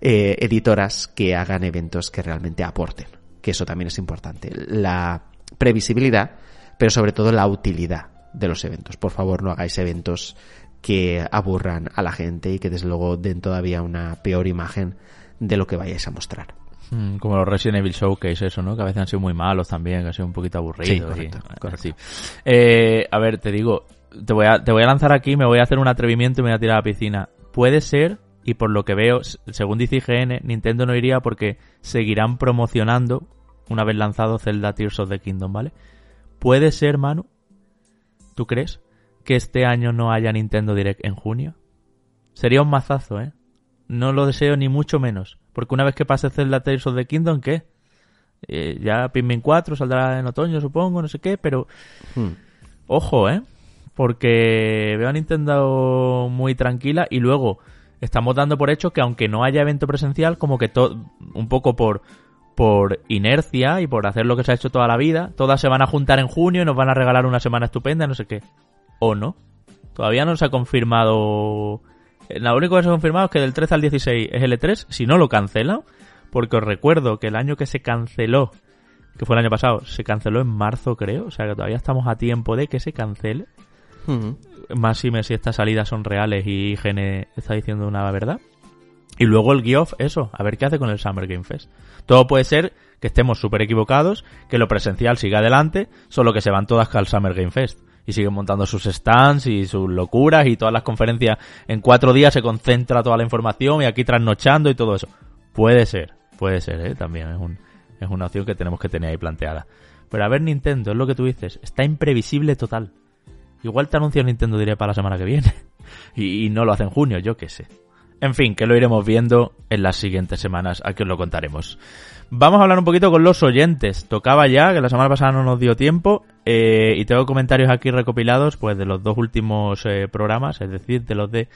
eh, editoras que hagan eventos que realmente aporten. Que eso también es importante. La previsibilidad, pero sobre todo la utilidad de los eventos. Por favor, no hagáis eventos que aburran a la gente y que desde luego den todavía una peor imagen de lo que vayáis a mostrar. Mm, como los Resident Evil Showcase, eso, ¿no? Que a veces han sido muy malos también, que han sido un poquito aburridos. Sí, correcto, eh, a ver, te digo, te voy, a, te voy a lanzar aquí, me voy a hacer un atrevimiento y me voy a tirar a la piscina. Puede ser, y por lo que veo, según dice IGN, Nintendo no iría porque seguirán promocionando, una vez lanzado Zelda Tears of the Kingdom, ¿vale? Puede ser, Manu, ¿tú crees? Que este año no haya Nintendo Direct en junio? Sería un mazazo, ¿eh? No lo deseo ni mucho menos. Porque una vez que pase Zelda Tales of the Kingdom, ¿qué? Eh, ya Pikmin 4 saldrá en otoño, supongo, no sé qué, pero... Hmm. Ojo, ¿eh? Porque veo a Nintendo muy tranquila y luego estamos dando por hecho que aunque no haya evento presencial, como que todo un poco por por inercia y por hacer lo que se ha hecho toda la vida, todas se van a juntar en junio y nos van a regalar una semana estupenda, no sé qué o no. Todavía no se ha confirmado. Lo único que se ha confirmado es que del 13 al 16 es el E3, si no lo cancelan, porque os recuerdo que el año que se canceló, que fue el año pasado, se canceló en marzo, creo, o sea que todavía estamos a tiempo de que se cancele. Más si me si estas salidas son reales y IGN está diciendo una verdad. Y luego el Geoff, eso, a ver qué hace con el Summer Game Fest. Todo puede ser que estemos súper equivocados, que lo presencial siga adelante, solo que se van todas al Summer Game Fest y siguen montando sus stands y sus locuras y todas las conferencias. En cuatro días se concentra toda la información y aquí trasnochando y todo eso. Puede ser, puede ser, ¿eh? también es, un, es una opción que tenemos que tener ahí planteada. Pero a ver Nintendo, es lo que tú dices, está imprevisible total. Igual te anuncia Nintendo diré para la semana que viene y, y no lo hace en junio, yo qué sé. En fin, que lo iremos viendo en las siguientes semanas, aquí os lo contaremos. Vamos a hablar un poquito con los oyentes. Tocaba ya, que la semana pasada no nos dio tiempo, eh, y tengo comentarios aquí recopilados pues de los dos últimos eh, programas, es decir, de los de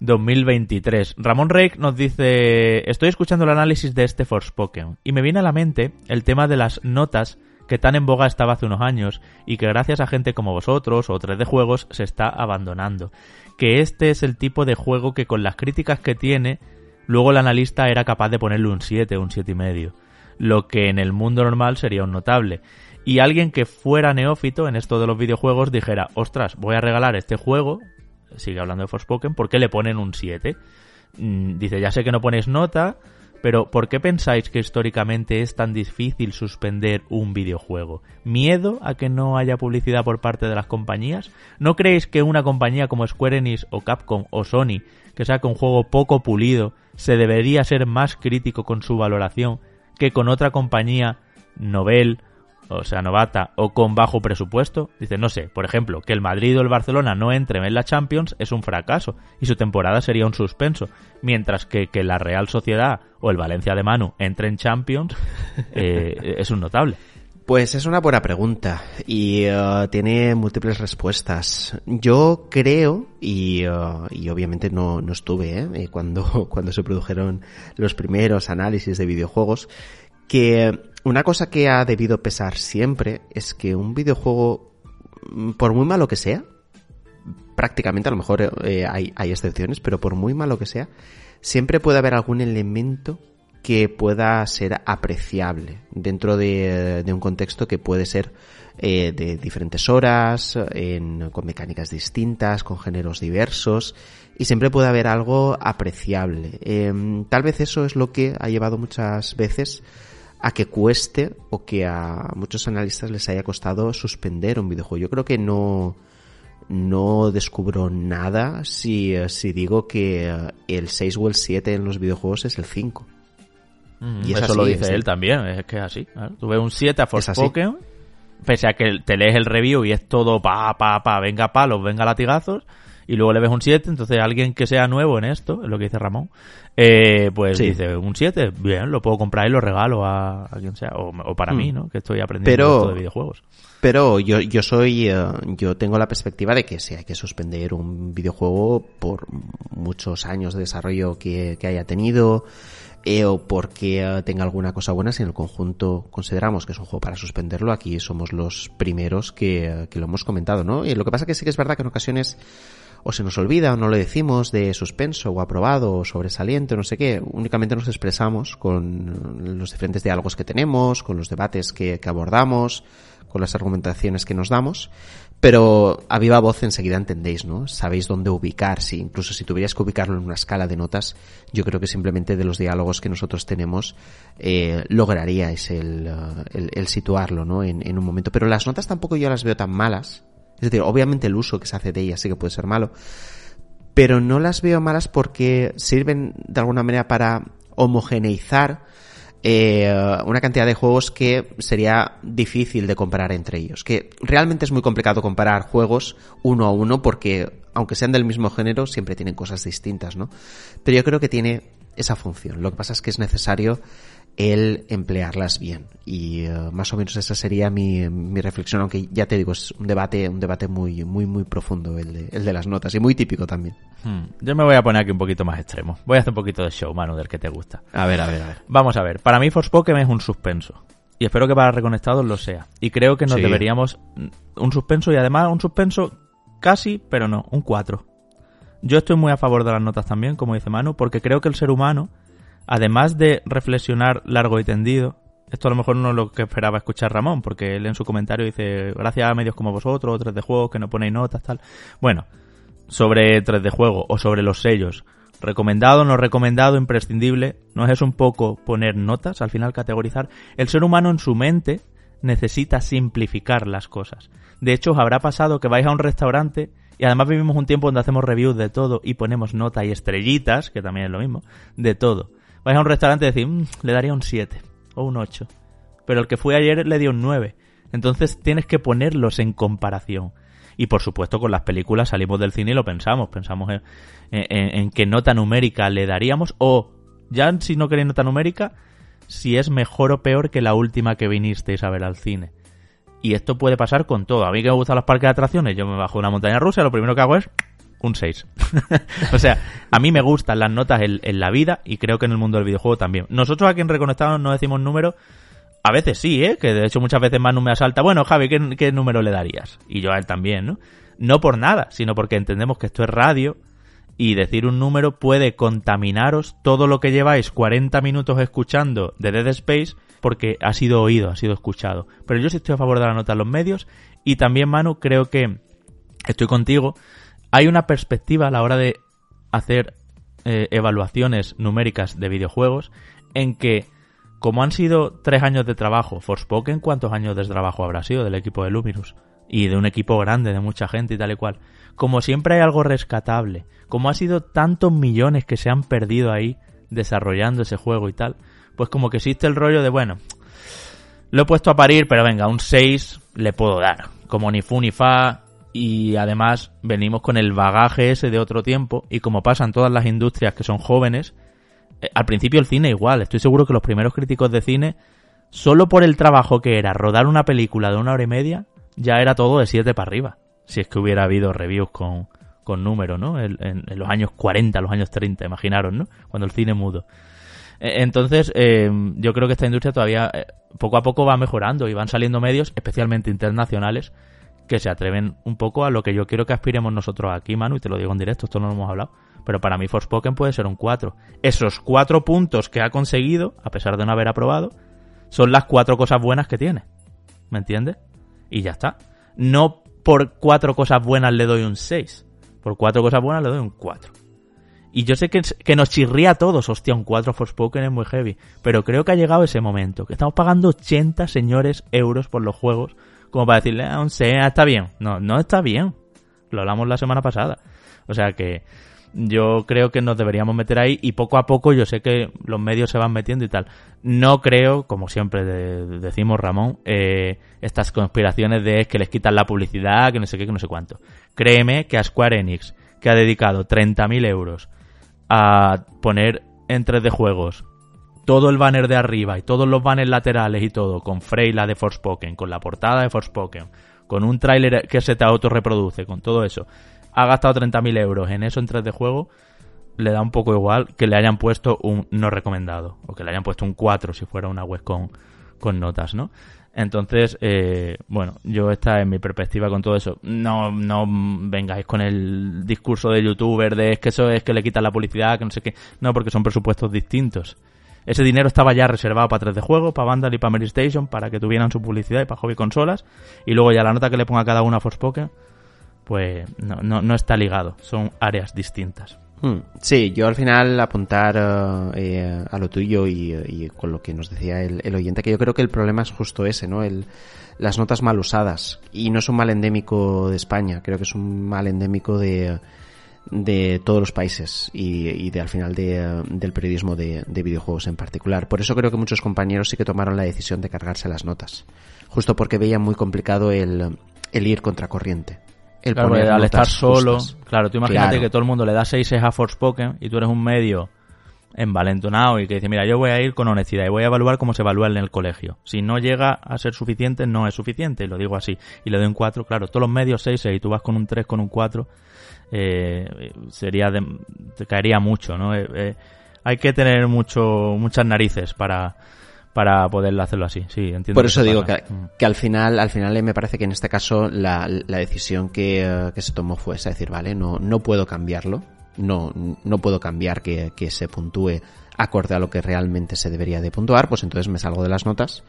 2023. Ramón Reik nos dice, estoy escuchando el análisis de este Forspoken y me viene a la mente el tema de las notas que tan en boga estaba hace unos años y que gracias a gente como vosotros o 3D Juegos se está abandonando. Que este es el tipo de juego que con las críticas que tiene, luego el analista era capaz de ponerle un 7, un 7 y medio lo que en el mundo normal sería un notable. Y alguien que fuera neófito en esto de los videojuegos dijera, ostras, voy a regalar este juego, sigue hablando de Forspoken, ¿por qué le ponen un 7? Mm, dice, ya sé que no ponéis nota, pero ¿por qué pensáis que históricamente es tan difícil suspender un videojuego? ¿Miedo a que no haya publicidad por parte de las compañías? ¿No creéis que una compañía como Square Enix o Capcom o Sony, que saca un juego poco pulido, se debería ser más crítico con su valoración que con otra compañía novel, o sea, novata, o con bajo presupuesto. Dice, no sé, por ejemplo, que el Madrid o el Barcelona no entren en la Champions es un fracaso y su temporada sería un suspenso. Mientras que que la Real Sociedad o el Valencia de Manu entre en Champions eh, es un notable. Pues es una buena pregunta y uh, tiene múltiples respuestas. Yo creo, y, uh, y obviamente no, no estuve ¿eh? eh cuando, cuando se produjeron los primeros análisis de videojuegos, que una cosa que ha debido pesar siempre es que un videojuego, mm, por muy malo que sea, prácticamente a lo mejor eh, hay, hay excepciones, pero por muy malo que sea, siempre puede haber algún elemento que pueda ser apreciable dentro de, un contexto que puede ser eh, de diferentes horas, con mecánicas distintas, con géneros diversos, y siempre puede haber algo apreciable. Em, tal vez eso es lo que ha llevado muchas veces a que cueste o que a muchos analistas les haya costado suspender un videojuego. Yo creo que no, no descubro nada si, si digo que el 6 o el 7 en los videojuegos es el 5 y eso lo dice él también, es que es así. Tú ves un 7 a Forspoken, pese a que te lees el review y es todo pa, pa, pa, venga palos, venga latigazos, y luego le ves un 7, entonces alguien que sea nuevo en esto, es lo que dice Ramón, eh, pues dice un 7, bien, lo puedo comprar y lo regalo a, quien sea, o, para mí, mm. ¿no? Que estoy aprendiendo esto de videojuegos. Pero yo, yo soy, eh, yo tengo la perspectiva de que si hay que suspender un videojuego por muchos años de desarrollo que, que haya tenido, eh, o porque eh, tenga alguna cosa buena, si en el conjunto consideramos que es un juego para suspenderlo, aquí somos los primeros que, que lo hemos comentado, ¿no? Y lo que pasa que sí que es verdad que en ocasiones o se nos olvida o no lo decimos de suspenso o aprobado o sobresaliente o no sé qué, únicamente nos expresamos con los diferentes diálogos que tenemos, con los debates que, que abordamos, con las argumentaciones que nos damos, pero a viva voz enseguida entendéis, ¿no? Sabéis dónde ubicar, si incluso si tuvierais que ubicarlo en una escala de notas, yo creo que simplemente de los diálogos que nosotros tenemos eh, lograríais el, el, el, situarlo, ¿no? En, en un momento. Pero las notas tampoco yo las veo tan malas. Es decir, obviamente el uso que se hace de ellas sí que puede ser malo, pero no las veo malas porque sirven de alguna manera para homogeneizar eh, una cantidad de juegos que sería difícil de comparar entre ellos. Que realmente es muy complicado comparar juegos uno a uno porque, aunque sean del mismo género, siempre tienen cosas distintas, ¿no? Pero yo creo que tiene esa función. Lo que pasa es que es necesario el emplearlas bien. Y uh, más o menos esa sería mi, mi, reflexión, aunque ya te digo, es un debate, un debate muy, muy, muy profundo el de, el de las notas y muy típico también. Hmm. Yo me voy a poner aquí un poquito más extremo. Voy a hacer un poquito de show, mano, del que te gusta. A ver, a ver, a ver. Vamos a ver. Para mí Forspoken es un suspenso. Y espero que para Reconectados lo sea. Y creo que nos sí. deberíamos... Un suspenso y además un suspenso casi, pero no, un 4. Yo estoy muy a favor de las notas también, como dice Manu, porque creo que el ser humano además de reflexionar largo y tendido, esto a lo mejor no es lo que esperaba escuchar Ramón, porque él en su comentario dice, gracias a medios como vosotros, 3 de juego, que no ponéis notas, tal. Bueno, sobre 3 de juego o sobre los sellos, recomendado, no recomendado, imprescindible, ¿no es un poco poner notas, al final categorizar? El ser humano en su mente necesita simplificar las cosas. De hecho, os habrá pasado que vais a un restaurante y además vivimos un tiempo donde hacemos reviews de todo y ponemos nota y estrellitas, que también es lo mismo, de todo vais a un restaurante y decís, mmm, le daría un 7 o un 8. Pero el que fue ayer le dio un 9. Entonces tienes que ponerlos en comparación. Y por supuesto con las películas salimos del cine y lo pensamos. Pensamos en, en, en qué nota numérica le daríamos o, ya si no queréis nota numérica, si es mejor o peor que la última que vinisteis a ver al cine. Y esto puede pasar con todo. A mí que me gustan los parques de atracciones, yo me bajo una montaña rusa, lo primero que hago es un 6. o sea, a mí me gustan las notas en, la vida y creo que en el mundo del videojuego también. Nosotros aquí en Reconectados no decimos números. A veces sí, ¿eh? Que de hecho muchas veces Manu me asalta. Bueno, Javi, ¿qué, ¿qué, número le darías? Y yo a él también, ¿no? No por nada, sino porque entendemos que esto es radio y decir un número puede contaminaros todo lo que lleváis 40 minutos escuchando de Dead Space porque ha sido oído, ha sido escuchado. Pero yo sí estoy a favor de la nota en los medios y también, Manu, creo que estoy contigo hay una perspectiva a la hora de hacer eh, evaluaciones numéricas de videojuegos en que, como han sido tres años de trabajo, Forspoken, ¿cuántos años de trabajo habrá sido del equipo de Luminous? Y de un equipo grande, de mucha gente y tal y cual. Como siempre hay algo rescatable, como ha sido tantos millones que se han perdido ahí desarrollando ese juego y tal, pues como que existe el rollo de, bueno, lo he puesto a parir, pero venga, un 6 le puedo dar. Como ni fu ni fa, y además venimos con el bagaje ese de otro tiempo y como pasa en todas las industrias que son jóvenes, eh, al principio el cine igual, estoy seguro que los primeros críticos de cine, solo por el trabajo que era rodar una película de una hora y media, ya era todo de 7 para arriba, si es que hubiera habido reviews con, con números, ¿no? En, los años 40, los años 30, imaginaros, ¿no? Cuando el cine mudo. E, entonces, eh, yo creo que esta industria todavía eh, poco a poco va mejorando y van saliendo medios, especialmente internacionales, que se atreven un poco a lo que yo quiero que aspiremos nosotros aquí, Manu, y te lo digo en directo, esto no lo hemos hablado. Pero para mí Forspoken puede ser un 4. Esos cuatro puntos que ha conseguido, a pesar de no haber aprobado, son las cuatro cosas buenas que tiene. ¿Me entiendes? Y ya está. No por cuatro cosas buenas le doy un 6. Por cuatro cosas buenas le doy un 4. Y yo sé que, que nos chirría a todos, hostia, un 4 Forspoken es muy heavy. Pero creo que ha llegado ese momento, que estamos pagando 80 señores euros por los juegos como para decirle a un C, está bien. No, no está bien. Lo hablamos la semana pasada. O sea que yo creo que nos deberíamos meter ahí y poco a poco yo sé que los medios se van metiendo y tal. No creo, como siempre de, decimos Ramón, eh, estas conspiraciones de que les quitan la publicidad, que no sé qué, que no sé cuánto. Créeme que a Square Enix, que ha dedicado 30.000 euros a poner en 3D juegos todo el banner de arriba y todos los banners laterales y todo, con Freyla de Forspoken, con la portada de Forspoken, con un tráiler que se te autorreproduce, con todo eso, ha gastado 30.000 euros en eso en 3D juego, le da un poco igual que le hayan puesto un no recomendado, o que le hayan puesto un 4 si fuera una web con, con notas, ¿no? Entonces, eh, bueno, yo esta es mi perspectiva con todo eso. No, no vengáis con el discurso de youtuber de es que eso es que le quitan la publicidad, que no sé qué. No, porque son presupuestos distintos. Ese dinero estaba ya reservado para 3D Juego, para Vandal y para Mary Station, para que tuvieran su publicidad y para hobby consolas. Y luego ya la nota que le ponga cada una a Forspoken, pues no, no, no está ligado. Son áreas distintas. Hmm. Sí, yo al final apuntar eh, a lo tuyo y, con lo que nos decía el, oyente, que yo creo que el problema es justo ese, ¿no? El, las notas mal usadas. Y no es un mal endémico de España, creo que es un mal endémico de, de todos los países y, de al final de, del periodismo de, de, videojuegos en particular. Por eso creo que muchos compañeros sí que tomaron la decisión de cargarse las notas. Justo porque veían muy complicado el, el ir contracorriente el claro, al estar solo, claro, tú imagínate que todo el mundo le da 6 a Forspoken y tú eres un medio envalentonado y que dice, mira, yo voy a ir con honestidad y voy a evaluar cómo se evalúa en el colegio. Si no llega a ser suficiente, no es suficiente, y lo digo así. Y le doy un 4, claro, todos los medios 6 y tú vas con un 3, con un 4, eh, sería te caería mucho, ¿no? Eh, eh, hay que tener mucho, muchas narices para, para poder hacerlo así. Sí, entiendo. Por eso digo que, mm. que, al final, al final me parece que en este caso la, la decisión que, eh, que, se tomó fue esa, decir, vale, no, no puedo cambiarlo, no, no puedo cambiar que, que se puntúe acorde a lo que realmente se debería de puntuar, pues entonces me salgo de las notas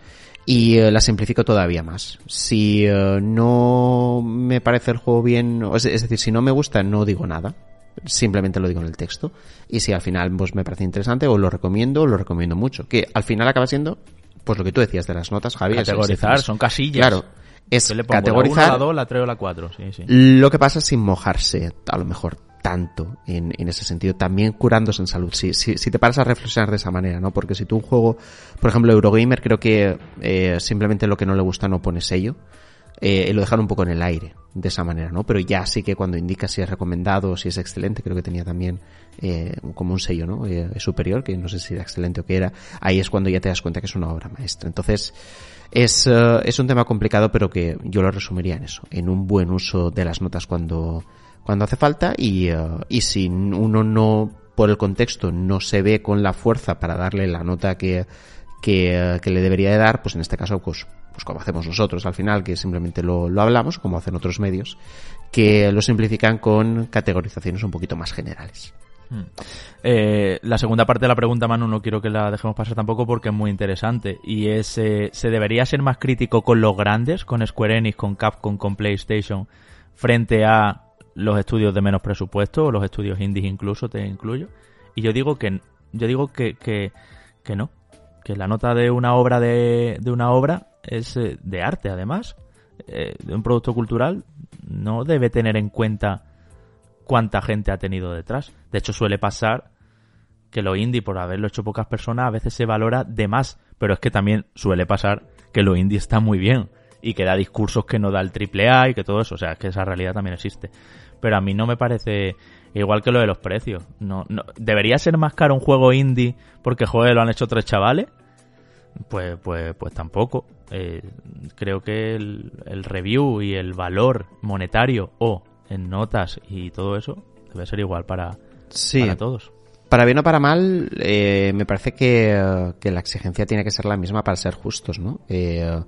y eh, la simplifico todavía más. Si eh, no me parece el juego bien, es, es, decir, si no me gusta, no digo nada simplemente lo digo en el texto. Y si al final pues, me parece interesante, o lo recomiendo, o lo recomiendo mucho. Que al final acaba siendo, pues lo que tú decías de las notas, Javi. Categorizar, son casillas. Claro. Es categorizar. La 2, la 3 o la 4. Lo que pasa es sin mojarse, a lo mejor tanto en, en ese sentido, también curándose en salud. Si, si, si, te paras a reflexionar de esa manera, ¿no? Porque si tú un juego, por ejemplo, Eurogamer, creo que eh, simplemente lo que no le gusta no pone sello eh, lo dejaron un poco en el aire de esa manera, ¿no? Pero ya sí que cuando indica si es recomendado o si es excelente, creo que tenía también eh, como un sello, ¿no? Eh, superior, que no sé si era excelente o qué era, ahí es cuando ya te das cuenta que es una obra maestra. Entonces, es, eh, es un tema complicado, pero que yo lo resumiría en eso, en un buen uso de las notas cuando, cuando hace falta y, eh, y si uno no, por el contexto, no se ve con la fuerza para darle la nota que, que, que le debería de dar, pues en este caso, pues pues como hacemos nosotros al final, que simplemente lo, lo hablamos, como hacen otros medios, que lo simplifican con categorizaciones un poquito más generales. Hmm. Eh, la segunda parte de la pregunta, Manu, no quiero que la dejemos pasar tampoco porque es muy interesante. Y es, eh, ¿se debería ser más crítico con los grandes, con Square Enix, con Capcom, con PlayStation, frente a los estudios de menos presupuesto o los estudios indies incluso, te incluyo? Y yo digo que, yo digo que, que, que no. Que la nota de una obra de, de una obra es eh, de arte además, eh, de un producto cultural, no debe tener en cuenta cuánta gente ha tenido detrás. De hecho, suele pasar que lo indie, por haberlo hecho pocas personas, a veces se valora de más, pero es que también suele pasar que lo indie está muy bien y que da discursos que no da el triple A y que todo eso, o sea, que esa realidad también existe. Pero a mí no me parece igual que lo de los precios. No, no, ¿Debería ser más caro un juego indie porque, joder, lo han hecho tres chavales? Pues, pues, pues tampoco. Eh, creo que el, review y el valor monetario o en notas y todo eso debe ser igual para, para todos. Para bien o para mal, eh, me parece que, la exigencia tiene que ser la misma para ser justos, ¿no? Eh,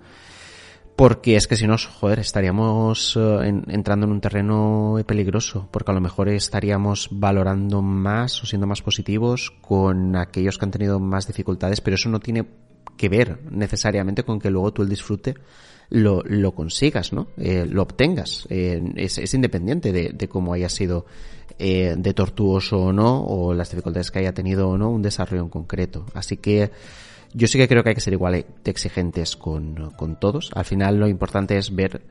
porque es que si no, joder, estaríamos entrando en un terreno peligroso, porque a lo mejor estaríamos valorando más o siendo más positivos con aquellos que han tenido más dificultades, pero eso no tiene que ver necesariamente con que luego tú el disfrute lo, lo consigas, ¿no? Eh, lo obtengas. Eh, es, es, independiente de, de cómo haya sido eh, de tortuoso o no, o las dificultades que haya tenido o no un desarrollo en concreto. Así que yo sí que creo que hay que ser igual exigentes con, con todos. Al final lo importante es ver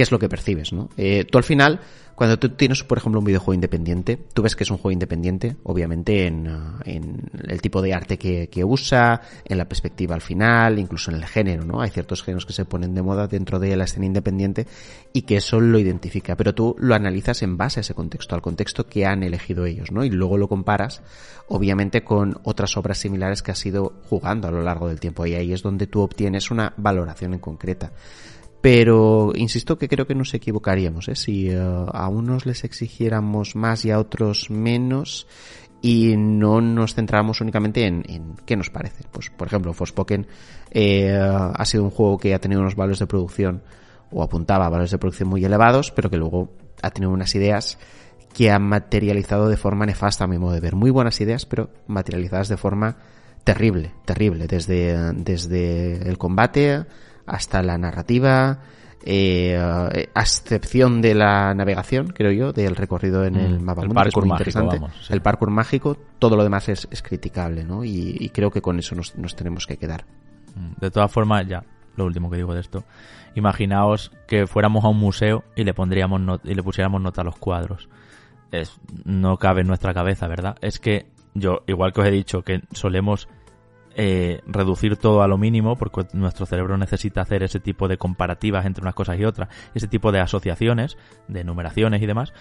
qué es lo que percibes, ¿no? Eh, tú al final, cuando tú tienes, por ejemplo, un videojuego independiente, tú ves que es un juego independiente, obviamente en, uh, en el tipo de arte que, que, usa, en la perspectiva al final, incluso en el género, ¿no? Hay ciertos géneros que se ponen de moda dentro de la escena independiente y que eso lo identifica, pero tú lo analizas en base a ese contexto, al contexto que han elegido ellos, ¿no? Y luego lo comparas, obviamente, con otras obras similares que has ido jugando a lo largo del tiempo y ahí es donde tú obtienes una valoración en concreta. Pero insisto que creo que nos equivocaríamos, ¿eh? Si uh, a unos les exigiéramos más y a otros menos y no nos centráramos únicamente en, en qué nos parece. Pues, por ejemplo, Forspoken eh, ha sido un juego que ha tenido unos valores de producción o apuntaba a valores de producción muy elevados, pero que luego ha tenido unas ideas que han materializado de forma nefasta a mi modo de ver. Muy buenas ideas, pero materializadas de forma terrible, terrible, desde, desde el combate hasta la narrativa, eh, a excepción de la navegación, creo yo, del recorrido en el mapa el mundo, parkour mágico, vamos, sí. El parkour mágico, todo lo demás es, es criticable, ¿no? Y, y, creo que con eso nos, nos tenemos que quedar. De todas formas, ya, lo último que digo de esto. Imaginaos que fuéramos a un museo y le pondríamos not y le pusiéramos nota a los cuadros. Es, no cabe en nuestra cabeza, ¿verdad? Es que yo, igual que os he dicho, que solemos eh, reducir todo a lo mínimo porque nuestro cerebro necesita hacer ese tipo de comparativas entre unas cosas y otras, ese tipo de asociaciones, de numeraciones y demás,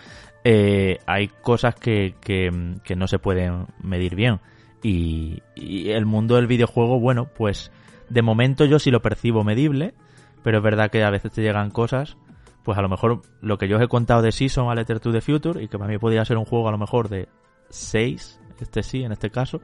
eh, hay cosas que, que, no se pueden medir bien. Y, y, el mundo del videojuego, bueno, pues de momento yo sí lo percibo medible, pero es verdad que a veces te llegan cosas, pues a lo mejor lo que yo os he contado de Season a Letter to the Future, y que para mí podría ser un juego a lo mejor de 6, este sí, en este caso,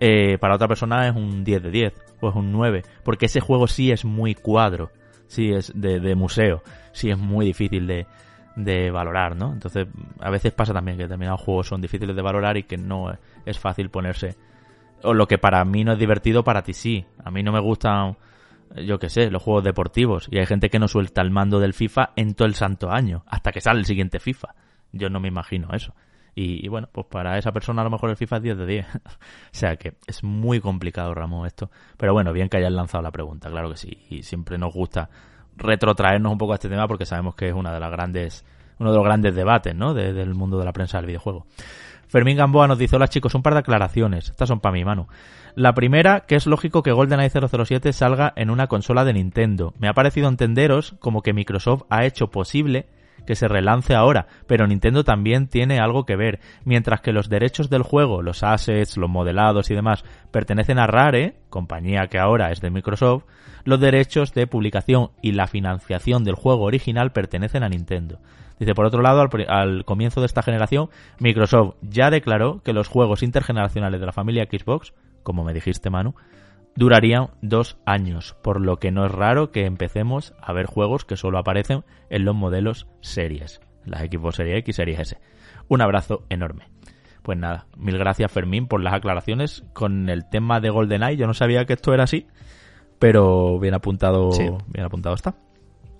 eh, para otra persona es un 10 de 10 o es un 9, porque ese juego sí es muy cuadro, sí es de, de museo, sí es muy difícil de, valorar, ¿no? Entonces, a veces pasa también que determinados juegos son difíciles de valorar y que no es fácil ponerse, o lo que para mí no es divertido, para ti sí. A mí no me gustan, yo qué sé, los juegos deportivos y hay gente que no suelta el mando del FIFA en todo el santo año, hasta que sale el siguiente FIFA. Yo no me imagino eso. Y, bueno, pues para esa persona a lo mejor el FIFA es 10 de 10. o sea que es muy complicado, Ramón, esto. Pero bueno, bien que hayas lanzado la pregunta, claro que sí. Y siempre nos gusta retrotraernos un poco a este tema porque sabemos que es una de las grandes, uno de los grandes debates, ¿no? De, del mundo de la prensa del videojuego. Fermín Gamboa nos dice, hola chicos, un par de aclaraciones. Estas son para mí, Manu. La primera, que es lógico que GoldenEye 007 salga en una consola de Nintendo. Me ha parecido entenderos como que Microsoft ha hecho posible que se relance ahora, pero Nintendo también tiene algo que ver. Mientras que los derechos del juego, los assets, los modelados y demás, pertenecen a Rare, compañía que ahora es de Microsoft, los derechos de publicación y la financiación del juego original pertenecen a Nintendo. Dice, por otro lado, al, al, comienzo de esta generación, Microsoft ya declaró que los juegos intergeneracionales de la familia Xbox, como me dijiste, Manu, durarían dos años, por lo que no es raro que empecemos a ver juegos que solo aparecen en los modelos series, las Xbox Series X, Series S. Un abrazo enorme. Pues nada, mil gracias Fermín por las aclaraciones con el tema de GoldenEye. Yo no sabía que esto era así, pero bien apuntado, sí. bien apuntado está.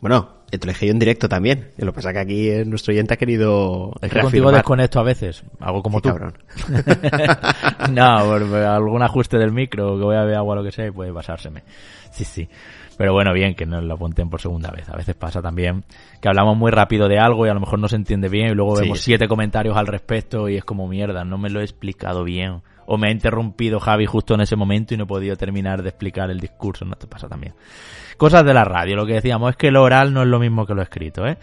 Bueno, te lo dije yo en directo también. Lo que pasa es que aquí nuestro oyente ha querido. Es que contigo desconecto a veces. Hago como tú. Cabrón. no, por algún ajuste del micro, que voy a ver agua o lo que sea, y puede pasárseme. Sí, sí. Pero bueno, bien que nos lo apunten por segunda vez. A veces pasa también que hablamos muy rápido de algo y a lo mejor no se entiende bien y luego Sí, vemos siete comentarios al respecto y es como mierda, no me lo he explicado bien. O me ha interrumpido Javi justo en ese momento y no he podido terminar de explicar el discurso. No te pasa también. Cosas de la radio, lo que decíamos es que lo oral no es lo mismo que lo escrito, ¿eh?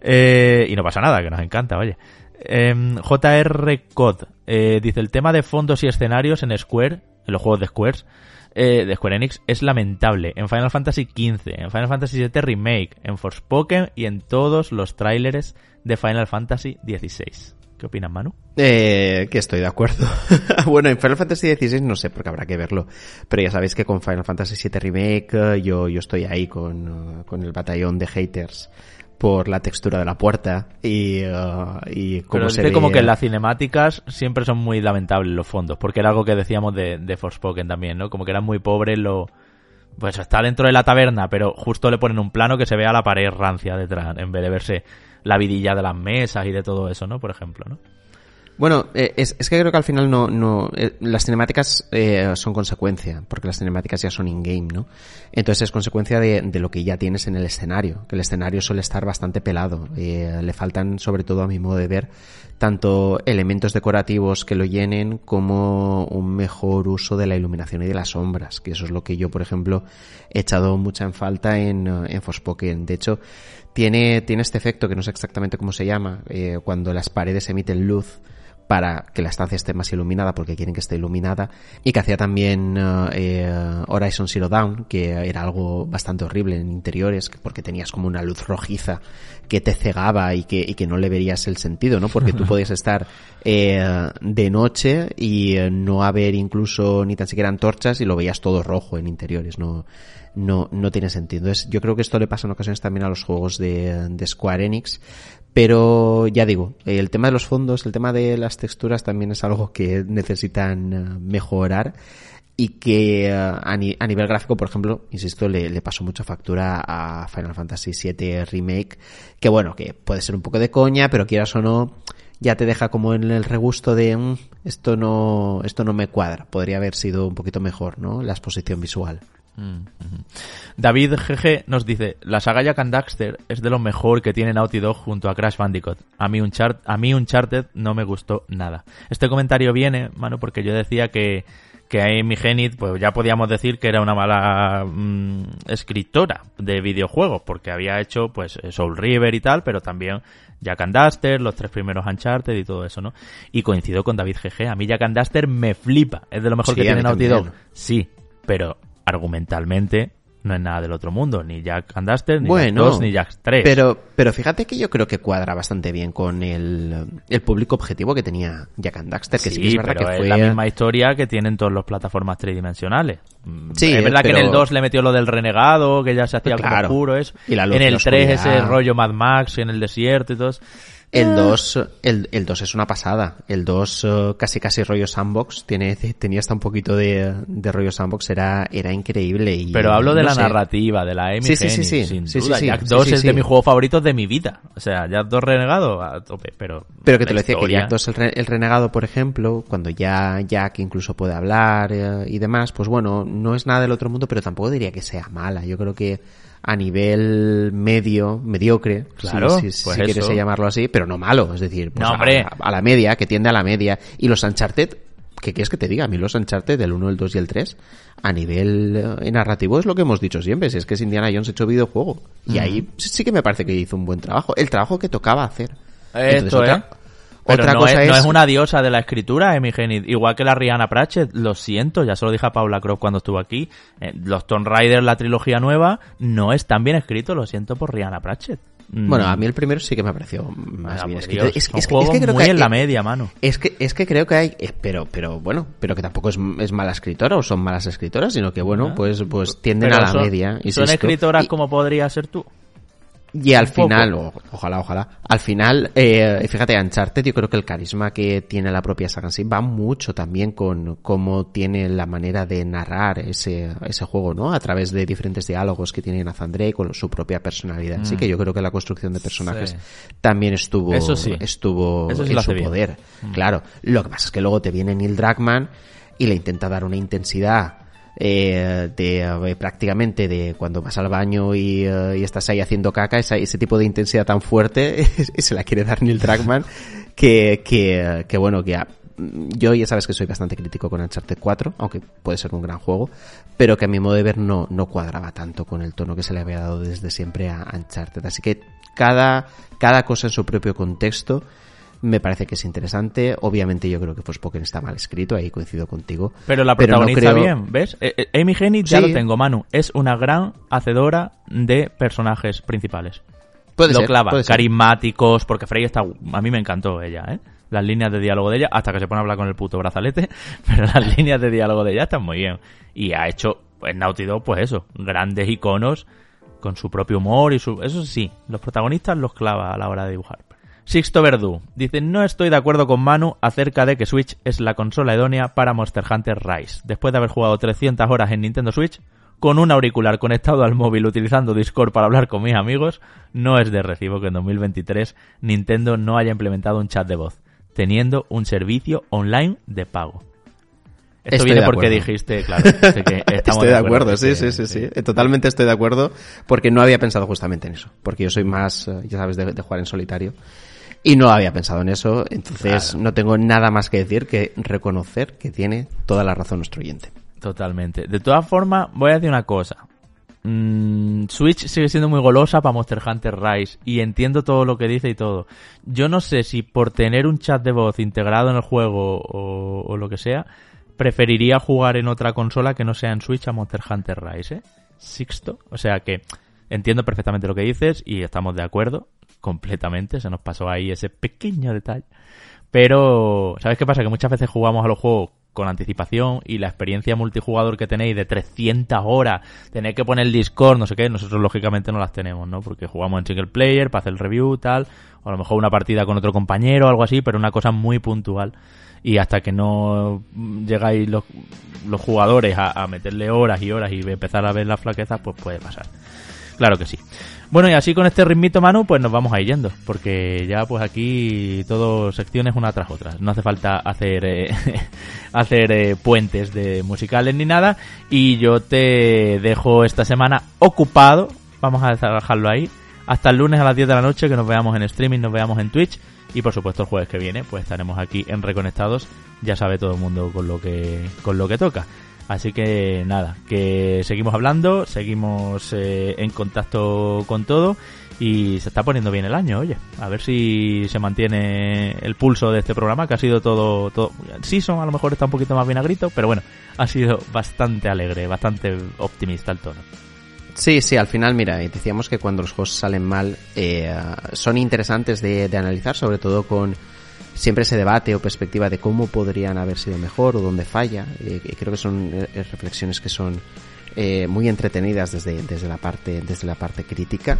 eh y no pasa nada, que nos encanta, oye. Eh, JR Cod dice el tema de fondos y escenarios en Square, en los juegos de Squares, eh, de Square Enix es lamentable. En Final Fantasy XV, en Final Fantasy VII Remake, en Forspoken y en todos los tráileres de Final Fantasy XVI. ¿Qué opinas, Manu? Eh, que estoy de acuerdo. bueno, en Final Fantasy XVI no sé, porque habrá que verlo. Pero ya sabéis que con Final Fantasy VII Remake eh, yo, yo estoy ahí con, uh, con el batallón de haters por la textura de la puerta y, uh, y cómo Pero se ve... como que en las cinemáticas siempre son muy lamentables los fondos, porque era algo que decíamos de, de Forspoken también, ¿no? Como que eran muy pobres lo... Pues está dentro de la taberna, pero justo le ponen un plano que se vea la pared rancia detrás, en vez de verse la vidilla de las mesas y de todo eso, ¿no? Por ejemplo, ¿no? Bueno, eh, es, es, que creo que al final no, no eh, las cinemáticas eh, son consecuencia, porque las cinemáticas ya son in-game, ¿no? Entonces es consecuencia de, de, lo que ya tienes en el escenario, que el escenario suele estar bastante pelado. Eh, le faltan, sobre todo a mi modo de ver, tanto elementos decorativos que lo llenen como un mejor uso de la iluminación y de las sombras, que eso es lo que yo, por ejemplo, he echado mucha en falta en, en Forspoken. De hecho, tiene, tiene este efecto que no sé exactamente cómo se llama, eh, cuando las paredes emiten luz para que la estancia esté más iluminada porque quieren que esté iluminada y que hacía también eh, Horizon Zero Dawn que era algo bastante horrible en interiores porque tenías como una luz rojiza que te cegaba y que, y que no le verías el sentido, ¿no? Porque tú podías estar eh, de noche y no haber incluso ni tan siquiera antorchas y lo veías todo rojo en interiores, ¿no? No, no tiene sentido. Entonces, yo creo que esto le pasa en ocasiones también a los juegos de, de Square Enix, pero ya digo, el tema de los fondos, el tema de las texturas también es algo que necesitan eh, mejorar y que eh, a, ni, a, nivel gráfico, por ejemplo, insisto, le, le, pasó mucha factura a Final Fantasy VII Remake, que bueno, que puede ser un poco de coña, pero quieras o no, ya te deja como en el regusto de mmm, esto no, esto no me cuadra. Podría haber sido un poquito mejor, ¿no? La exposición visual. Mm -hmm. David GG nos dice, la saga Jack and Daxter es de lo mejor que tiene Naughty Dog junto a Crash Bandicoot. A mí, Unchart a mí Uncharted no me gustó nada. Este comentario viene, mano, porque yo decía que que Amy Genit, pues ya podíamos decir que era una mala mmm, escritora de videojuegos, porque había hecho pues Soul River y tal, pero también Jack and Duster, los tres primeros Uncharted y todo eso, ¿no? Y coincido con David GG, a mí Jack and Duster me flipa, es de lo mejor Sí, que tiene Naughty. Dog. Sí, pero argumentalmente no es nada del otro mundo, ni Jack and Duster, ni Bueno, Jack 2, ni Jack 3. Pero, pero fíjate que yo creo que cuadra bastante bien con el, el público objetivo que tenía Jack and Daxter, que sí, que es verdad pero que es fue... la misma historia que tienen todas las plataformas tridimensionales. Mm, Sí, es verdad que en pero- el 2 le metió lo del renegado, que ya se hacía Claro. como puro eso. Y la luz en y el la 3 ese rollo Mad Max en el desierto y todo. eso. El 2, el, el 2 es una pasada. El 2 eh, casi casi rollo sandbox. Tiene, tenía hasta un poquito de, de rollo sandbox. Era, era increíble. Y, Pero hablo de no la sé. narrativa, de la Amy Sí, sí, sí, Hennig, sí. sin Sí, sí, duda. sí. Jack Sí, 2 sí, es sí. de mis juegos favoritos de mi vida. O sea, Jack 2 renegado a tope, pero... Pero que te lo decía, que Jack 2 el, re- el renegado, por ejemplo, cuando ya Jack incluso puede hablar eh, y demás, pues bueno, no es nada del otro mundo, pero tampoco diría que sea mala. Yo creo que a nivel medio, mediocre, Claro, si, si pues quieres llamarlo así, pero no malo, es decir, pues No, a- la media, que tiende a la media. Y los Uncharted, ¿qué quieres que te diga? A mí los Uncharted del 1, el 2 y el 3, a nivel eh, narrativo es lo que hemos dicho siempre, si es que es Indiana Jones hecho videojuego. Y ahí sí que me parece que hizo un buen trabajo, el trabajo que tocaba hacer. Entonces, Esto, otra- ¿eh? Pero otra no, cosa es, no es- una diosa de la escritura, Amy Hennig. Igual que la Rihanna Pratchett, lo siento, ya se lo dije a Paula Croft cuando estuvo aquí. Eh, los Tomb Raider, la trilogía nueva, no es tan bien escrito, lo siento por Rihanna Pratchett. Mm. Bueno, a mí el primero sí que me pareció más Ah, bien escrito. Dios, Es, que, es juegos que creo muy que en la eh, media, mano. Es que, es que creo que hay, eh, pero, pero bueno, pero que tampoco es, es mala escritora o son malas escritoras, sino que bueno, Ah. pues, pues tienden Pero a la son- media. Son escritoras Y- como podría ser tú. Y al final, o- ojalá, ojalá, al final, eh, fíjate, Uncharted, yo creo que el carisma que tiene la propia saga en sí va mucho también con cómo tiene la manera de narrar ese, ese juego, ¿no? A través de diferentes diálogos que tiene Nathan Drake con su propia personalidad. Así que yo creo que la construcción de personajes Mm. Sí. también estuvo, Eso sí. estuvo Eso sí en su bien. Mm. poder. Claro. Lo que pasa es que luego te viene Neil Druckmann y le intenta dar una intensidad eh, de eh, prácticamente de cuando vas al baño y, eh, y estás ahí haciendo caca, esa- ese tipo de intensidad tan fuerte se la quiere dar Neil Druckmann que, que, que bueno, que yo ya sabes que soy bastante crítico con Uncharted 4, aunque puede ser un gran juego, pero que a mi modo de ver no, no cuadraba tanto con el tono que se le había dado desde siempre a Uncharted. Así que cada, cada cosa en su propio contexto me parece que es interesante. Obviamente yo creo que Forspoken está mal escrito, ahí coincido contigo. Pero la no protagonista creo- bien, ¿ves? Eh, eh, Amy Hennig ya lo tengo, Manu. Es una gran hacedora de personajes principales. Puede lo ser, clava, puede carismáticos, porque Frey está... A mí me encantó ella, ¿eh? Las líneas de diálogo de ella, hasta que se pone a hablar con el puto brazalete, pero las líneas de diálogo de ella están muy bien. Y ha hecho, en Naughty Dog, pues eso, grandes iconos con su propio humor y su... Eso sí, los protagonistas los clava a la hora de dibujar. Sixto Verdú dice, no estoy de acuerdo con Manu acerca de que Switch es la consola idónea para Monster Hunter Rise. Después de haber jugado 300 horas en Nintendo Switch, con un auricular conectado al móvil utilizando Discord para hablar con mis amigos, no es de recibo que en 2023 Nintendo no haya implementado un chat de voz. teniendo un servicio online de pago. Esto Estoy viene porque dijiste, claro, que Estoy de acuerdo, sí, sí, sí, sí. Totalmente estoy de acuerdo porque no había pensado justamente en eso. Porque yo soy más, eh, ya sabes, de, de jugar en solitario. Y no había pensado en eso, entonces no tengo nada más que decir que reconocer que tiene toda la razón nuestro oyente. Totalmente. De todas formas, voy a decir una cosa. Mm, Switch sigue siendo muy golosa para Monster Hunter Rise y entiendo todo lo que dice y todo. Yo no sé si por tener un chat de voz integrado en el juego o, o lo que sea, preferiría jugar en otra consola que no sea en Switch a Monster Hunter Rise, ¿eh? Sixto. O sea que entiendo perfectamente lo que dices y estamos de acuerdo completamente. Se nos pasó ahí ese pequeño detalle. Pero, ¿sabes qué pasa? Que muchas veces jugamos a los juegos con anticipación y la experiencia multijugador que tenéis de 300 horas, tener que poner el Discord, no sé qué, nosotros lógicamente no las tenemos, ¿no? Porque jugamos en single player para hacer el review, tal, o a lo mejor una partida con otro compañero algo así, pero una cosa muy puntual. Y hasta que no llegáis los, los jugadores a, a meterle horas y horas y empezar a ver las flaquezas, pues puede pasar. Claro que sí. Bueno, y así con este ritmito, Manu, pues nos vamos a ir yendo, porque ya pues aquí todo secciones una tras otra. No hace falta hacer eh, hacer eh, puentes de musicales ni nada, y yo te dejo esta semana ocupado, vamos a dejarlo ahí, hasta el lunes a las 10 de la noche que nos veamos en streaming, nos veamos en Twitch, y por supuesto el jueves que viene pues estaremos aquí en Reconectados, ya sabe todo el mundo con lo que con lo que toca. Así que nada, que seguimos hablando, seguimos eh, en contacto con todo y se está poniendo bien el año, oye. A ver si se mantiene el pulso de este programa, que ha sido todo... todo Season a lo mejor está un poquito más vinagrito, pero bueno, ha sido bastante alegre, bastante optimista el tono. Sí, sí, al final, mira, decíamos que cuando los juegos salen mal eh, son interesantes de, de analizar, sobre todo con siempre ese debate o perspectiva de cómo podrían haber sido mejor o dónde falla. Eh, creo que son eh, reflexiones que son eh, muy entretenidas desde, desde la parte desde la parte crítica.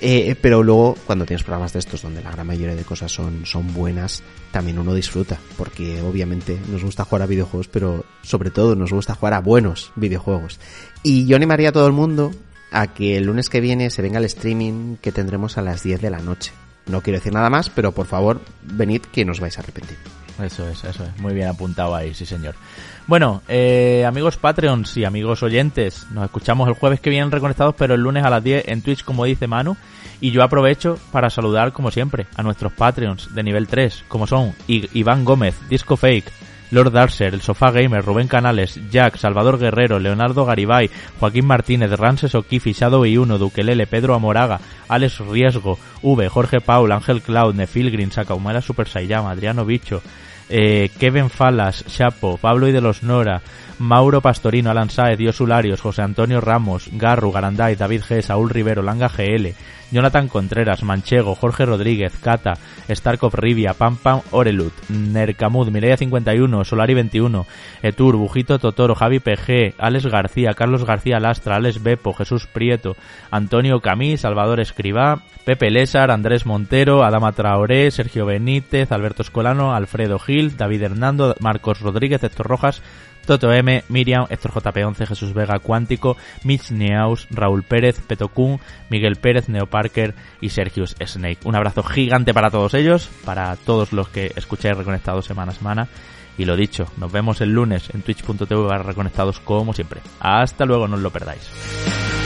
Eh, pero luego, cuando tienes programas de estos donde la gran mayoría de cosas son, son buenas, también uno disfruta, porque obviamente nos gusta jugar a videojuegos, pero sobre todo nos gusta jugar a buenos videojuegos. Y yo animaría a todo el mundo a que el lunes que viene se venga el streaming que tendremos a las 10 de la noche. No quiero decir nada más, pero por favor, venid que no os vais a arrepentir. Eso es, eso es. Muy bien apuntado ahí, sí señor. Bueno, eh, amigos Patreons y amigos oyentes, nos escuchamos el jueves que viene reconectados, pero el lunes a las 10 en Twitch, como dice Manu. Y yo aprovecho para saludar, como siempre, a nuestros Patreons de nivel 3, como son Iván Gómez, Disco Fake, Lord Darcer, El Sofá Gamer, Rubén Canales, Jack, Salvador Guerrero, Leonardo Garibay, Joaquín Martínez, Rances Okifi, Shadow I1, Duquelele, Pedro Amoraga, Alex Riesgo, V, Jorge Paul, Ángel Cloud, Nefilgrin, Sakaumara Super Saiyama, Adriano Bicho, eh, Kevin Falas, Chapo, Pablo y de los Nora, Mauro Pastorino, Alan Saez, Dios Ularios, José Antonio Ramos, Garru, Garanday, David G, Saúl Rivero, Langa GL, Jonathan Contreras, Manchego, Jorge Rodríguez, Cata, Starkov Rivia, Pam Pam Orelut, Nercamud, Mireia 51, Solari 21, Etur, Bujito Totoro, Javi PG, Alex García, Carlos García Lastra, Alex Bepo, Jesús Prieto, Antonio Camí, Salvador Escribá, Pepe Lésar, Andrés Montero, Adama Traoré, Sergio Benítez, Alberto Escolano, Alfredo Gil, David Hernando, Marcos Rodríguez, Héctor Rojas, Toto M, Miriam, Héctor JP11, Jesús Vega, Cuántico, Mitch Neaus, Raúl Pérez, Petocún, Miguel Pérez, Neo Parker y Sergius Snake. Un abrazo gigante para todos ellos, para todos los que escucháis Reconectados semana a semana. Y lo dicho, nos vemos el lunes en twitch.tv reconectados como siempre. Hasta luego, no os lo perdáis.